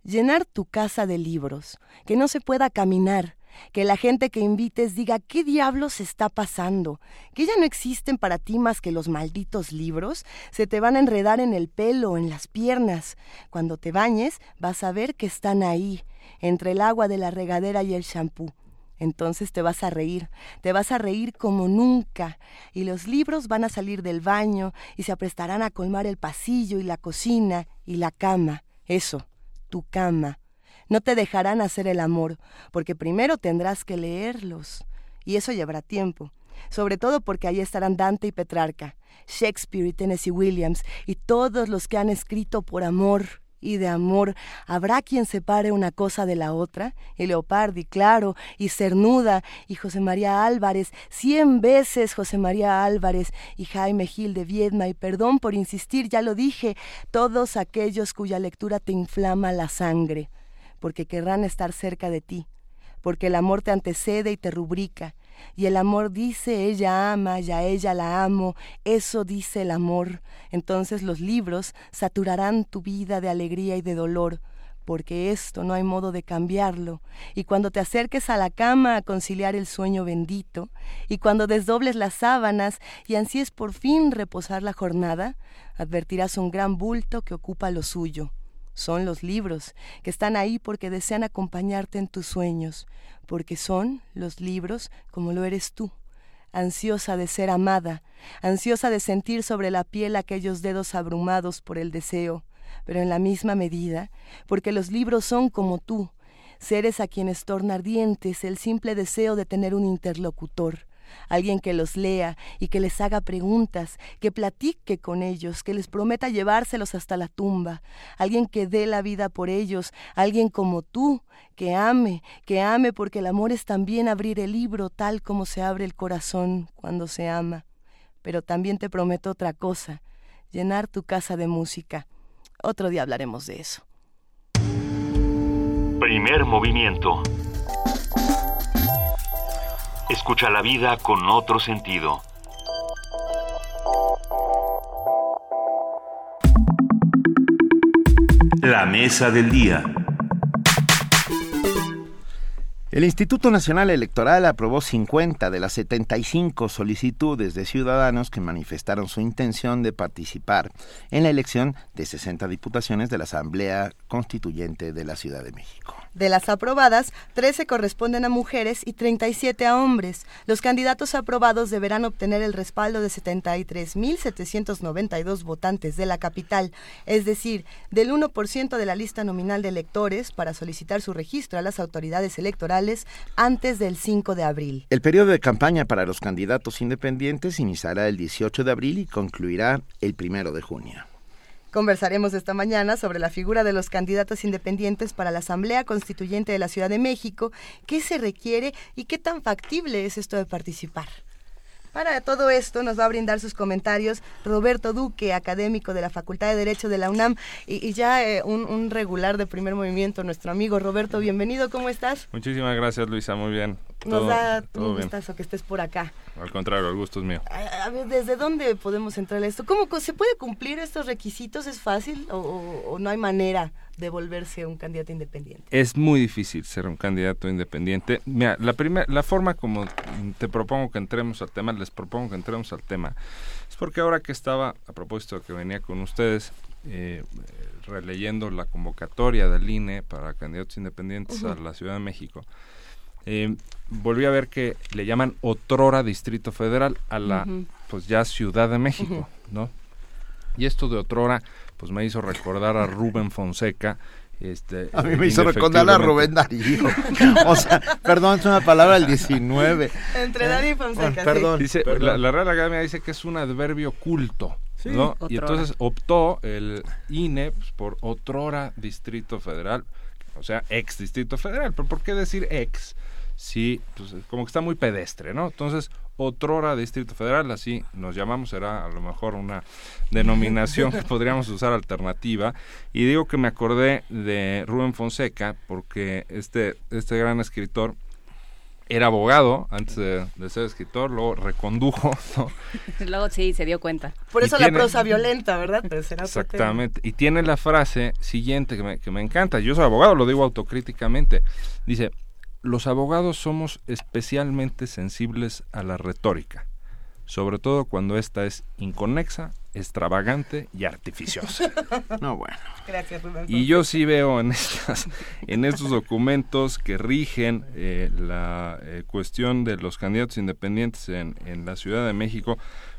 llenar tu casa de libros, que no se pueda caminar, que la gente que invites diga qué diablos está pasando, que ya no existen para ti más que los malditos libros, se te van a enredar en el pelo, en las piernas. Cuando te bañes vas a ver que están ahí, entre el agua de la regadera y el champú. Entonces te vas a reír, te vas a reír como nunca, y los libros van a salir del baño y se aprestarán a colmar el pasillo y la cocina y la cama. Eso, tu cama. No te dejarán hacer el amor, porque primero tendrás que leerlos, y eso llevará tiempo. Sobre todo porque ahí estarán Dante y Petrarca, Shakespeare y Tennessee Williams, y todos los que han escrito por amor y de amor. ¿Habrá quien separe una cosa de la otra? Y Leopardi, claro, y Cernuda, y José María Álvarez, cien veces José María Álvarez, y Jaime Gil de Viedma, y perdón por insistir, ya lo dije, todos aquellos cuya lectura te inflama la sangre, porque querrán estar cerca de ti, porque el amor te antecede y te rubrica, y el amor dice ella ama y a ella la amo, eso dice el amor. Entonces los libros saturarán tu vida de alegría y de dolor, porque esto no hay modo de cambiarlo. Y cuando te acerques a la cama a conciliar el sueño bendito, y cuando desdobles las sábanas y ansíes por fin reposar la jornada, advertirás un gran bulto que ocupa lo suyo. Son los libros, que están ahí porque desean acompañarte en tus sueños, porque son los libros como lo eres tú, ansiosa de ser amada, ansiosa de sentir sobre la piel aquellos dedos abrumados por el deseo, pero en la misma medida, porque los libros son como tú, seres a quienes torna ardientes el simple deseo de tener un interlocutor, alguien que los lea y que les haga preguntas, que platique con ellos, que les prometa llevárselos hasta la tumba, alguien que dé la vida por ellos, alguien como tú, que ame, que ame porque el amor es también abrir el libro tal como se abre el corazón cuando se ama. Pero también te prometo otra cosa, llenar tu casa de música. Otro día hablaremos de eso. Primer movimiento. Escucha la vida con otro sentido. La mesa del día. El Instituto Nacional Electoral aprobó 50 de las 75 solicitudes de ciudadanos que manifestaron su intención de participar en la elección de 60 diputaciones de la Asamblea Constituyente de la Ciudad de México. De las aprobadas, 13 corresponden a mujeres y 37 a hombres. Los candidatos aprobados deberán obtener el respaldo de 73.792 votantes de la capital, es decir, del 1% de la lista nominal de electores para solicitar su registro a las autoridades electorales antes del 5 de abril. El periodo de campaña para los candidatos independientes iniciará el 18 de abril y concluirá el 1 de junio. Conversaremos esta mañana sobre la figura de los candidatos independientes para la Asamblea Constituyente de la Ciudad de México, qué se requiere y qué tan factible es esto de participar. Para todo esto nos va a brindar sus comentarios Roberto Duque, académico de la Facultad de Derecho de la UNAM y, ya eh, un, regular de primer movimiento, nuestro amigo Roberto, bienvenido, ¿cómo estás? Muchísimas gracias Luisa, muy bien. Nos da un gustazo que estés por acá. Al contrario, el gusto es mío. A, ver, ¿desde dónde podemos entrar a esto? ¿Cómo se puede cumplir estos requisitos? ¿Es fácil o, no hay manera de volverse un candidato independiente? Es muy difícil ser un candidato independiente. Mira, la, primera, la forma como te propongo que entremos al tema, les propongo que entremos al tema, es porque ahora que estaba, a propósito que venía con ustedes, eh, releyendo la convocatoria del INE para candidatos independientes a la Ciudad de México, eh, volví a ver que le llaman otrora Distrito Federal a la pues ya Ciudad de México, ¿no? Y esto de otrora pues me hizo recordar a Rubén Fonseca, este, a mí me hizo recordar a Rubén Darío. o sea, perdón, es una palabra del 19. Entre Darío y Fonseca. perdón. Dice, La, la, Real Academia dice que es un adverbio culto. ¿no? Y entonces optó el INE pues, por otrora Distrito Federal, o sea, ex Distrito Federal. ¿Pero por qué decir ex? Sí, pues como que está muy pedestre, ¿no? Entonces, otrora Distrito Federal, así nos llamamos, será a lo mejor una denominación que podríamos usar alternativa. Y digo que me acordé de Rubén Fonseca, porque este, este gran escritor era abogado antes de, ser escritor, luego recondujo. luego sí, se dio cuenta. Por eso la prosa violenta, ¿verdad? exactamente. Y tiene la frase siguiente que me, que me encanta. Yo soy abogado, lo digo autocríticamente. Dice, los abogados somos especialmente sensibles a la retórica, sobre todo cuando ésta es inconexa, extravagante y artificiosa. No, bueno. Gracias, Rubén. Y yo sí veo en, estas, en estos documentos que rigen eh, la eh, cuestión de los candidatos independientes en, en la Ciudad de México,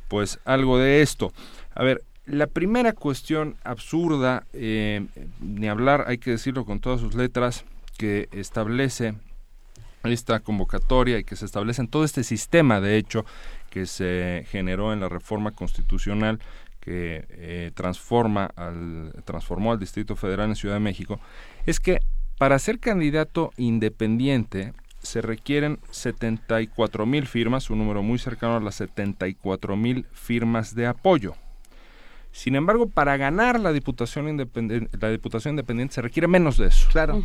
pues algo de esto. A ver, la primera cuestión absurda, eh, ni hablar, hay que decirlo con todas sus letras, que establece esta convocatoria y que se establece en todo este sistema, de hecho, que se generó en la reforma constitucional que eh, transforma al, transformó al Distrito Federal en Ciudad de México, es que para ser candidato independiente se requieren 74 mil firmas, un número muy cercano a las 74 mil firmas de apoyo. Sin embargo, para ganar la diputación independiente, la diputación independiente se requiere menos de eso. Claro.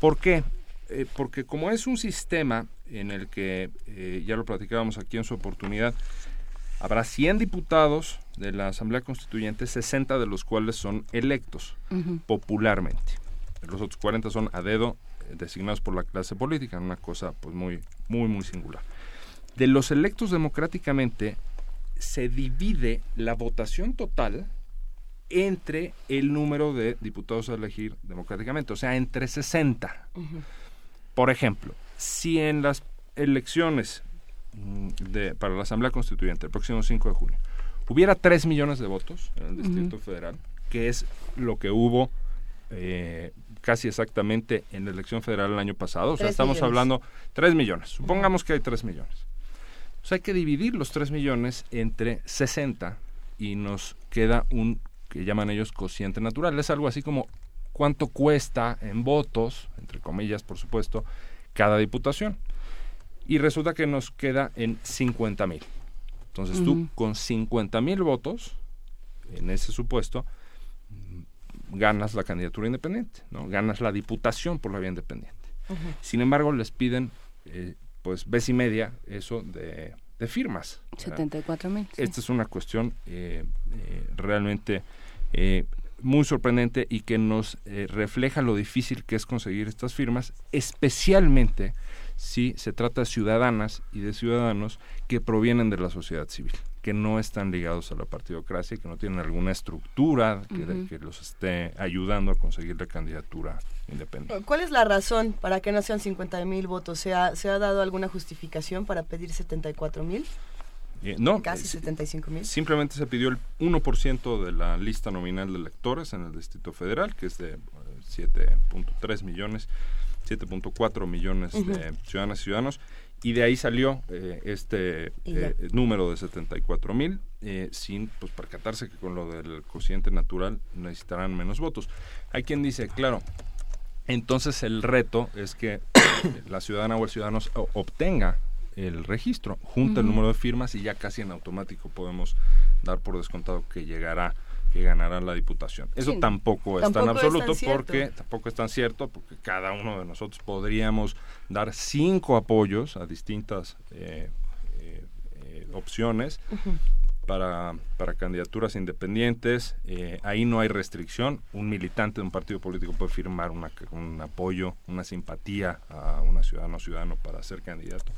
¿Por qué? Eh, porque como es un sistema en el que, eh, ya lo platicábamos aquí en su oportunidad, habrá 100 diputados de la Asamblea Constituyente, 60 de los cuales son electos popularmente. Los otros 40 son a dedo, eh, designados por la clase política, una cosa pues muy, muy, muy singular. De los electos democráticamente, se divide la votación total entre el número de diputados a elegir democráticamente, o sea, entre 60. Por ejemplo, si en las elecciones mm, de, para la Asamblea Constituyente el próximo 5 de junio hubiera 3 millones de votos en el Distrito Federal, que es lo que hubo eh, casi exactamente en la elección federal el año pasado, o sea, estamos hablando 3 millones, supongamos que hay 3 millones. O sea, hay que dividir los 3 millones entre 60 y nos queda un que llaman ellos cociente natural. Es algo así como cuánto cuesta en votos, entre comillas por supuesto, cada diputación. Y resulta que nos queda en 50 mil. Entonces tú con 50 mil votos, en ese supuesto, mm, ganas la candidatura independiente, ¿no? ganas la diputación por la vía independiente. Sin embargo, les piden eh, pues vez y media eso de, firmas. 74 mil. Esta es una cuestión eh, eh, realmente muy sorprendente y que nos refleja lo difícil que es conseguir estas firmas, especialmente si se trata de ciudadanas y de ciudadanos que provienen de la sociedad civil que no están ligados a la partidocracia, que no tienen alguna estructura que, los esté ayudando a conseguir la candidatura independiente. ¿Cuál es la razón para que no sean 50 mil votos? ¿Se ha, ¿Se ha dado alguna justificación para pedir 74 mil? Eh, no, casi 75 mil. Simplemente se pidió el 1% de la lista nominal de electores en el Distrito Federal, que es de 7.3 eh, millones, 7.4 millones de ciudadanas y ciudadanos y de ahí salió eh, este eh, número de 74 mil, eh, sin pues percatarse que con lo del cociente natural necesitarán menos votos. Hay quien dice, claro, entonces el reto es que la ciudadana o el ciudadano obtenga el registro, junta el número de firmas y ya casi en automático podemos dar por descontado que llegará que ganará la diputación. Eso tampoco es tan absoluto porque tampoco es tan cierto porque cada uno de nosotros podríamos dar cinco apoyos a distintas eh, eh, eh, opciones para, para candidaturas independientes. ahí no hay restricción. Un militante de un partido político puede firmar una, un apoyo, una simpatía a una ciudadana o ciudadano para ser candidato.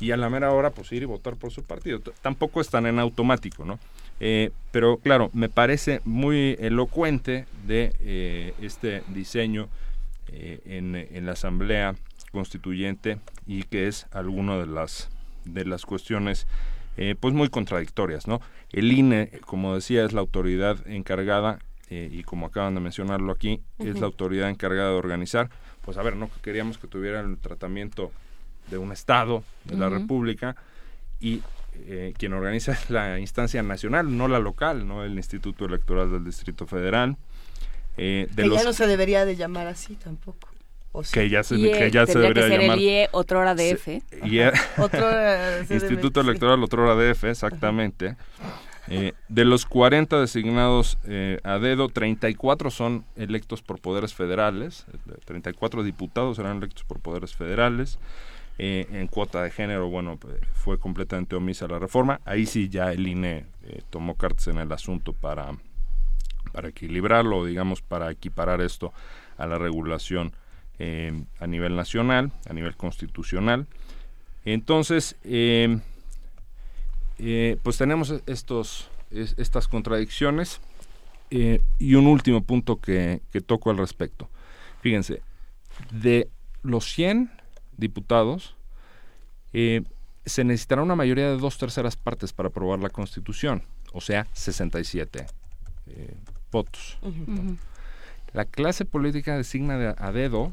Y a la mera hora, pues ir y votar por su partido. Tampoco están en automático, ¿no? Eh, pero claro, me parece muy elocuente de eh, este diseño eh, en, la Asamblea Constituyente y que es alguna de las, de las cuestiones pues muy contradictorias. ¿no? El INE, como decía, es la autoridad encargada y como acaban de mencionarlo aquí, es la autoridad encargada de organizar. Pues a ver, no queríamos que tuviera el tratamiento de un Estado, de la República, y eh, quien organiza la instancia nacional, no la local, no el Instituto Electoral del Distrito Federal. Eh, que ya no se debería de llamar así tampoco. Que ya se, que ya se debería que ser llamar. El IE, otro hora DF. Instituto Electoral, otro hora DF, exactamente. Eh, de los 40 designados eh, a dedo, 34 son electos por poderes federales, 34 diputados serán electos por poderes federales, eh, en cuota de género, bueno, pues, fue completamente omisa la reforma. Ahí sí ya el INE eh, tomó cartas en el asunto para, para equilibrarlo, digamos, para equiparar esto a la regulación eh, a nivel nacional, a nivel constitucional. Entonces, pues tenemos estos, estas contradicciones y un último punto que, que toco al respecto. Fíjense, de los 100 diputados, eh, se necesitará una mayoría de dos terceras partes para aprobar la Constitución, o sea, 67 eh, votos. La clase política designa a dedo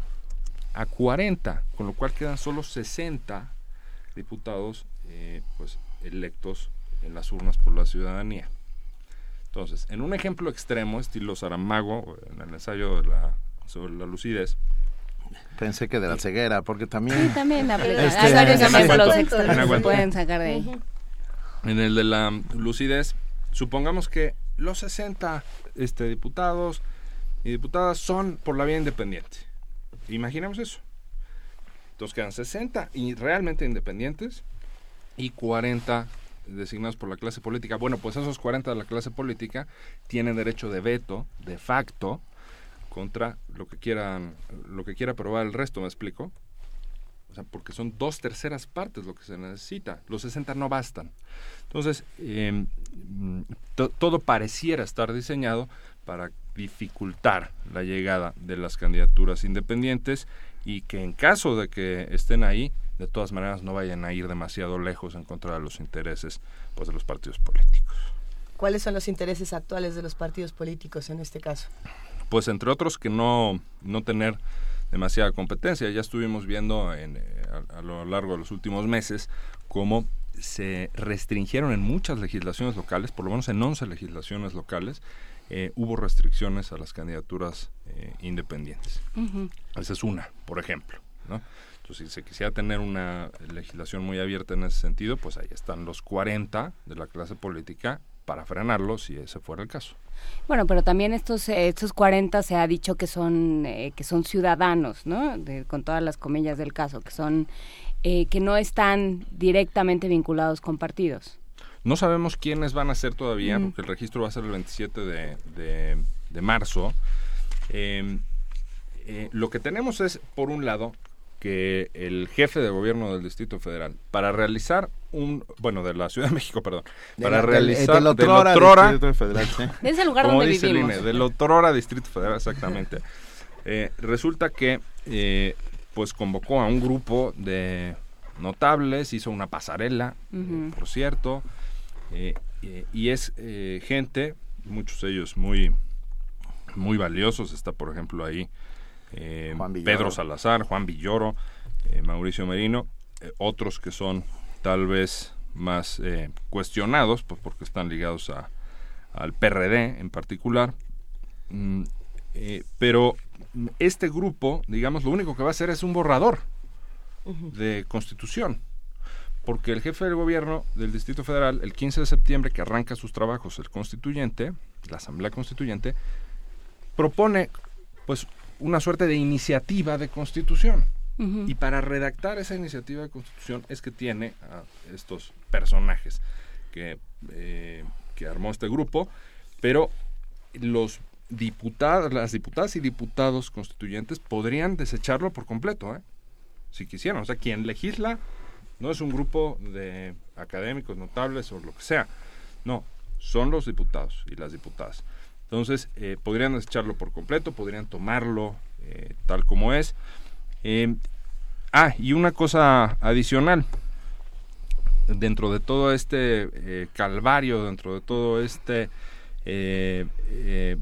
a 40, con lo cual quedan solo 60 diputados eh, pues, electos en las urnas por la ciudadanía. Entonces, en un ejemplo extremo, estilo Saramago, en el ensayo de la, sobre la lucidez, Pensé que de la ceguera, porque también... Sí, también este, hay varios ejemplos extremos pueden sacar de ahí. En el de la lucidez, supongamos que los 60 este, diputados y diputadas son por la vía independiente. Imaginemos eso. Entonces quedan 60 y realmente independientes y 40 designados por la clase política. Bueno, pues esos 40 de la clase política tienen derecho de veto, de facto, contra lo que quieran, lo que quiera aprobar el resto, ¿me explico? O sea, porque son dos terceras partes lo que se necesita. Los 60 no bastan. Entonces, em, todo pareciera estar diseñado para dificultar la llegada de las candidaturas independientes y que en caso de que estén ahí, de todas maneras no vayan a ir demasiado lejos en contra de los intereses pues, de los partidos políticos. ¿Cuáles son los intereses actuales de los partidos políticos en este caso? Pues entre otros que no, no tener demasiada competencia. Ya estuvimos viendo en, eh, a, lo largo de los últimos meses cómo se restringieron en muchas legislaciones locales, por lo menos en 11 legislaciones locales, eh, hubo restricciones a las candidaturas eh, independientes. Esa es una, por ejemplo. ¿no? Entonces, si se quisiera tener una legislación muy abierta en ese sentido, pues ahí están los 40 de la clase política para frenarlo si ese fuera el caso. Bueno, pero también estos estos 40 se ha dicho que son eh, que son ciudadanos, ¿no? con todas las comillas del caso, que son eh, que no están directamente vinculados con partidos. No sabemos quiénes van a ser todavía, Mm. porque el registro va a ser el 27 de, de- de marzo. Eh, eh, lo que tenemos es, por un lado, que el jefe de gobierno del Distrito Federal, para realizar un, bueno, de la Ciudad de México, perdón, De para la- del- realizar del otrora Distrito Federal, sí. Es el lugar como donde dice vivimos. INE, del otrora Distrito Federal, exactamente. Eh, resulta que, eh, pues, convocó a un grupo de notables, hizo una pasarela, por cierto, eh, eh, y es eh, gente, muchos de ellos muy, muy valiosos, está por ejemplo ahí eh. Pedro Salazar, Juan Villoro, eh, Mauricio Merino, eh, otros que son tal vez más eh, cuestionados, pues porque están ligados a, al PRD en particular, Mm, eh, pero este grupo, digamos, lo único que va a hacer es un borrador de constitución porque el jefe del gobierno del Distrito Federal, el 15 de septiembre, que arranca sus trabajos el constituyente, la Asamblea Constituyente, propone pues una suerte de iniciativa de constitución. Y para redactar esa iniciativa de constitución es que tiene a estos personajes que, eh, que armó este grupo, pero los diputados, las diputadas y diputados constituyentes podrían desecharlo por completo, ¿eh? si quisieran. O sea, quien legisla no es un grupo de académicos notables o lo que sea. No, son los diputados y las diputadas. Entonces, eh, podrían desecharlo por completo, podrían tomarlo eh, tal como es. Eh, ah, y una cosa adicional. Dentro de todo este eh, calvario, dentro de todo este... eh, eh,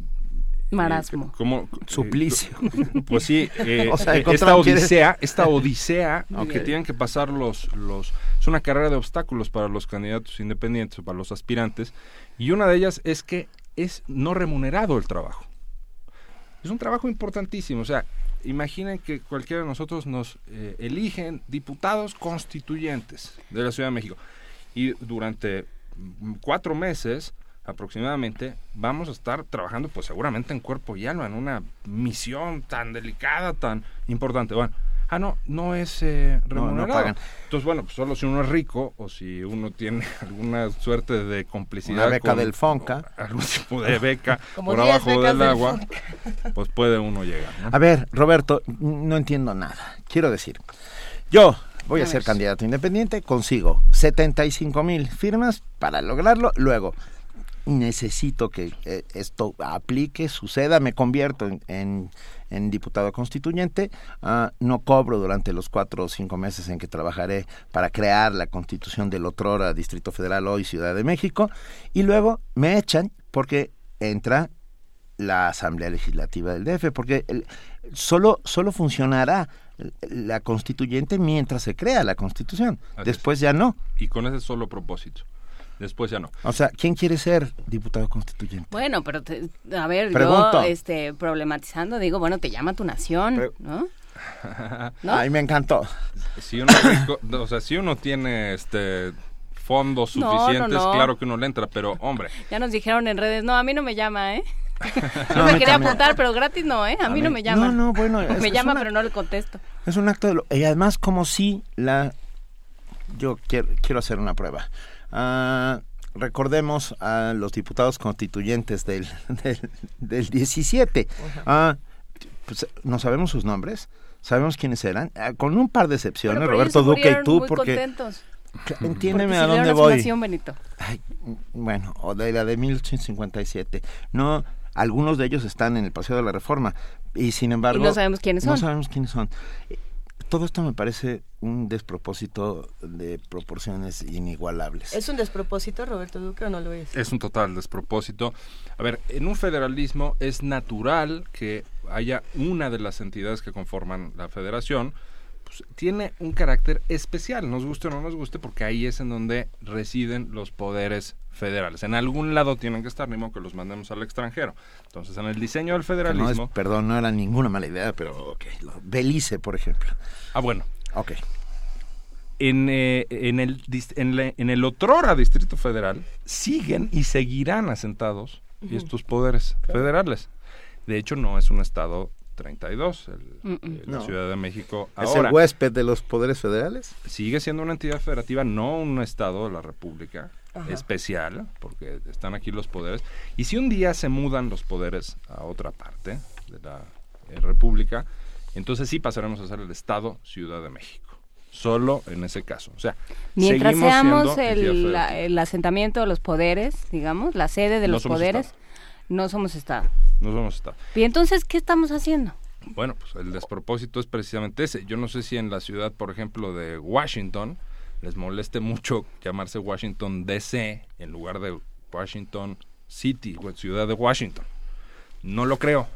Marasmo. ¿cómo? Suplicio. Pues sí, eh, O sea, esta odisea, esta odisea Ok. que tienen que pasar los, los... Es una carrera de obstáculos para los candidatos independientes o para los aspirantes. Y una de ellas es que es no remunerado el trabajo. Es un trabajo importantísimo. O sea, imaginen que cualquiera de nosotros nos eh, eligen diputados constituyentes de la Ciudad de México. Y durante cuatro meses aproximadamente vamos a estar trabajando pues seguramente en cuerpo y alma en una misión tan delicada tan importante bueno ah no no es eh, No, no remunerado pagan. entonces bueno pues solo si uno es rico o si uno tiene alguna suerte de complicidad Una beca con- del Fonca. algún tipo de beca Como por 10 abajo becas del del agua Fonca. pues puede uno llegar ¿no? A ver, Roberto, no entiendo nada. Quiero decir, yo voy a, A ser ver. candidato independiente, consigo 75 mil firmas para lograrlo. Luego, necesito que eh, esto aplique, suceda, me convierto en, en- en diputado constituyente, ah, no cobro durante los cuatro o cinco meses en que trabajaré para crear la constitución del otrora Distrito Federal, hoy Ciudad de México, y luego me echan porque entra la Asamblea Legislativa del DF, porque el- solo, solo funcionará la constituyente mientras se crea la constitución. Así Después ya no. y con ese solo propósito después ya no O sea, ¿quién quiere ser diputado constituyente? Bueno, pero te- a ver, Pregunto. yo este, problematizando digo, bueno, te llama tu nación, ¿no? ¿No? Ay, me encantó. si uno o sea si uno tiene este fondos No, no, suficientes no. claro que uno le entra pero hombre Ya nos dijeron en redes, no, a mí no me llama, ¿eh? No, Yo me quería también. apuntar, pero gratis no, ¿eh? A, A mí mí- no me llama. no, no, bueno, es- me es llama, una- pero no le contesto. Es un acto de... lo- Y además como si la... Yo quiero, quiero hacer una prueba. Ah, recordemos a los diputados constituyentes del, del, del 17. Ah, pues, ¿No sabemos sus nombres? ¿Sabemos quiénes eran? Ah, con un par de excepciones, Roberto Duque y tú, muy porque... contentos. Entiéndeme a dónde voy. Benito. Ay, bueno, o de la de 1857. No, algunos de ellos están en el Paseo de la Reforma y sin embargo... Y no sabemos quiénes No son. sabemos quiénes son. Todo esto me parece un despropósito de proporciones inigualables. ¿Es un despropósito, Roberto Duque, o no lo es? Es un total despropósito. A ver, en un federalismo es natural que haya una de las entidades que conforman la federación, pues, tiene un carácter especial, nos guste o no nos guste, porque ahí es en donde residen los poderes federales. En algún lado tienen que estar, ni modo que los mandemos al extranjero. Entonces, en el diseño del Que no es- federalismo... perdón, no era ninguna mala idea, pero ok. lo- Belice, por ejemplo. Ah, bueno. Ok. En, eh, en, el, en, la- en el otrora Distrito Federal siguen y seguirán asentados Ujú. estos poderes federales. De hecho, no es un estado 32, el, Mm, mm. la No. Ciudad de México. ¿Es Ahora, el huésped de los poderes federales? sigue siendo una entidad federativa, no un estado de la República Ajá. especial, porque están aquí los poderes. Y si un día se mudan los poderes a otra parte de la eh, República, entonces sí pasaremos a ser el Estado Ciudad de México. Solo en ese caso. O sea, Mientras seamos el, federativa. la- el asentamiento de los poderes, digamos, la sede de No los poderes, Estado. No somos Estado. No somos Estado. Y entonces, ¿qué estamos haciendo? Bueno, pues el despropósito es precisamente ese. Yo no sé si en la ciudad, por ejemplo, de Washington, les moleste mucho llamarse Washington DC en lugar de Washington City, o ciudad de Washington. No lo creo.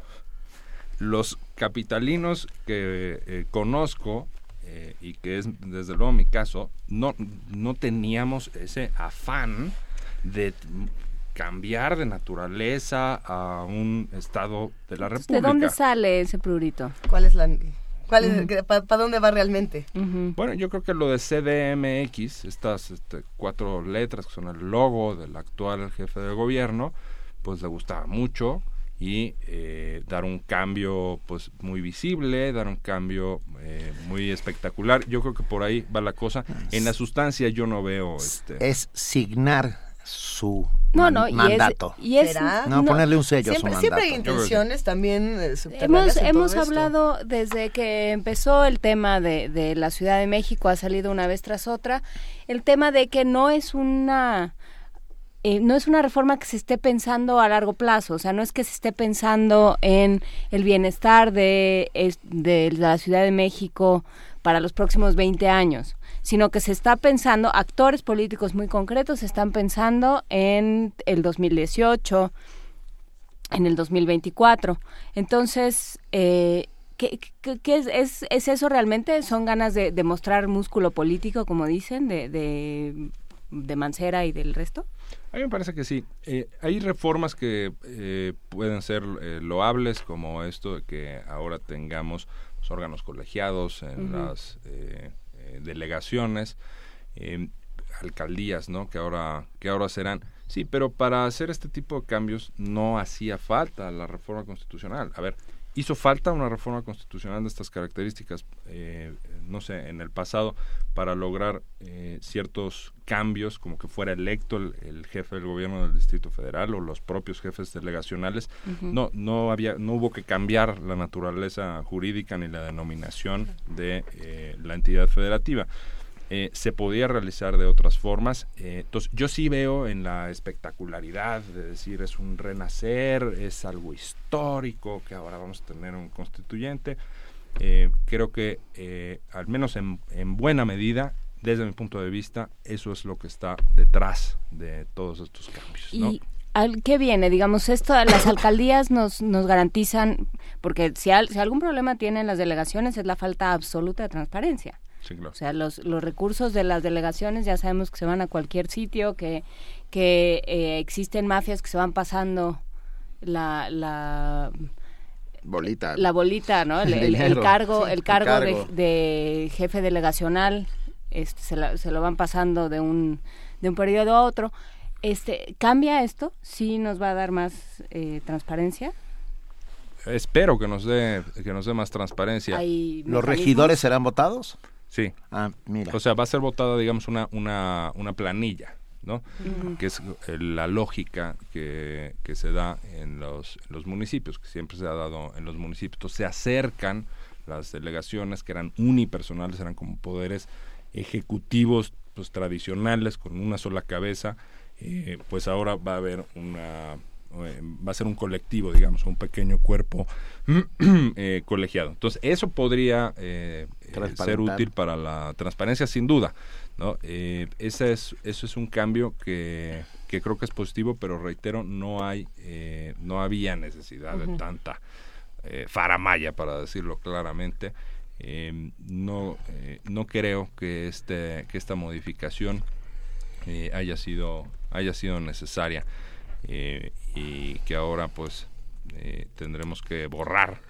Los capitalinos que eh, conozco, eh, y que es desde luego mi caso, no, no teníamos ese afán de cambiar de naturaleza a un estado de la ¿De República. dónde sale ese prurito? ¿Cuál es la cuál es para dónde va realmente? Bueno, yo creo que lo de CDMX, estas este, cuatro letras que son el logo del actual jefe de gobierno, pues le gustaba mucho y eh, dar un cambio pues muy visible, dar un cambio eh, muy espectacular. Yo creo que por ahí va la cosa. En la sustancia yo no veo este Es signar su No, no, y es- mandato. y es- ¿Será? No, ponerle un sello siempre, a su Siempre hay mandato. intenciones también eh, Hemos, hemos esto. hablado desde que empezó el tema de, de la Ciudad de México, ha salido una vez tras otra, el tema de que no es una... eh, no es una reforma que se esté pensando a largo plazo, o sea, no es que se esté pensando en el bienestar de, de la Ciudad de México para los próximos 20 años, sino que se está pensando, actores políticos muy concretos están pensando en el 2018, en el 2024. Entonces, eh, ¿qué, qué- qué es, es, es eso realmente? ¿Son ganas de, de mostrar músculo político, como dicen, de, de, de Mancera y del resto? A mí me parece que sí. Eh, hay reformas que eh, pueden ser eh, loables, como esto de que ahora tengamos los órganos colegiados en las eh, delegaciones, eh, alcaldías, ¿no? Que ahora que ahora serán. Sí, pero para hacer este tipo de cambios no hacía falta la reforma constitucional. A ver, hizo falta una reforma constitucional de estas características, eh, no sé, en el pasado, para lograr eh, ciertos cambios, como que fuera electo el, el jefe del gobierno del Distrito Federal o los propios jefes delegacionales. No, no había, no hubo que cambiar la naturaleza jurídica ni la denominación de eh, la entidad federativa. Eh, se podía realizar de otras formas. Eh, entonces, yo sí veo en la espectacularidad de decir es un renacer, es algo histórico, que ahora vamos a tener un constituyente. Eh, creo que, eh, al menos en, en buena medida, desde mi punto de vista, eso es lo que está detrás de todos estos cambios. ¿no? ¿Y al, qué viene? Digamos, esto, las alcaldías nos, nos garantizan, porque si, al- si algún problema tienen las delegaciones es la falta absoluta de transparencia. Sí, claro. O sea, los, los recursos de las delegaciones ya sabemos que se van a cualquier sitio, que, que eh, existen mafias que se van pasando la, la, Bolita. la bolita, ¿no? El, El el- el dinero. cargo, Sí, el el cargo. De, de jefe delegacional, este, se, la- se lo van pasando de un, de un periodo a otro. Este, ¿Cambia esto? ¿Sí nos va a dar más eh, transparencia? Espero que nos dé que nos dé más transparencia. Hay ¿Los regidores serán votados? Sí. Ah, mira. O sea, va a ser votada, digamos, una, una, una planilla, ¿no? Que es eh, la lógica que, que se da en los, en los municipios, que siempre se ha dado en los municipios. Entonces, se acercan las delegaciones que eran unipersonales, eran como poderes ejecutivos pues tradicionales con una sola cabeza, eh, pues ahora va a haber una eh, va a ser un colectivo, digamos, un pequeño cuerpo eh, colegiado. Entonces, eso podría eh, ser útil para la transparencia, sin duda. ¿No? Eh, ese es, eso es un cambio que, que creo que es positivo, pero reitero, no hay, eh, no había necesidad de tanta eh, faramaya, para decirlo claramente. Eh, no, eh, no creo que, este, que esta modificación eh, haya sido haya sido necesaria y que ahora pues tendremos que borrar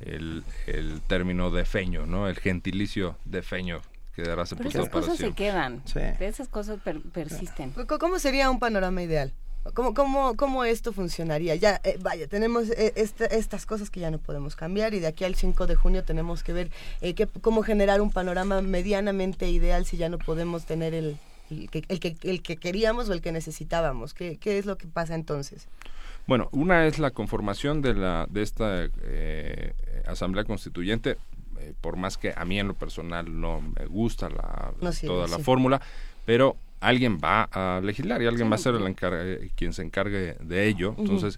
el, el término defeño, ¿no? El gentilicio defeño quedará Pero sepultado esas para cosas se quedan. Sí. Esas cosas per- persisten. ¿Cómo sería un panorama ideal? ¿Cómo, cómo, cómo esto funcionaría? Ya, eh, vaya, tenemos eh, estas cosas que ya no podemos cambiar y de aquí al 5 de junio tenemos que ver eh, cómo generar un panorama medianamente ideal si ya no podemos tener el, el, que, el, que, queríamos o el que necesitábamos. ¿Qué, ¿Qué es lo que pasa entonces? Bueno, una es la conformación de, la, de esta Asamblea Constituyente, por más que a mí en lo personal no me gusta la, toda la fórmula, pero alguien va a legislar y alguien va a ser el eh, quien se encargue de ello. Entonces,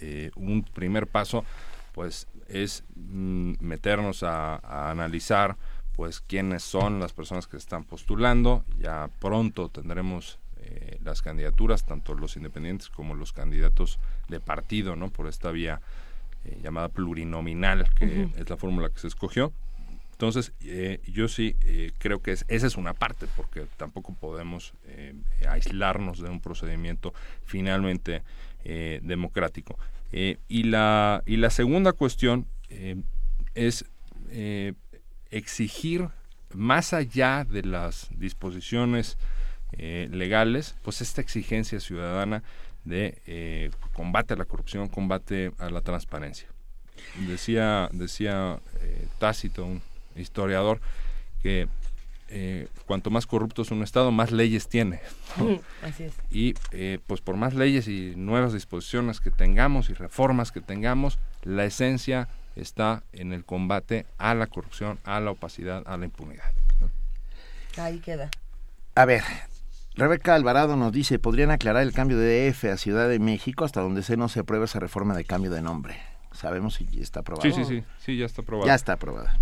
eh, un primer paso, pues, es mm, meternos a, analizar, pues, quiénes son las personas que están postulando. Ya pronto tendremos eh, las candidaturas, tanto los independientes como los candidatos de partido, ¿no? Por esta vía llamada plurinominal, que es la fórmula que se escogió. Entonces, eh, yo sí eh, creo que es, esa es una parte, porque tampoco podemos eh, aislarnos de un procedimiento finalmente democrático. y, la, y la segunda cuestión es exigir, más allá de las disposiciones legales, pues esta exigencia ciudadana de combate a la corrupción, combate a la transparencia. Decía, decía Tácito, un historiador, que eh, cuanto más corrupto es un Estado, más leyes tiene. Así es. Y eh, pues por más leyes y nuevas disposiciones que tengamos y reformas que tengamos, la esencia está en el combate a la corrupción, a la opacidad, a la impunidad. Ahí queda. A ver, Rebeca Alvarado nos dice, ¿podrían aclarar el cambio de EF a Ciudad de México hasta donde se no se aprueba esa reforma de cambio de nombre? Sabemos si está aprobado. Sí, sí, sí, sí, ya está aprobado. Ya está aprobada.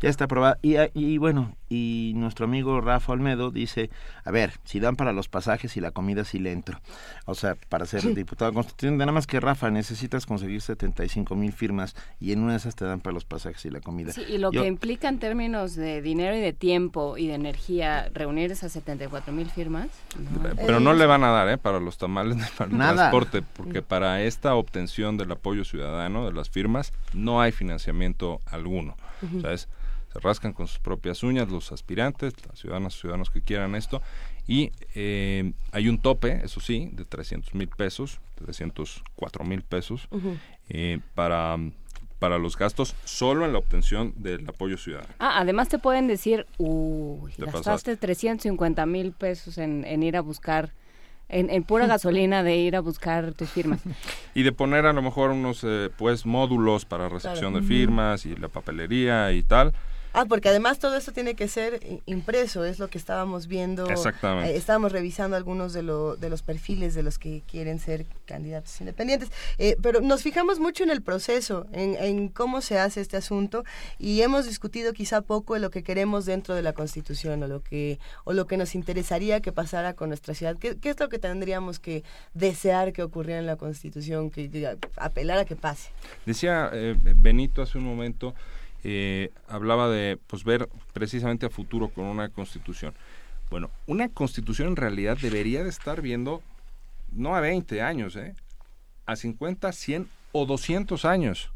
Ya está aprobada. Y, y bueno, y nuestro amigo Rafa Olmedo dice, a ver, si dan para los pasajes y la comida sí le entro. O sea, para ser diputado constituyente, nada más que Rafa, necesitas conseguir 75 mil firmas y en una de esas te dan para los pasajes y la comida. Sí, y lo que implica en términos de dinero y de tiempo y de energía reunir esas 74 mil firmas. Pero no le van a dar, ¿eh? Para los tamales, para el transporte, porque para esta obtención del apoyo ciudadano, de las firmas, no hay financiamiento alguno. ¿Sabes? se rascan con sus propias uñas los aspirantes, las ciudadanas ciudadanos que quieran esto, y eh, hay un tope, eso sí, de 300 mil pesos, 304 mil pesos, eh, para para los gastos solo en la obtención del apoyo ciudadano. Ah, además te pueden decir, uy, gastaste 350 mil pesos en, en, ir a buscar, en, en, pura gasolina de ir a buscar tus firmas. Y de poner a lo mejor unos, eh, pues, módulos para recepción de firmas y la papelería y tal. Ah, porque además todo esto tiene que ser impreso, es lo que estábamos viendo. Exactamente. Eh, estábamos revisando algunos de, lo, de los perfiles de los que quieren ser candidatos independientes. Eh, pero nos fijamos mucho en el proceso, en, cómo se hace este asunto y hemos discutido quizá poco de lo que queremos dentro de la Constitución o lo que, o lo que nos interesaría que pasara con nuestra ciudad. ¿Qué, es lo que tendríamos que desear que ocurriera en la Constitución, que, apelar a que pase? Decía eh, Benito hace un momento eh, hablaba de pues ver precisamente a futuro con una constitución. Bueno, una constitución en realidad debería de estar viendo no a 20 años, ¿eh? a 50, 100 o 200 años.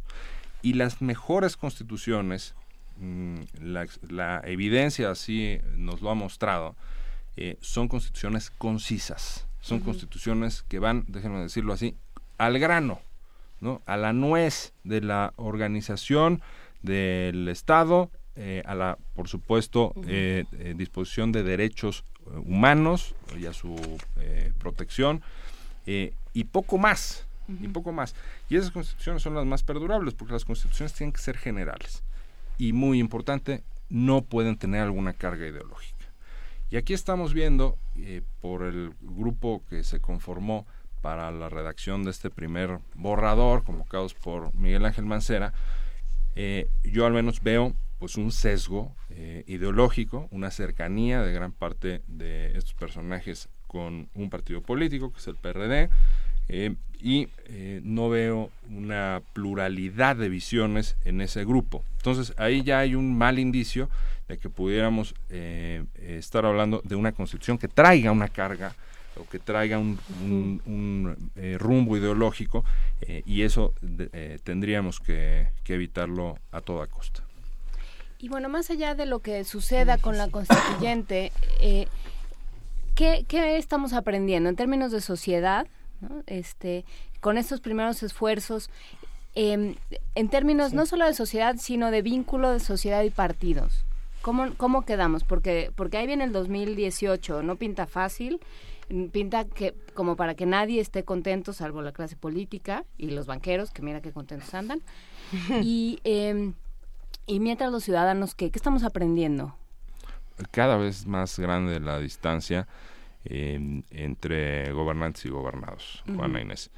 Y las mejores constituciones, mm, la, evidencia así nos lo ha mostrado, eh, son constituciones concisas, son constituciones que van, déjenme decirlo así, al grano, ¿no? a la nuez de la organización del Estado, eh, a la, por supuesto, eh, eh, disposición de derechos humanos y a su protección, y poco más, y poco más. Y esas constituciones son las más perdurables, porque las constituciones tienen que ser generales. Y muy importante, no pueden tener alguna carga ideológica. Y aquí estamos viendo, por el grupo que se conformó para la redacción de este primer borrador, convocados por Miguel Ángel Mancera, eh, yo al menos veo pues un sesgo eh, ideológico, una cercanía de gran parte de estos personajes con un partido político, que es el PRD, eh, y no veo una pluralidad de visiones en ese grupo. Entonces ahí ya hay un mal indicio de que pudiéramos estar hablando de una constitución que traiga una carga o que traiga un, eh, rumbo ideológico eh, y eso eh, tendríamos que, evitarlo a toda costa. Y bueno, más allá de lo que suceda con la constituyente, ¿qué, ¿qué, estamos aprendiendo en términos de sociedad? ¿no? Este, con estos primeros esfuerzos, em, en términos no solo de sociedad, sino de vínculo de sociedad y partidos. ¿Cómo, cómo quedamos? Porque, porque ahí viene el 2018, no pinta fácil, pinta que como para que nadie esté contento, salvo la clase política y los banqueros, que mira qué contentos andan. y, em, y mientras los ciudadanos, ¿qué, ¿qué estamos aprendiendo? Cada vez más grande la distancia eh, entre gobernantes y gobernados, Juana Inés.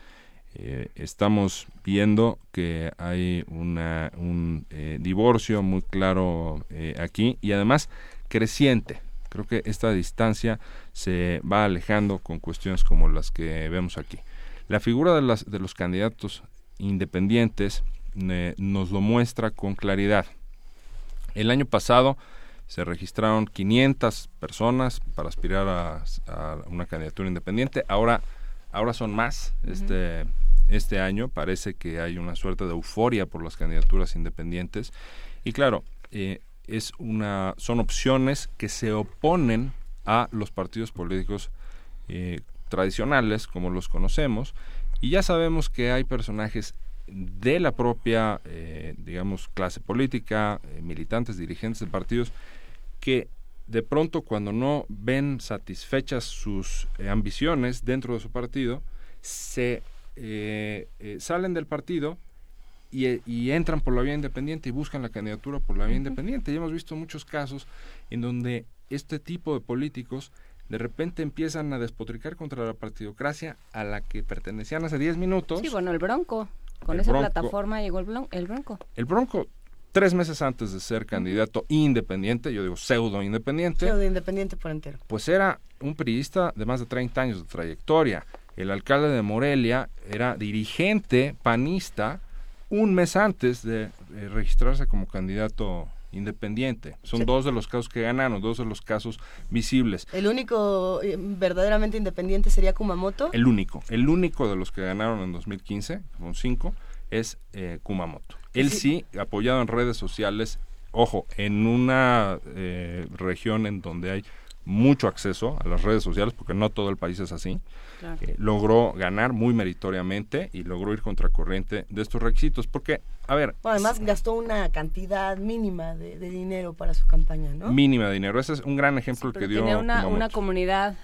Eh, estamos viendo que hay una, un eh, divorcio muy claro eh, aquí y además creciente. Creo que esta distancia se va alejando con cuestiones como las que vemos aquí. La figura de, las, de los candidatos independientes nos lo muestra con claridad. El año pasado se registraron 500 personas para aspirar a, una candidatura independiente. Ahora, ahora son más. Este este año parece que hay una suerte de euforia por las candidaturas independientes y claro eh, es una son opciones que se oponen a los partidos políticos eh, tradicionales como los conocemos. Y ya sabemos que hay personajes de la propia eh, digamos clase política militantes dirigentes de partidos que de pronto cuando no ven satisfechas sus eh, ambiciones dentro de su partido, se eh, eh, salen del partido y, entran por la vía independiente y buscan la candidatura por la vía independiente. Y hemos visto muchos casos en donde este tipo de políticos de repente empiezan a despotricar contra la partidocracia a la que pertenecían hace 10 minutos. Sí, bueno, el Bronco. Con esa plataforma llegó el, el Bronco. El Bronco tres meses antes de ser candidato independiente, yo digo pseudo independiente. Pseudo independiente por entero. Pues era un periodista de más de 30 años de trayectoria. El alcalde de Morelia era dirigente panista un mes antes de registrarse como candidato independiente. Son dos de los casos que ganaron, dos de los casos visibles. ¿El único eh, verdaderamente independiente sería Kumamoto? El único, el único de los que ganaron en 2015, con cinco, es eh, Kumamoto. Él sí. apoyado en redes sociales, ojo, en una eh, región en donde hay mucho acceso a las redes sociales, porque no todo el país es así, eh, logró ganar muy meritoriamente y logró ir contracorriente de estos requisitos, porque, a ver... además gastó una cantidad mínima de, dinero para su campaña, ¿no? Mínima de dinero, ese es un gran ejemplo que dio... Tenía una, una comunidad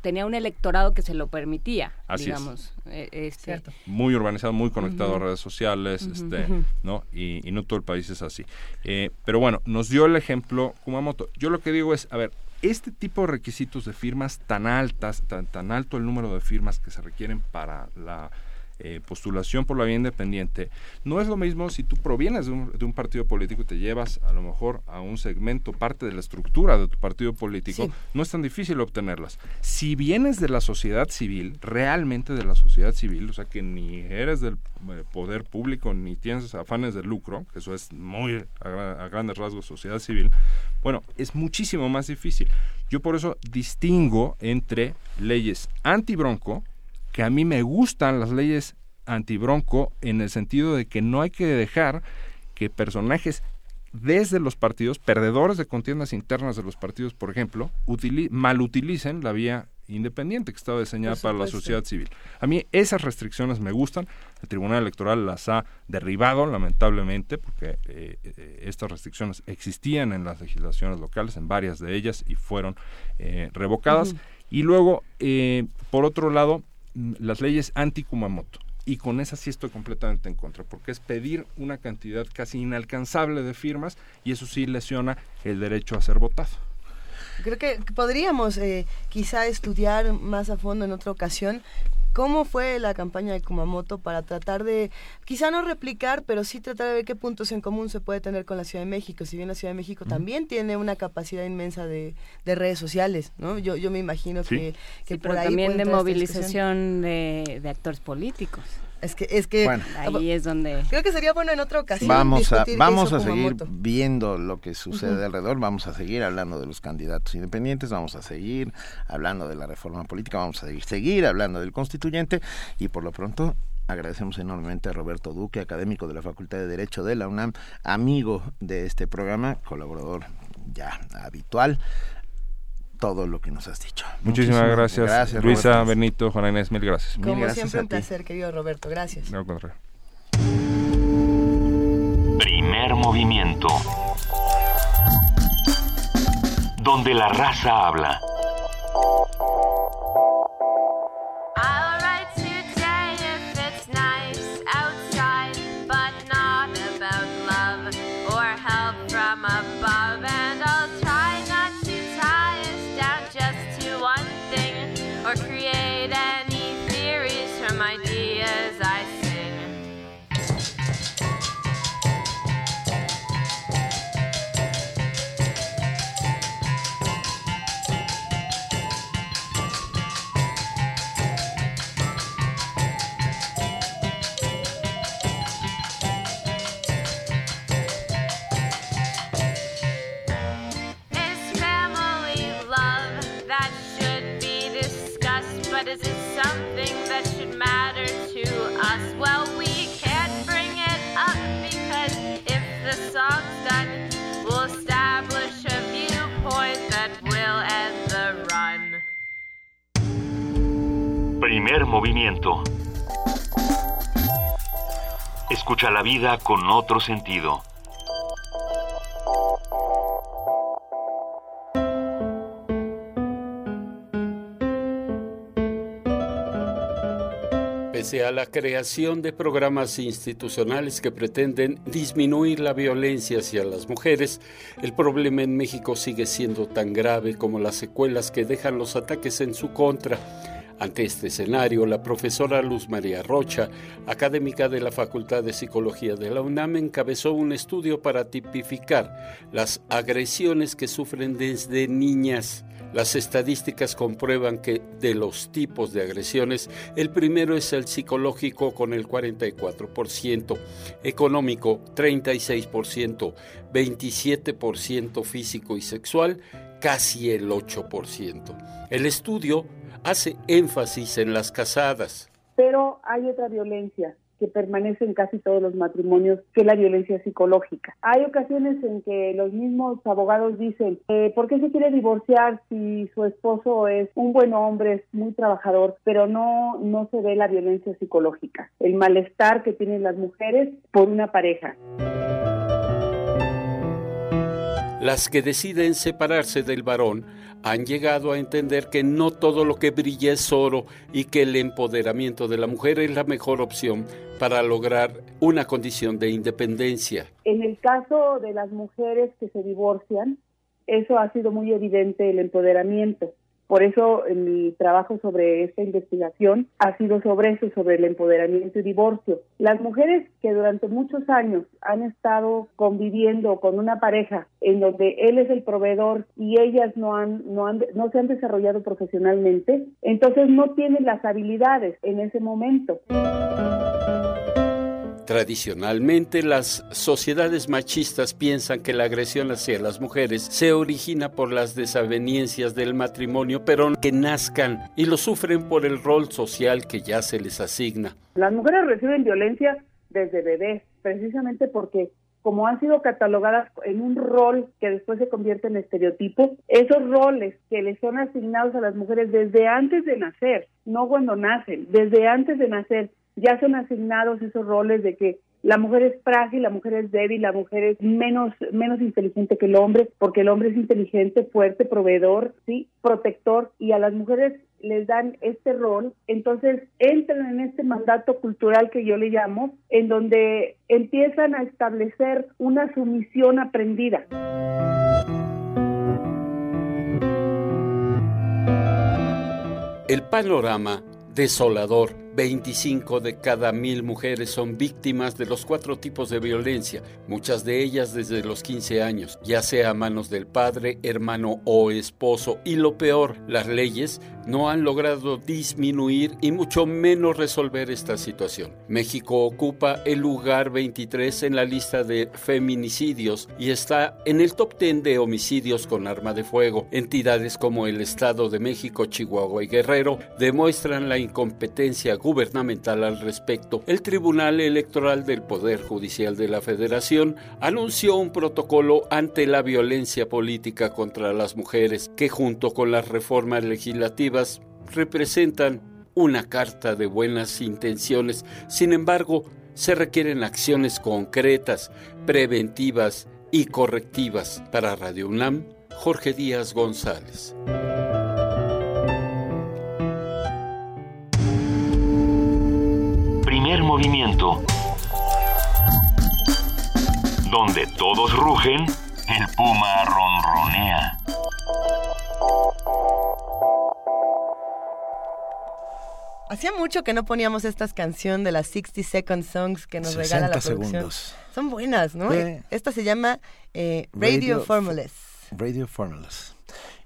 tenía un electorado que se lo permitía, digamos. Eh, este. Muy urbanizado, muy conectado a redes sociales, este, ¿no? Y, no todo el país es así. Eh, pero bueno, nos dio el ejemplo Kumamoto. Yo lo que digo es, a ver, este tipo de requisitos de firmas tan altas, tan, tan alto el número de firmas que se requieren para la eh, postulación por la vía independiente, no es lo mismo si tú provienes de un, de un, partido político y te llevas a lo mejor a un segmento, parte de la estructura de tu partido político, no es tan difícil obtenerlas. Si vienes de la sociedad civil, realmente de la sociedad civil, o sea que ni eres del eh, poder público ni tienes afanes de lucro, que eso es muy a, a grandes rasgos sociedad civil, bueno, es muchísimo más difícil. Yo por eso distingo entre leyes anti-bronco, que a mí me gustan las leyes antibronco en el sentido de que no hay que dejar que personajes desde los partidos, perdedores de contiendas internas de los partidos, por ejemplo, mal utilicen la vía independiente que estaba diseñada para la sociedad civil. A mí esas restricciones me gustan. El Tribunal Electoral las ha derribado, lamentablemente, porque eh, eh, estas restricciones existían en las legislaciones locales, en varias de ellas, y fueron eh, revocadas. Y luego, por otro lado, las leyes anti-Kumamoto. Y con esas sí estoy completamente en contra, porque es pedir una cantidad casi inalcanzable de firmas y eso sí lesiona el derecho a ser votado. Creo que podríamos eh, quizá estudiar más a fondo en otra ocasión ¿Cómo fue la campaña de Kumamoto para tratar de, quizá no replicar, pero sí tratar de ver qué puntos en común se puede tener con la Ciudad de México? Si bien la Ciudad de México también tiene una capacidad inmensa de, redes sociales, ¿no? Yo, yo me imagino que, que por pero también de movilización de, de actores políticos. Es que, es que ahí es donde creo que sería bueno en otra ocasión. Vamos a, vamos a seguir viendo lo que sucede alrededor, vamos a seguir hablando de los candidatos independientes, vamos a seguir hablando de la reforma política, vamos a seguir, seguir hablando del constituyente y por lo pronto agradecemos enormemente a Roberto Duque, académico de la Facultad de Derecho de la UNAM, amigo de este programa, colaborador ya habitual todo lo que nos has dicho. Muchísimas, gracias, Luisa, Benito, Juan Inés, mil gracias. Como siempre, un placer, querido Roberto. Gracias. Primer movimiento. Donde la raza habla. Movimiento. Escucha la vida con otro sentido. Pese a la creación de programas institucionales que pretenden disminuir la violencia hacia las mujeres, el problema en México sigue siendo tan grave como las secuelas que dejan los ataques en su contra ante este escenario, la profesora Luz María Rocha, académica de la Facultad de Psicología de la UNAM, encabezó un estudio para tipificar las agresiones que sufren desde niñas. Las estadísticas comprueban que de los tipos de agresiones, el primero es el psicológico con el 44%, económico 36%, 27% físico y sexual, casi el 8%. El estudio hace énfasis en las casadas. Pero hay otra violencia que permanece en casi todos los matrimonios, que es la violencia psicológica. Hay ocasiones en que los mismos abogados dicen, eh, ¿por qué se quiere divorciar si su esposo es un buen hombre, es muy trabajador, pero no, no se ve la violencia psicológica, el malestar que tienen las mujeres por una pareja? Las que deciden separarse del varón han llegado a entender que no todo lo que brilla es oro y que el empoderamiento de la mujer es la mejor opción para lograr una condición de independencia. En el caso de las mujeres que se divorcian, eso ha sido muy evidente el empoderamiento. Por eso mi trabajo sobre esta investigación ha sido sobre eso, sobre el empoderamiento y divorcio. Las mujeres que durante muchos años han estado conviviendo con una pareja en donde él es el proveedor y ellas no han, no han, no se han desarrollado profesionalmente, entonces no tienen las habilidades en ese momento. Tradicionalmente, las sociedades machistas piensan que la agresión hacia las mujeres se origina por las desavenencias del matrimonio, pero que nazcan y lo sufren por el rol social que ya se les asigna. Las mujeres reciben violencia desde bebés, precisamente porque como han sido catalogadas en un rol que después se convierte en estereotipo, esos roles que les son asignados a las mujeres desde antes de nacer, no cuando nacen, desde antes de nacer, ya son asignados esos roles de que la mujer es frágil, la mujer es débil, la mujer es menos, menos inteligente que el hombre, porque el hombre es inteligente, fuerte, proveedor, sí, protector, y a las mujeres les dan este rol, entonces entran en este mandato cultural que yo le llamo, en donde empiezan a establecer una sumisión aprendida. El panorama desolador 25 de cada mil mujeres son víctimas de los cuatro tipos de violencia, muchas de ellas desde los 15 años, ya sea a manos del padre, hermano o esposo. Y lo peor, las leyes no han logrado disminuir y mucho menos resolver esta situación. México ocupa el lugar 23 en la lista de feminicidios y está en el top 10 de homicidios con arma de fuego. Entidades como el Estado de México, Chihuahua y Guerrero demuestran la incompetencia gubernamental al respecto. El Tribunal Electoral del Poder Judicial de la Federación anunció un protocolo ante la violencia política contra las mujeres que junto con las reformas legislativas representan una carta de buenas intenciones. Sin embargo, se requieren acciones concretas, preventivas y correctivas. Para Radio UNAM, Jorge Díaz González. Primer movimiento. Donde todos rugen, el puma ronronea. Hacía mucho que no poníamos estas canciones de las 60 Second Songs que nos regala la producción. segundos. Son buenas, ¿no? Esta se llama eh, Radio, Radio Formulas. Radio Formulas.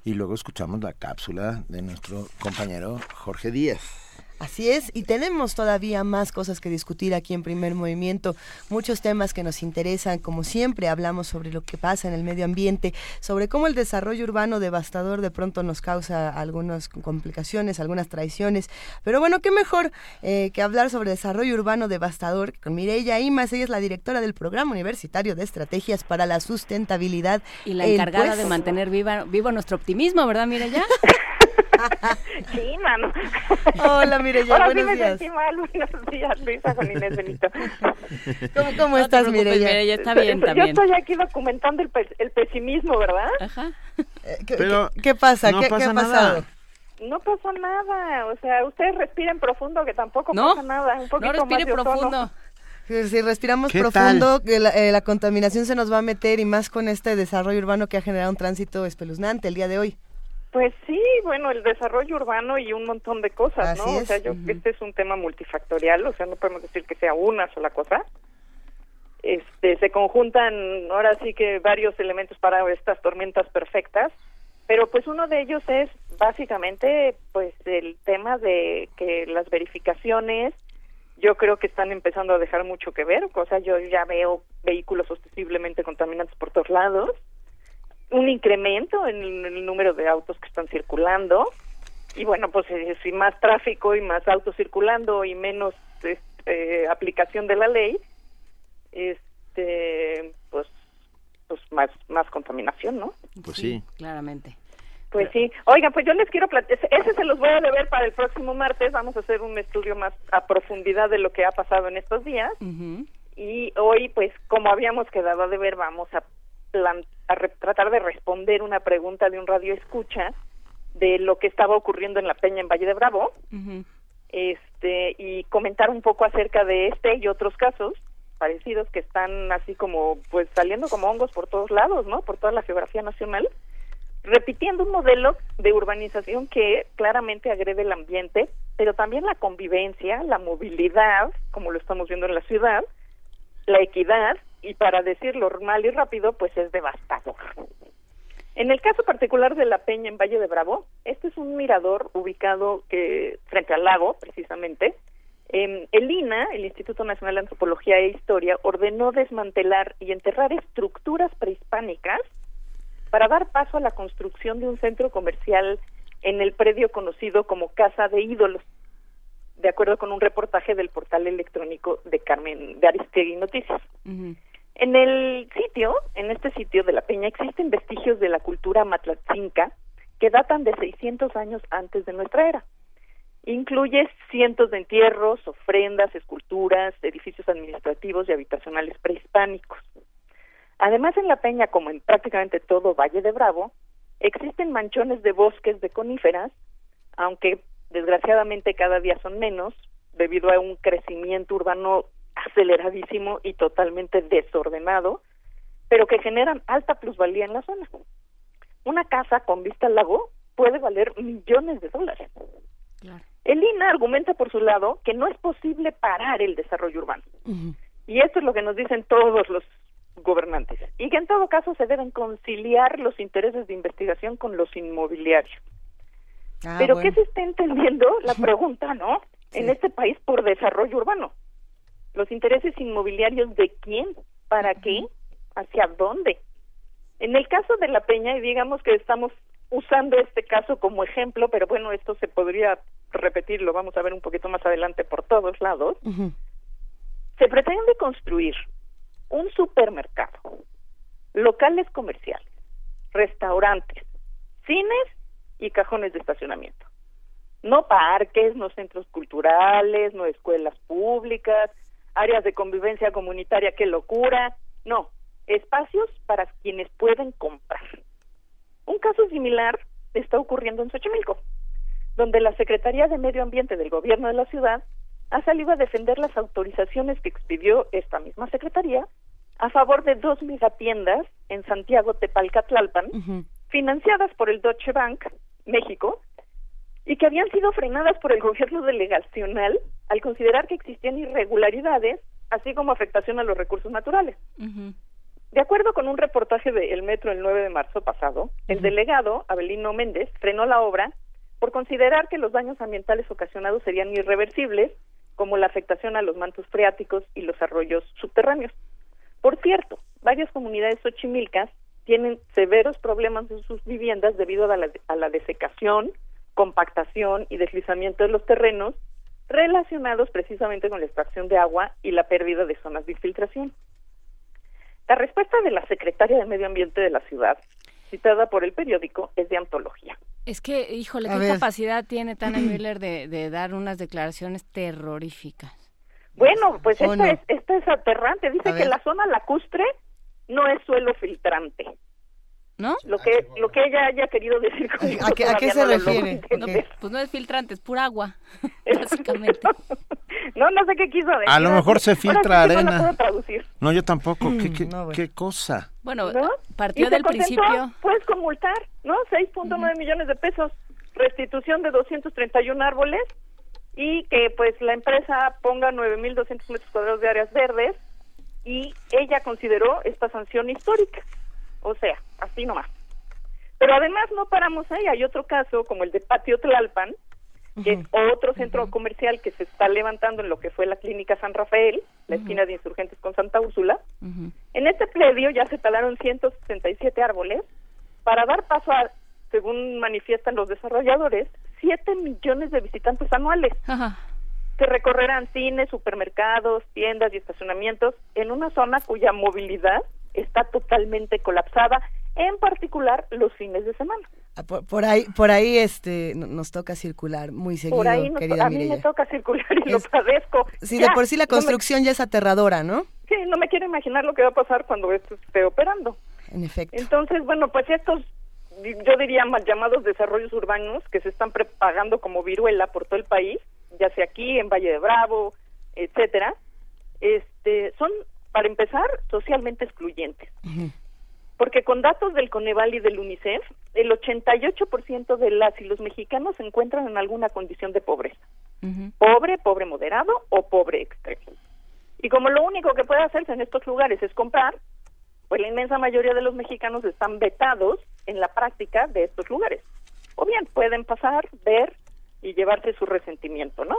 Y luego escuchamos la cápsula de nuestro compañero Jorge Díaz. Así es, y tenemos todavía más cosas que discutir aquí en Primer Movimiento, muchos temas que nos interesan, como siempre hablamos sobre lo que pasa en el medio ambiente, sobre cómo el desarrollo urbano devastador de pronto nos causa algunas complicaciones, algunas traiciones, pero bueno, qué mejor eh, que hablar sobre desarrollo urbano devastador con Mireya Imas, ella es la directora del Programa Universitario de Estrategias para la Sustentabilidad. Y la encargada pues- de mantener viva, vivo nuestro optimismo, ¿verdad, Mireya? Sí, mano. Hola, Mireya, Ahora sí buenos me días. sentí mal. Buenos días, Luisa, con Inés Benito. ¿Cómo, cómo No estás, Mireya? Mireya, está bien Yo también. estoy aquí documentando el, pe- el pesimismo, ¿verdad? Ajá. ¿Qué, Pero qué- qué pasa? no ¿Qué, pasa qué ha nada. pasado? No pasa nada. O sea, ustedes respiren profundo, que tampoco No, pasa nada. Un poquito No respire más de profundo. Si respiramos ¿Qué profundo, que la, eh, la contaminación se nos va a meter y más con este desarrollo urbano que ha generado un tránsito espeluznante el día de hoy. Pues sí, bueno, el desarrollo urbano y un montón de cosas, Así ¿no? O sea, yo, este es un tema multifactorial, o sea, no podemos decir que sea una sola cosa. Este, se conjuntan ahora sí que varios elementos para estas tormentas perfectas, pero pues uno de ellos es básicamente pues el tema de que las verificaciones yo creo que están empezando a dejar mucho que ver, o sea, yo ya veo vehículos ostensiblemente contaminantes por todos lados, un incremento en el, en el número de autos que están circulando y bueno, pues eh, si más tráfico y más autos circulando y menos este, aplicación de la ley, este, pues, pues más, más contaminación, ¿no? Pues sí. Claramente. Pues sí. Oigan, pues yo les quiero platicar, ese se los voy a deber para el próximo martes, vamos a hacer un estudio más a profundidad de lo que ha pasado en estos días y hoy, pues como habíamos quedado de ver, vamos a, a re- tratar de responder una pregunta de un radio escucha de lo que estaba ocurriendo en la Peña en Valle de Bravo este y comentar un poco acerca de este y otros casos parecidos que están así como pues saliendo como hongos por todos lados, ¿no? Por toda la geografía nacional, repitiendo un modelo de urbanización que claramente agrede el ambiente, pero también la convivencia, la movilidad, como lo estamos viendo en la ciudad, la equidad y para decirlo mal y rápido, pues es devastador. En el caso particular de La Peña en Valle de Bravo, este es un mirador ubicado que frente al lago, precisamente. Em, el INA, el Instituto Nacional de Antropología e Historia, ordenó desmantelar y enterrar estructuras prehispánicas para dar paso a la construcción de un centro comercial en el predio conocido como Casa de Ídolos, de acuerdo con un reportaje del portal electrónico de Carmen de Aristegui Noticias. En el sitio, en este sitio de la Peña, existen vestigios de la cultura matlatzinca que datan de 600 años antes de nuestra era. Incluye cientos de entierros, ofrendas, esculturas, edificios administrativos y habitacionales prehispánicos. Además, en la Peña, como en prácticamente todo Valle de Bravo, existen manchones de bosques de coníferas, aunque desgraciadamente cada día son menos, debido a un crecimiento urbano aceleradísimo y totalmente desordenado, pero que generan alta plusvalía en la zona. Una casa con vista al lago puede valer millones de dólares. El INA argumenta por su lado que no es posible parar el desarrollo urbano. Y esto es lo que nos dicen todos los gobernantes. Y que en todo caso se deben conciliar los intereses de investigación con los inmobiliarios. Ah, Pero bueno. ¿qué se está entendiendo? La pregunta, ¿no? En este país por desarrollo urbano. Los intereses inmobiliarios de quién, para qué, hacia dónde. En el caso de la Peña, y digamos que estamos usando este caso como ejemplo, pero bueno, esto se podría repetir, lo vamos a ver un poquito más adelante por todos lados. Se pretende construir un supermercado, locales comerciales, restaurantes, cines y cajones de estacionamiento. No parques, no centros culturales, no escuelas públicas, áreas de convivencia comunitaria, qué locura. No, espacios para quienes pueden comprar. Un caso similar está ocurriendo en Xochimilco, donde la Secretaría de Medio Ambiente del Gobierno de la ciudad ha salido a defender las autorizaciones que expidió esta misma Secretaría a favor de dos megatiendas en Santiago Tepalcatlalpan, financiadas por el Deutsche Bank México, y que habían sido frenadas por el gobierno delegacional al considerar que existían irregularidades, así como afectación a los recursos naturales. De acuerdo con un reportaje de El Metro el 9 de marzo pasado, el delegado, Abelino Méndez, frenó la obra por considerar que los daños ambientales ocasionados serían irreversibles, como la afectación a los mantos freáticos y los arroyos subterráneos. Por cierto, varias comunidades xochimilcas tienen severos problemas en sus viviendas debido a la, a la desecación, compactación y deslizamiento de los terrenos relacionados precisamente con la extracción de agua y la pérdida de zonas de infiltración. La respuesta de la secretaria de Medio Ambiente de la ciudad, citada por el periódico, es de antología. Es que, híjole, ¿qué capacidad tiene Tana Müller de, de, dar unas declaraciones terroríficas? Bueno, pues esta, es, esta es aterrante. Dice que la zona lacustre no es suelo filtrante. ¿No? Lo que, lo que ella haya querido decir con ¿A qué, ¿a qué se refiere? No, pues no es filtrante, es pura agua, básicamente. no, no sé qué quiso decir. A lo mejor se filtra Ahora arena. No, puedo traducir. No, yo tampoco. ¿Qué, qué, No, bueno. qué cosa? Bueno, ¿No? partió del contentó, principio. Puedes conmultar, ¿no? 6.9 millones de pesos, restitución de 231 árboles y que pues la empresa ponga 9.200 metros cuadrados de áreas verdes y ella consideró esta sanción histórica. O sea, así nomás. Pero además no paramos ahí, hay otro caso como el de Patio Tlalpan, que es otro centro comercial que se está levantando en lo que fue la clínica San Rafael, la esquina de Insurgentes con Santa Úrsula. En este predio ya se talaron 167 árboles para dar paso a, según manifiestan los desarrolladores, 7 millones de visitantes anuales que recorrerán cines, supermercados, tiendas y estacionamientos en una zona cuya movilidad está totalmente colapsada, en particular los fines de semana. Ah, Por, por ahí, por ahí este, no- nos toca circular muy seguido, Por ahí nos- querida a mí me toca circular y lo padezco. Sí, Ya, de por sí la no me- construcción ya es aterradora, ¿no? sí, no me quiero imaginar lo que va a pasar cuando esto esté operando. En efecto. Entonces, bueno, pues estos, yo diría mal llamados desarrollos urbanos que se están propagando como viruela por todo el país, ya sea aquí, en Valle de Bravo, etcétera, este, son, para empezar, socialmente excluyentes. Porque con datos del Coneval y del UNICEF, el 88% de las y los mexicanos se encuentran en alguna condición de pobreza. Pobre, pobre moderado o pobre extremo. Y como lo único que puede hacerse en estos lugares es comprar, pues la inmensa mayoría de los mexicanos están vetados en la práctica de estos lugares. O bien pueden pasar, ver y llevarse su resentimiento, ¿no?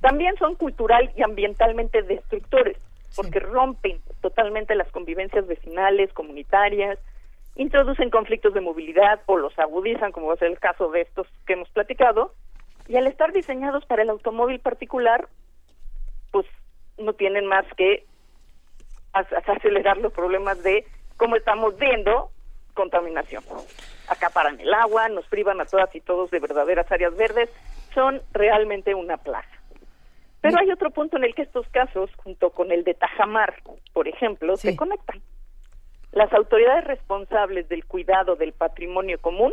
También son cultural y ambientalmente destructores, porque rompen totalmente las convivencias vecinales, comunitarias, introducen conflictos de movilidad o los agudizan, como va a ser el caso de estos que hemos platicado, y al estar diseñados para el automóvil particular, pues no tienen más que ac- ac- acelerar los problemas de cómo estamos viendo contaminación. Acaparan el agua, nos privan a todas y todos de verdaderas áreas verdes, son realmente una plaga. Pero hay otro punto en el que estos casos, junto con el de Tajamar, por ejemplo, se conectan. Las autoridades responsables del cuidado del patrimonio común,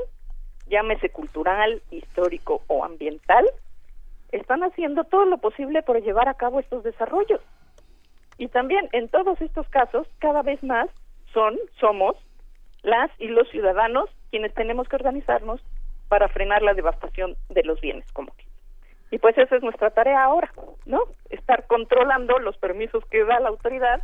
llámese cultural, histórico o ambiental, están haciendo todo lo posible por llevar a cabo estos desarrollos. Y también en todos estos casos, cada vez más son, somos las y los ciudadanos quienes tenemos que organizarnos para frenar la devastación de los bienes comunes. Y pues esa es nuestra tarea ahora, ¿no? Estar controlando los permisos que da la autoridad,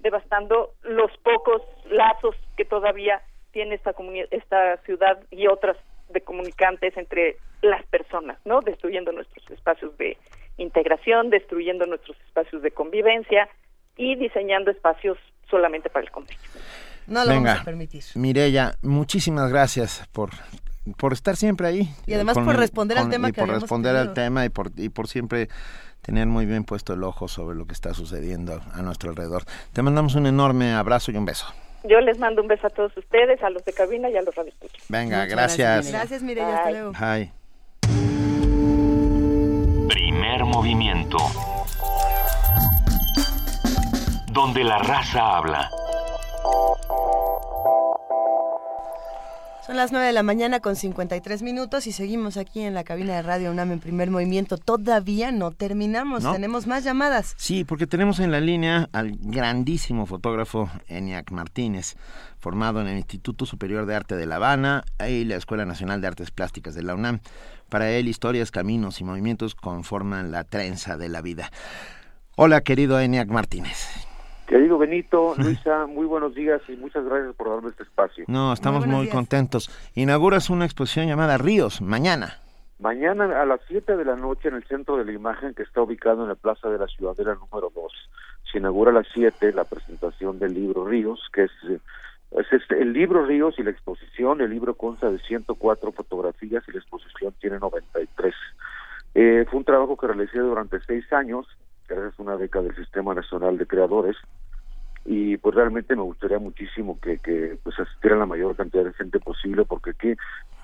devastando los pocos lazos que todavía tiene esta esta ciudad y otras de comunicantes entre las personas, ¿no? Destruyendo nuestros espacios de integración, destruyendo nuestros espacios de convivencia y diseñando espacios solamente para el comercio. No lo vamos a permitir. Mirella, muchísimas gracias por por estar siempre ahí. Y además por responder al tema y por responder al tema y por, y por siempre tener muy bien puesto el ojo sobre lo que está sucediendo a nuestro alrededor. Te mandamos un enorme abrazo y un beso. Yo les mando un beso a todos ustedes, a los de cabina y a los radioescuchas. Venga, gracias. Gracias, Mireya. Hasta luego. Bye. Primer movimiento. Donde la raza habla. Son las 9 de la mañana con 53 minutos y seguimos aquí en la cabina de Radio UNAM en primer movimiento. Todavía no terminamos, tenemos más llamadas. Sí, porque tenemos en la línea al grandísimo fotógrafo Eniac Martínez, formado en el Instituto Superior de Arte de La Habana y la Escuela Nacional de Artes Plásticas de la UNAM. Para él, historias, caminos y movimientos conforman la trenza de la vida. Hola, querido Eniac Martínez. Querido Benito, Luisa, muy buenos días y muchas gracias por darme este espacio. No, estamos muy, contentos. Inauguras una exposición llamada Ríos, mañana. Mañana a las 7 de la noche en el centro de la imagen que está ubicado en la Plaza de la Ciudadela número 2. Se inaugura a las 7 la presentación del libro Ríos, que es, es, el libro Ríos y la exposición. El libro consta de 104 fotografías y la exposición tiene 93. Eh, fue un trabajo que realicé durante seis años gracias a una beca del Sistema Nacional de Creadores y pues realmente me gustaría muchísimo que, que pues asistiera la mayor cantidad de gente posible porque aquí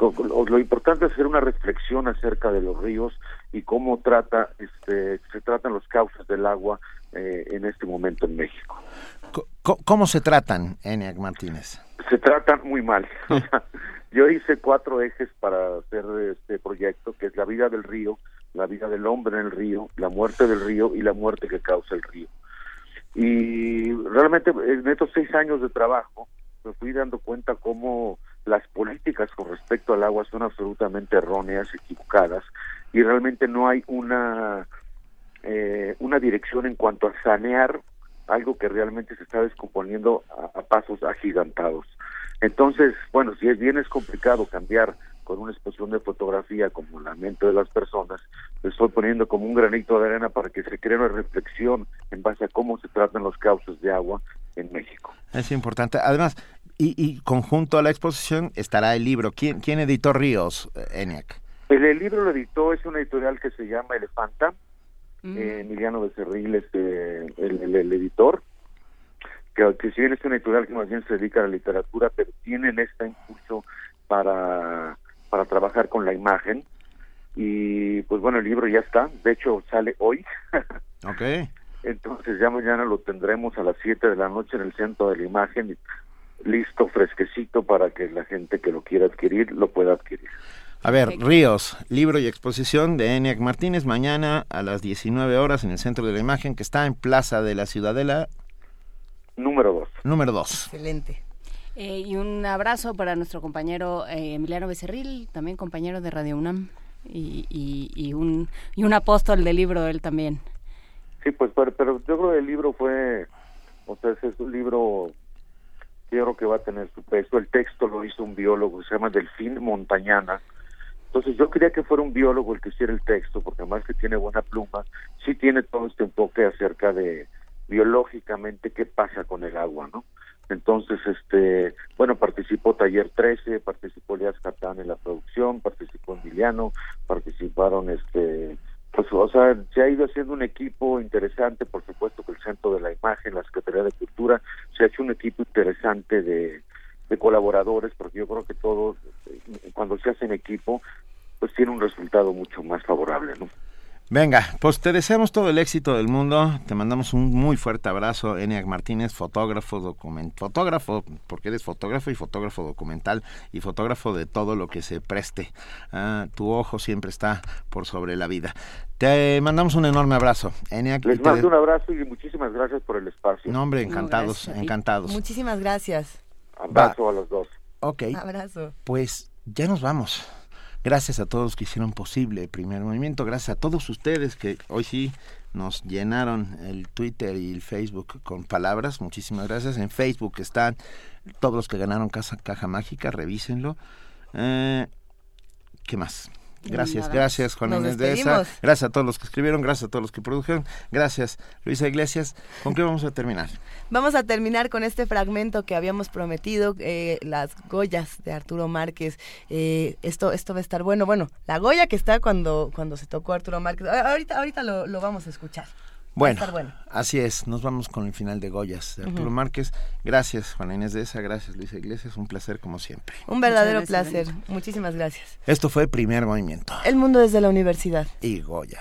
lo, importante es hacer una reflexión acerca de los ríos y cómo trata este se tratan los cauces del agua eh, en este momento en México. ¿Cómo, se tratan, Eniac Martínez? Se tratan muy mal. Yo hice cuatro ejes para hacer este proyecto, que es la vida del río, la vida del hombre en el río, la muerte del río y la muerte que causa el río. Y realmente en estos seis años de trabajo me fui dando cuenta cómo las políticas con respecto al agua son absolutamente erróneas, equivocadas, y realmente no hay una, eh, una dirección en cuanto a sanear algo que realmente se está descomponiendo a, a pasos agigantados. Entonces, bueno, si es bien es complicado cambiar con una exposición de fotografía como la mente de las personas, le estoy poniendo como un granito de arena para que se cree una reflexión en base a cómo se tratan los cauces de agua en México. Es importante. Además, y, conjunto a la exposición estará el libro. ¿Quién, quién editó Ríos, ENIAC? El, libro lo editó, es una editorial que se llama Elefanta. Mm. Eh, Emiliano Becerril es eh, el, el, editor. Que, que si bien es una editorial que más bien se dedica a la literatura, pero tienen este impulso para para trabajar con la imagen. Y pues bueno, el libro ya está, de hecho sale hoy. ok. Entonces ya mañana lo tendremos a las 7 de la noche en el centro de la imagen, listo, fresquecito para que la gente que lo quiera adquirir lo pueda adquirir. A ver, Ríos, libro y exposición de Eniac Martínez, mañana a las 19 horas en el centro de la imagen que está en Plaza de la Ciudadela. Número 2. Número 2. Excelente. Eh, y un abrazo para nuestro compañero eh, Emiliano Becerril, también compañero de Radio UNAM, y, un, y un apóstol del libro él también. Sí, pues, pero, pero yo creo que el libro fue, o sea, es un libro que yo creo que va a tener su peso. El texto lo hizo un biólogo, se llama Delfín Montañana. Entonces yo quería que fuera un biólogo el que hiciera el texto, porque además que tiene buena pluma, sí tiene todo este enfoque acerca de biológicamente qué pasa con el agua, ¿no? Entonces, este, bueno, participó Taller 13, participó Elias Catán en la producción, participó Emiliano, participaron, este, pues, o sea, se ha ido haciendo un equipo interesante, por supuesto que el Centro de la Imagen, la Secretaría de Cultura, se ha hecho un equipo interesante de, de colaboradores, porque yo creo que todo, cuando se hace en equipo, pues tiene un resultado mucho más favorable, ¿no? Venga, pues te deseamos todo el éxito del mundo. Te mandamos un muy fuerte abrazo, Eniac Martínez, fotógrafo, document fotógrafo, porque eres fotógrafo y fotógrafo documental y fotógrafo de todo lo que se preste. Ah, tu ojo siempre está por sobre la vida. Te mandamos un enorme abrazo, Eniac. Les mando un abrazo y muchísimas gracias por el espacio. No, hombre, encantados, encantados. Muchísimas gracias. Abrazo a los dos. Ok. Abrazo. Pues ya nos vamos. Gracias a todos que hicieron posible el primer movimiento. Gracias a todos ustedes que hoy sí nos llenaron el Twitter y el Facebook con palabras. Muchísimas gracias. En Facebook están todos los que ganaron Caja Mágica. Revísenlo. Eh, ¿Qué más? Gracias, gracias Juan Inés de esa. Gracias a todos los que escribieron, gracias a todos los que produjeron. Gracias Luisa Iglesias. ¿Con qué vamos a terminar? Vamos a terminar con este fragmento que habíamos prometido, eh, las Goyas de Arturo Márquez. Eh, esto, esto va a estar bueno. Bueno, la Goya que está cuando, cuando se tocó Arturo Márquez. Ahorita, ahorita lo, lo vamos a escuchar. Bueno, así es, nos vamos con el final de Goyas de Arturo Márquez. Gracias, Juana Inés de esa, gracias, Luisa Iglesias, un placer como siempre. Un verdadero placer, muchísimas gracias. Esto fue el Primer Movimiento. El mundo desde la universidad. Y Goya.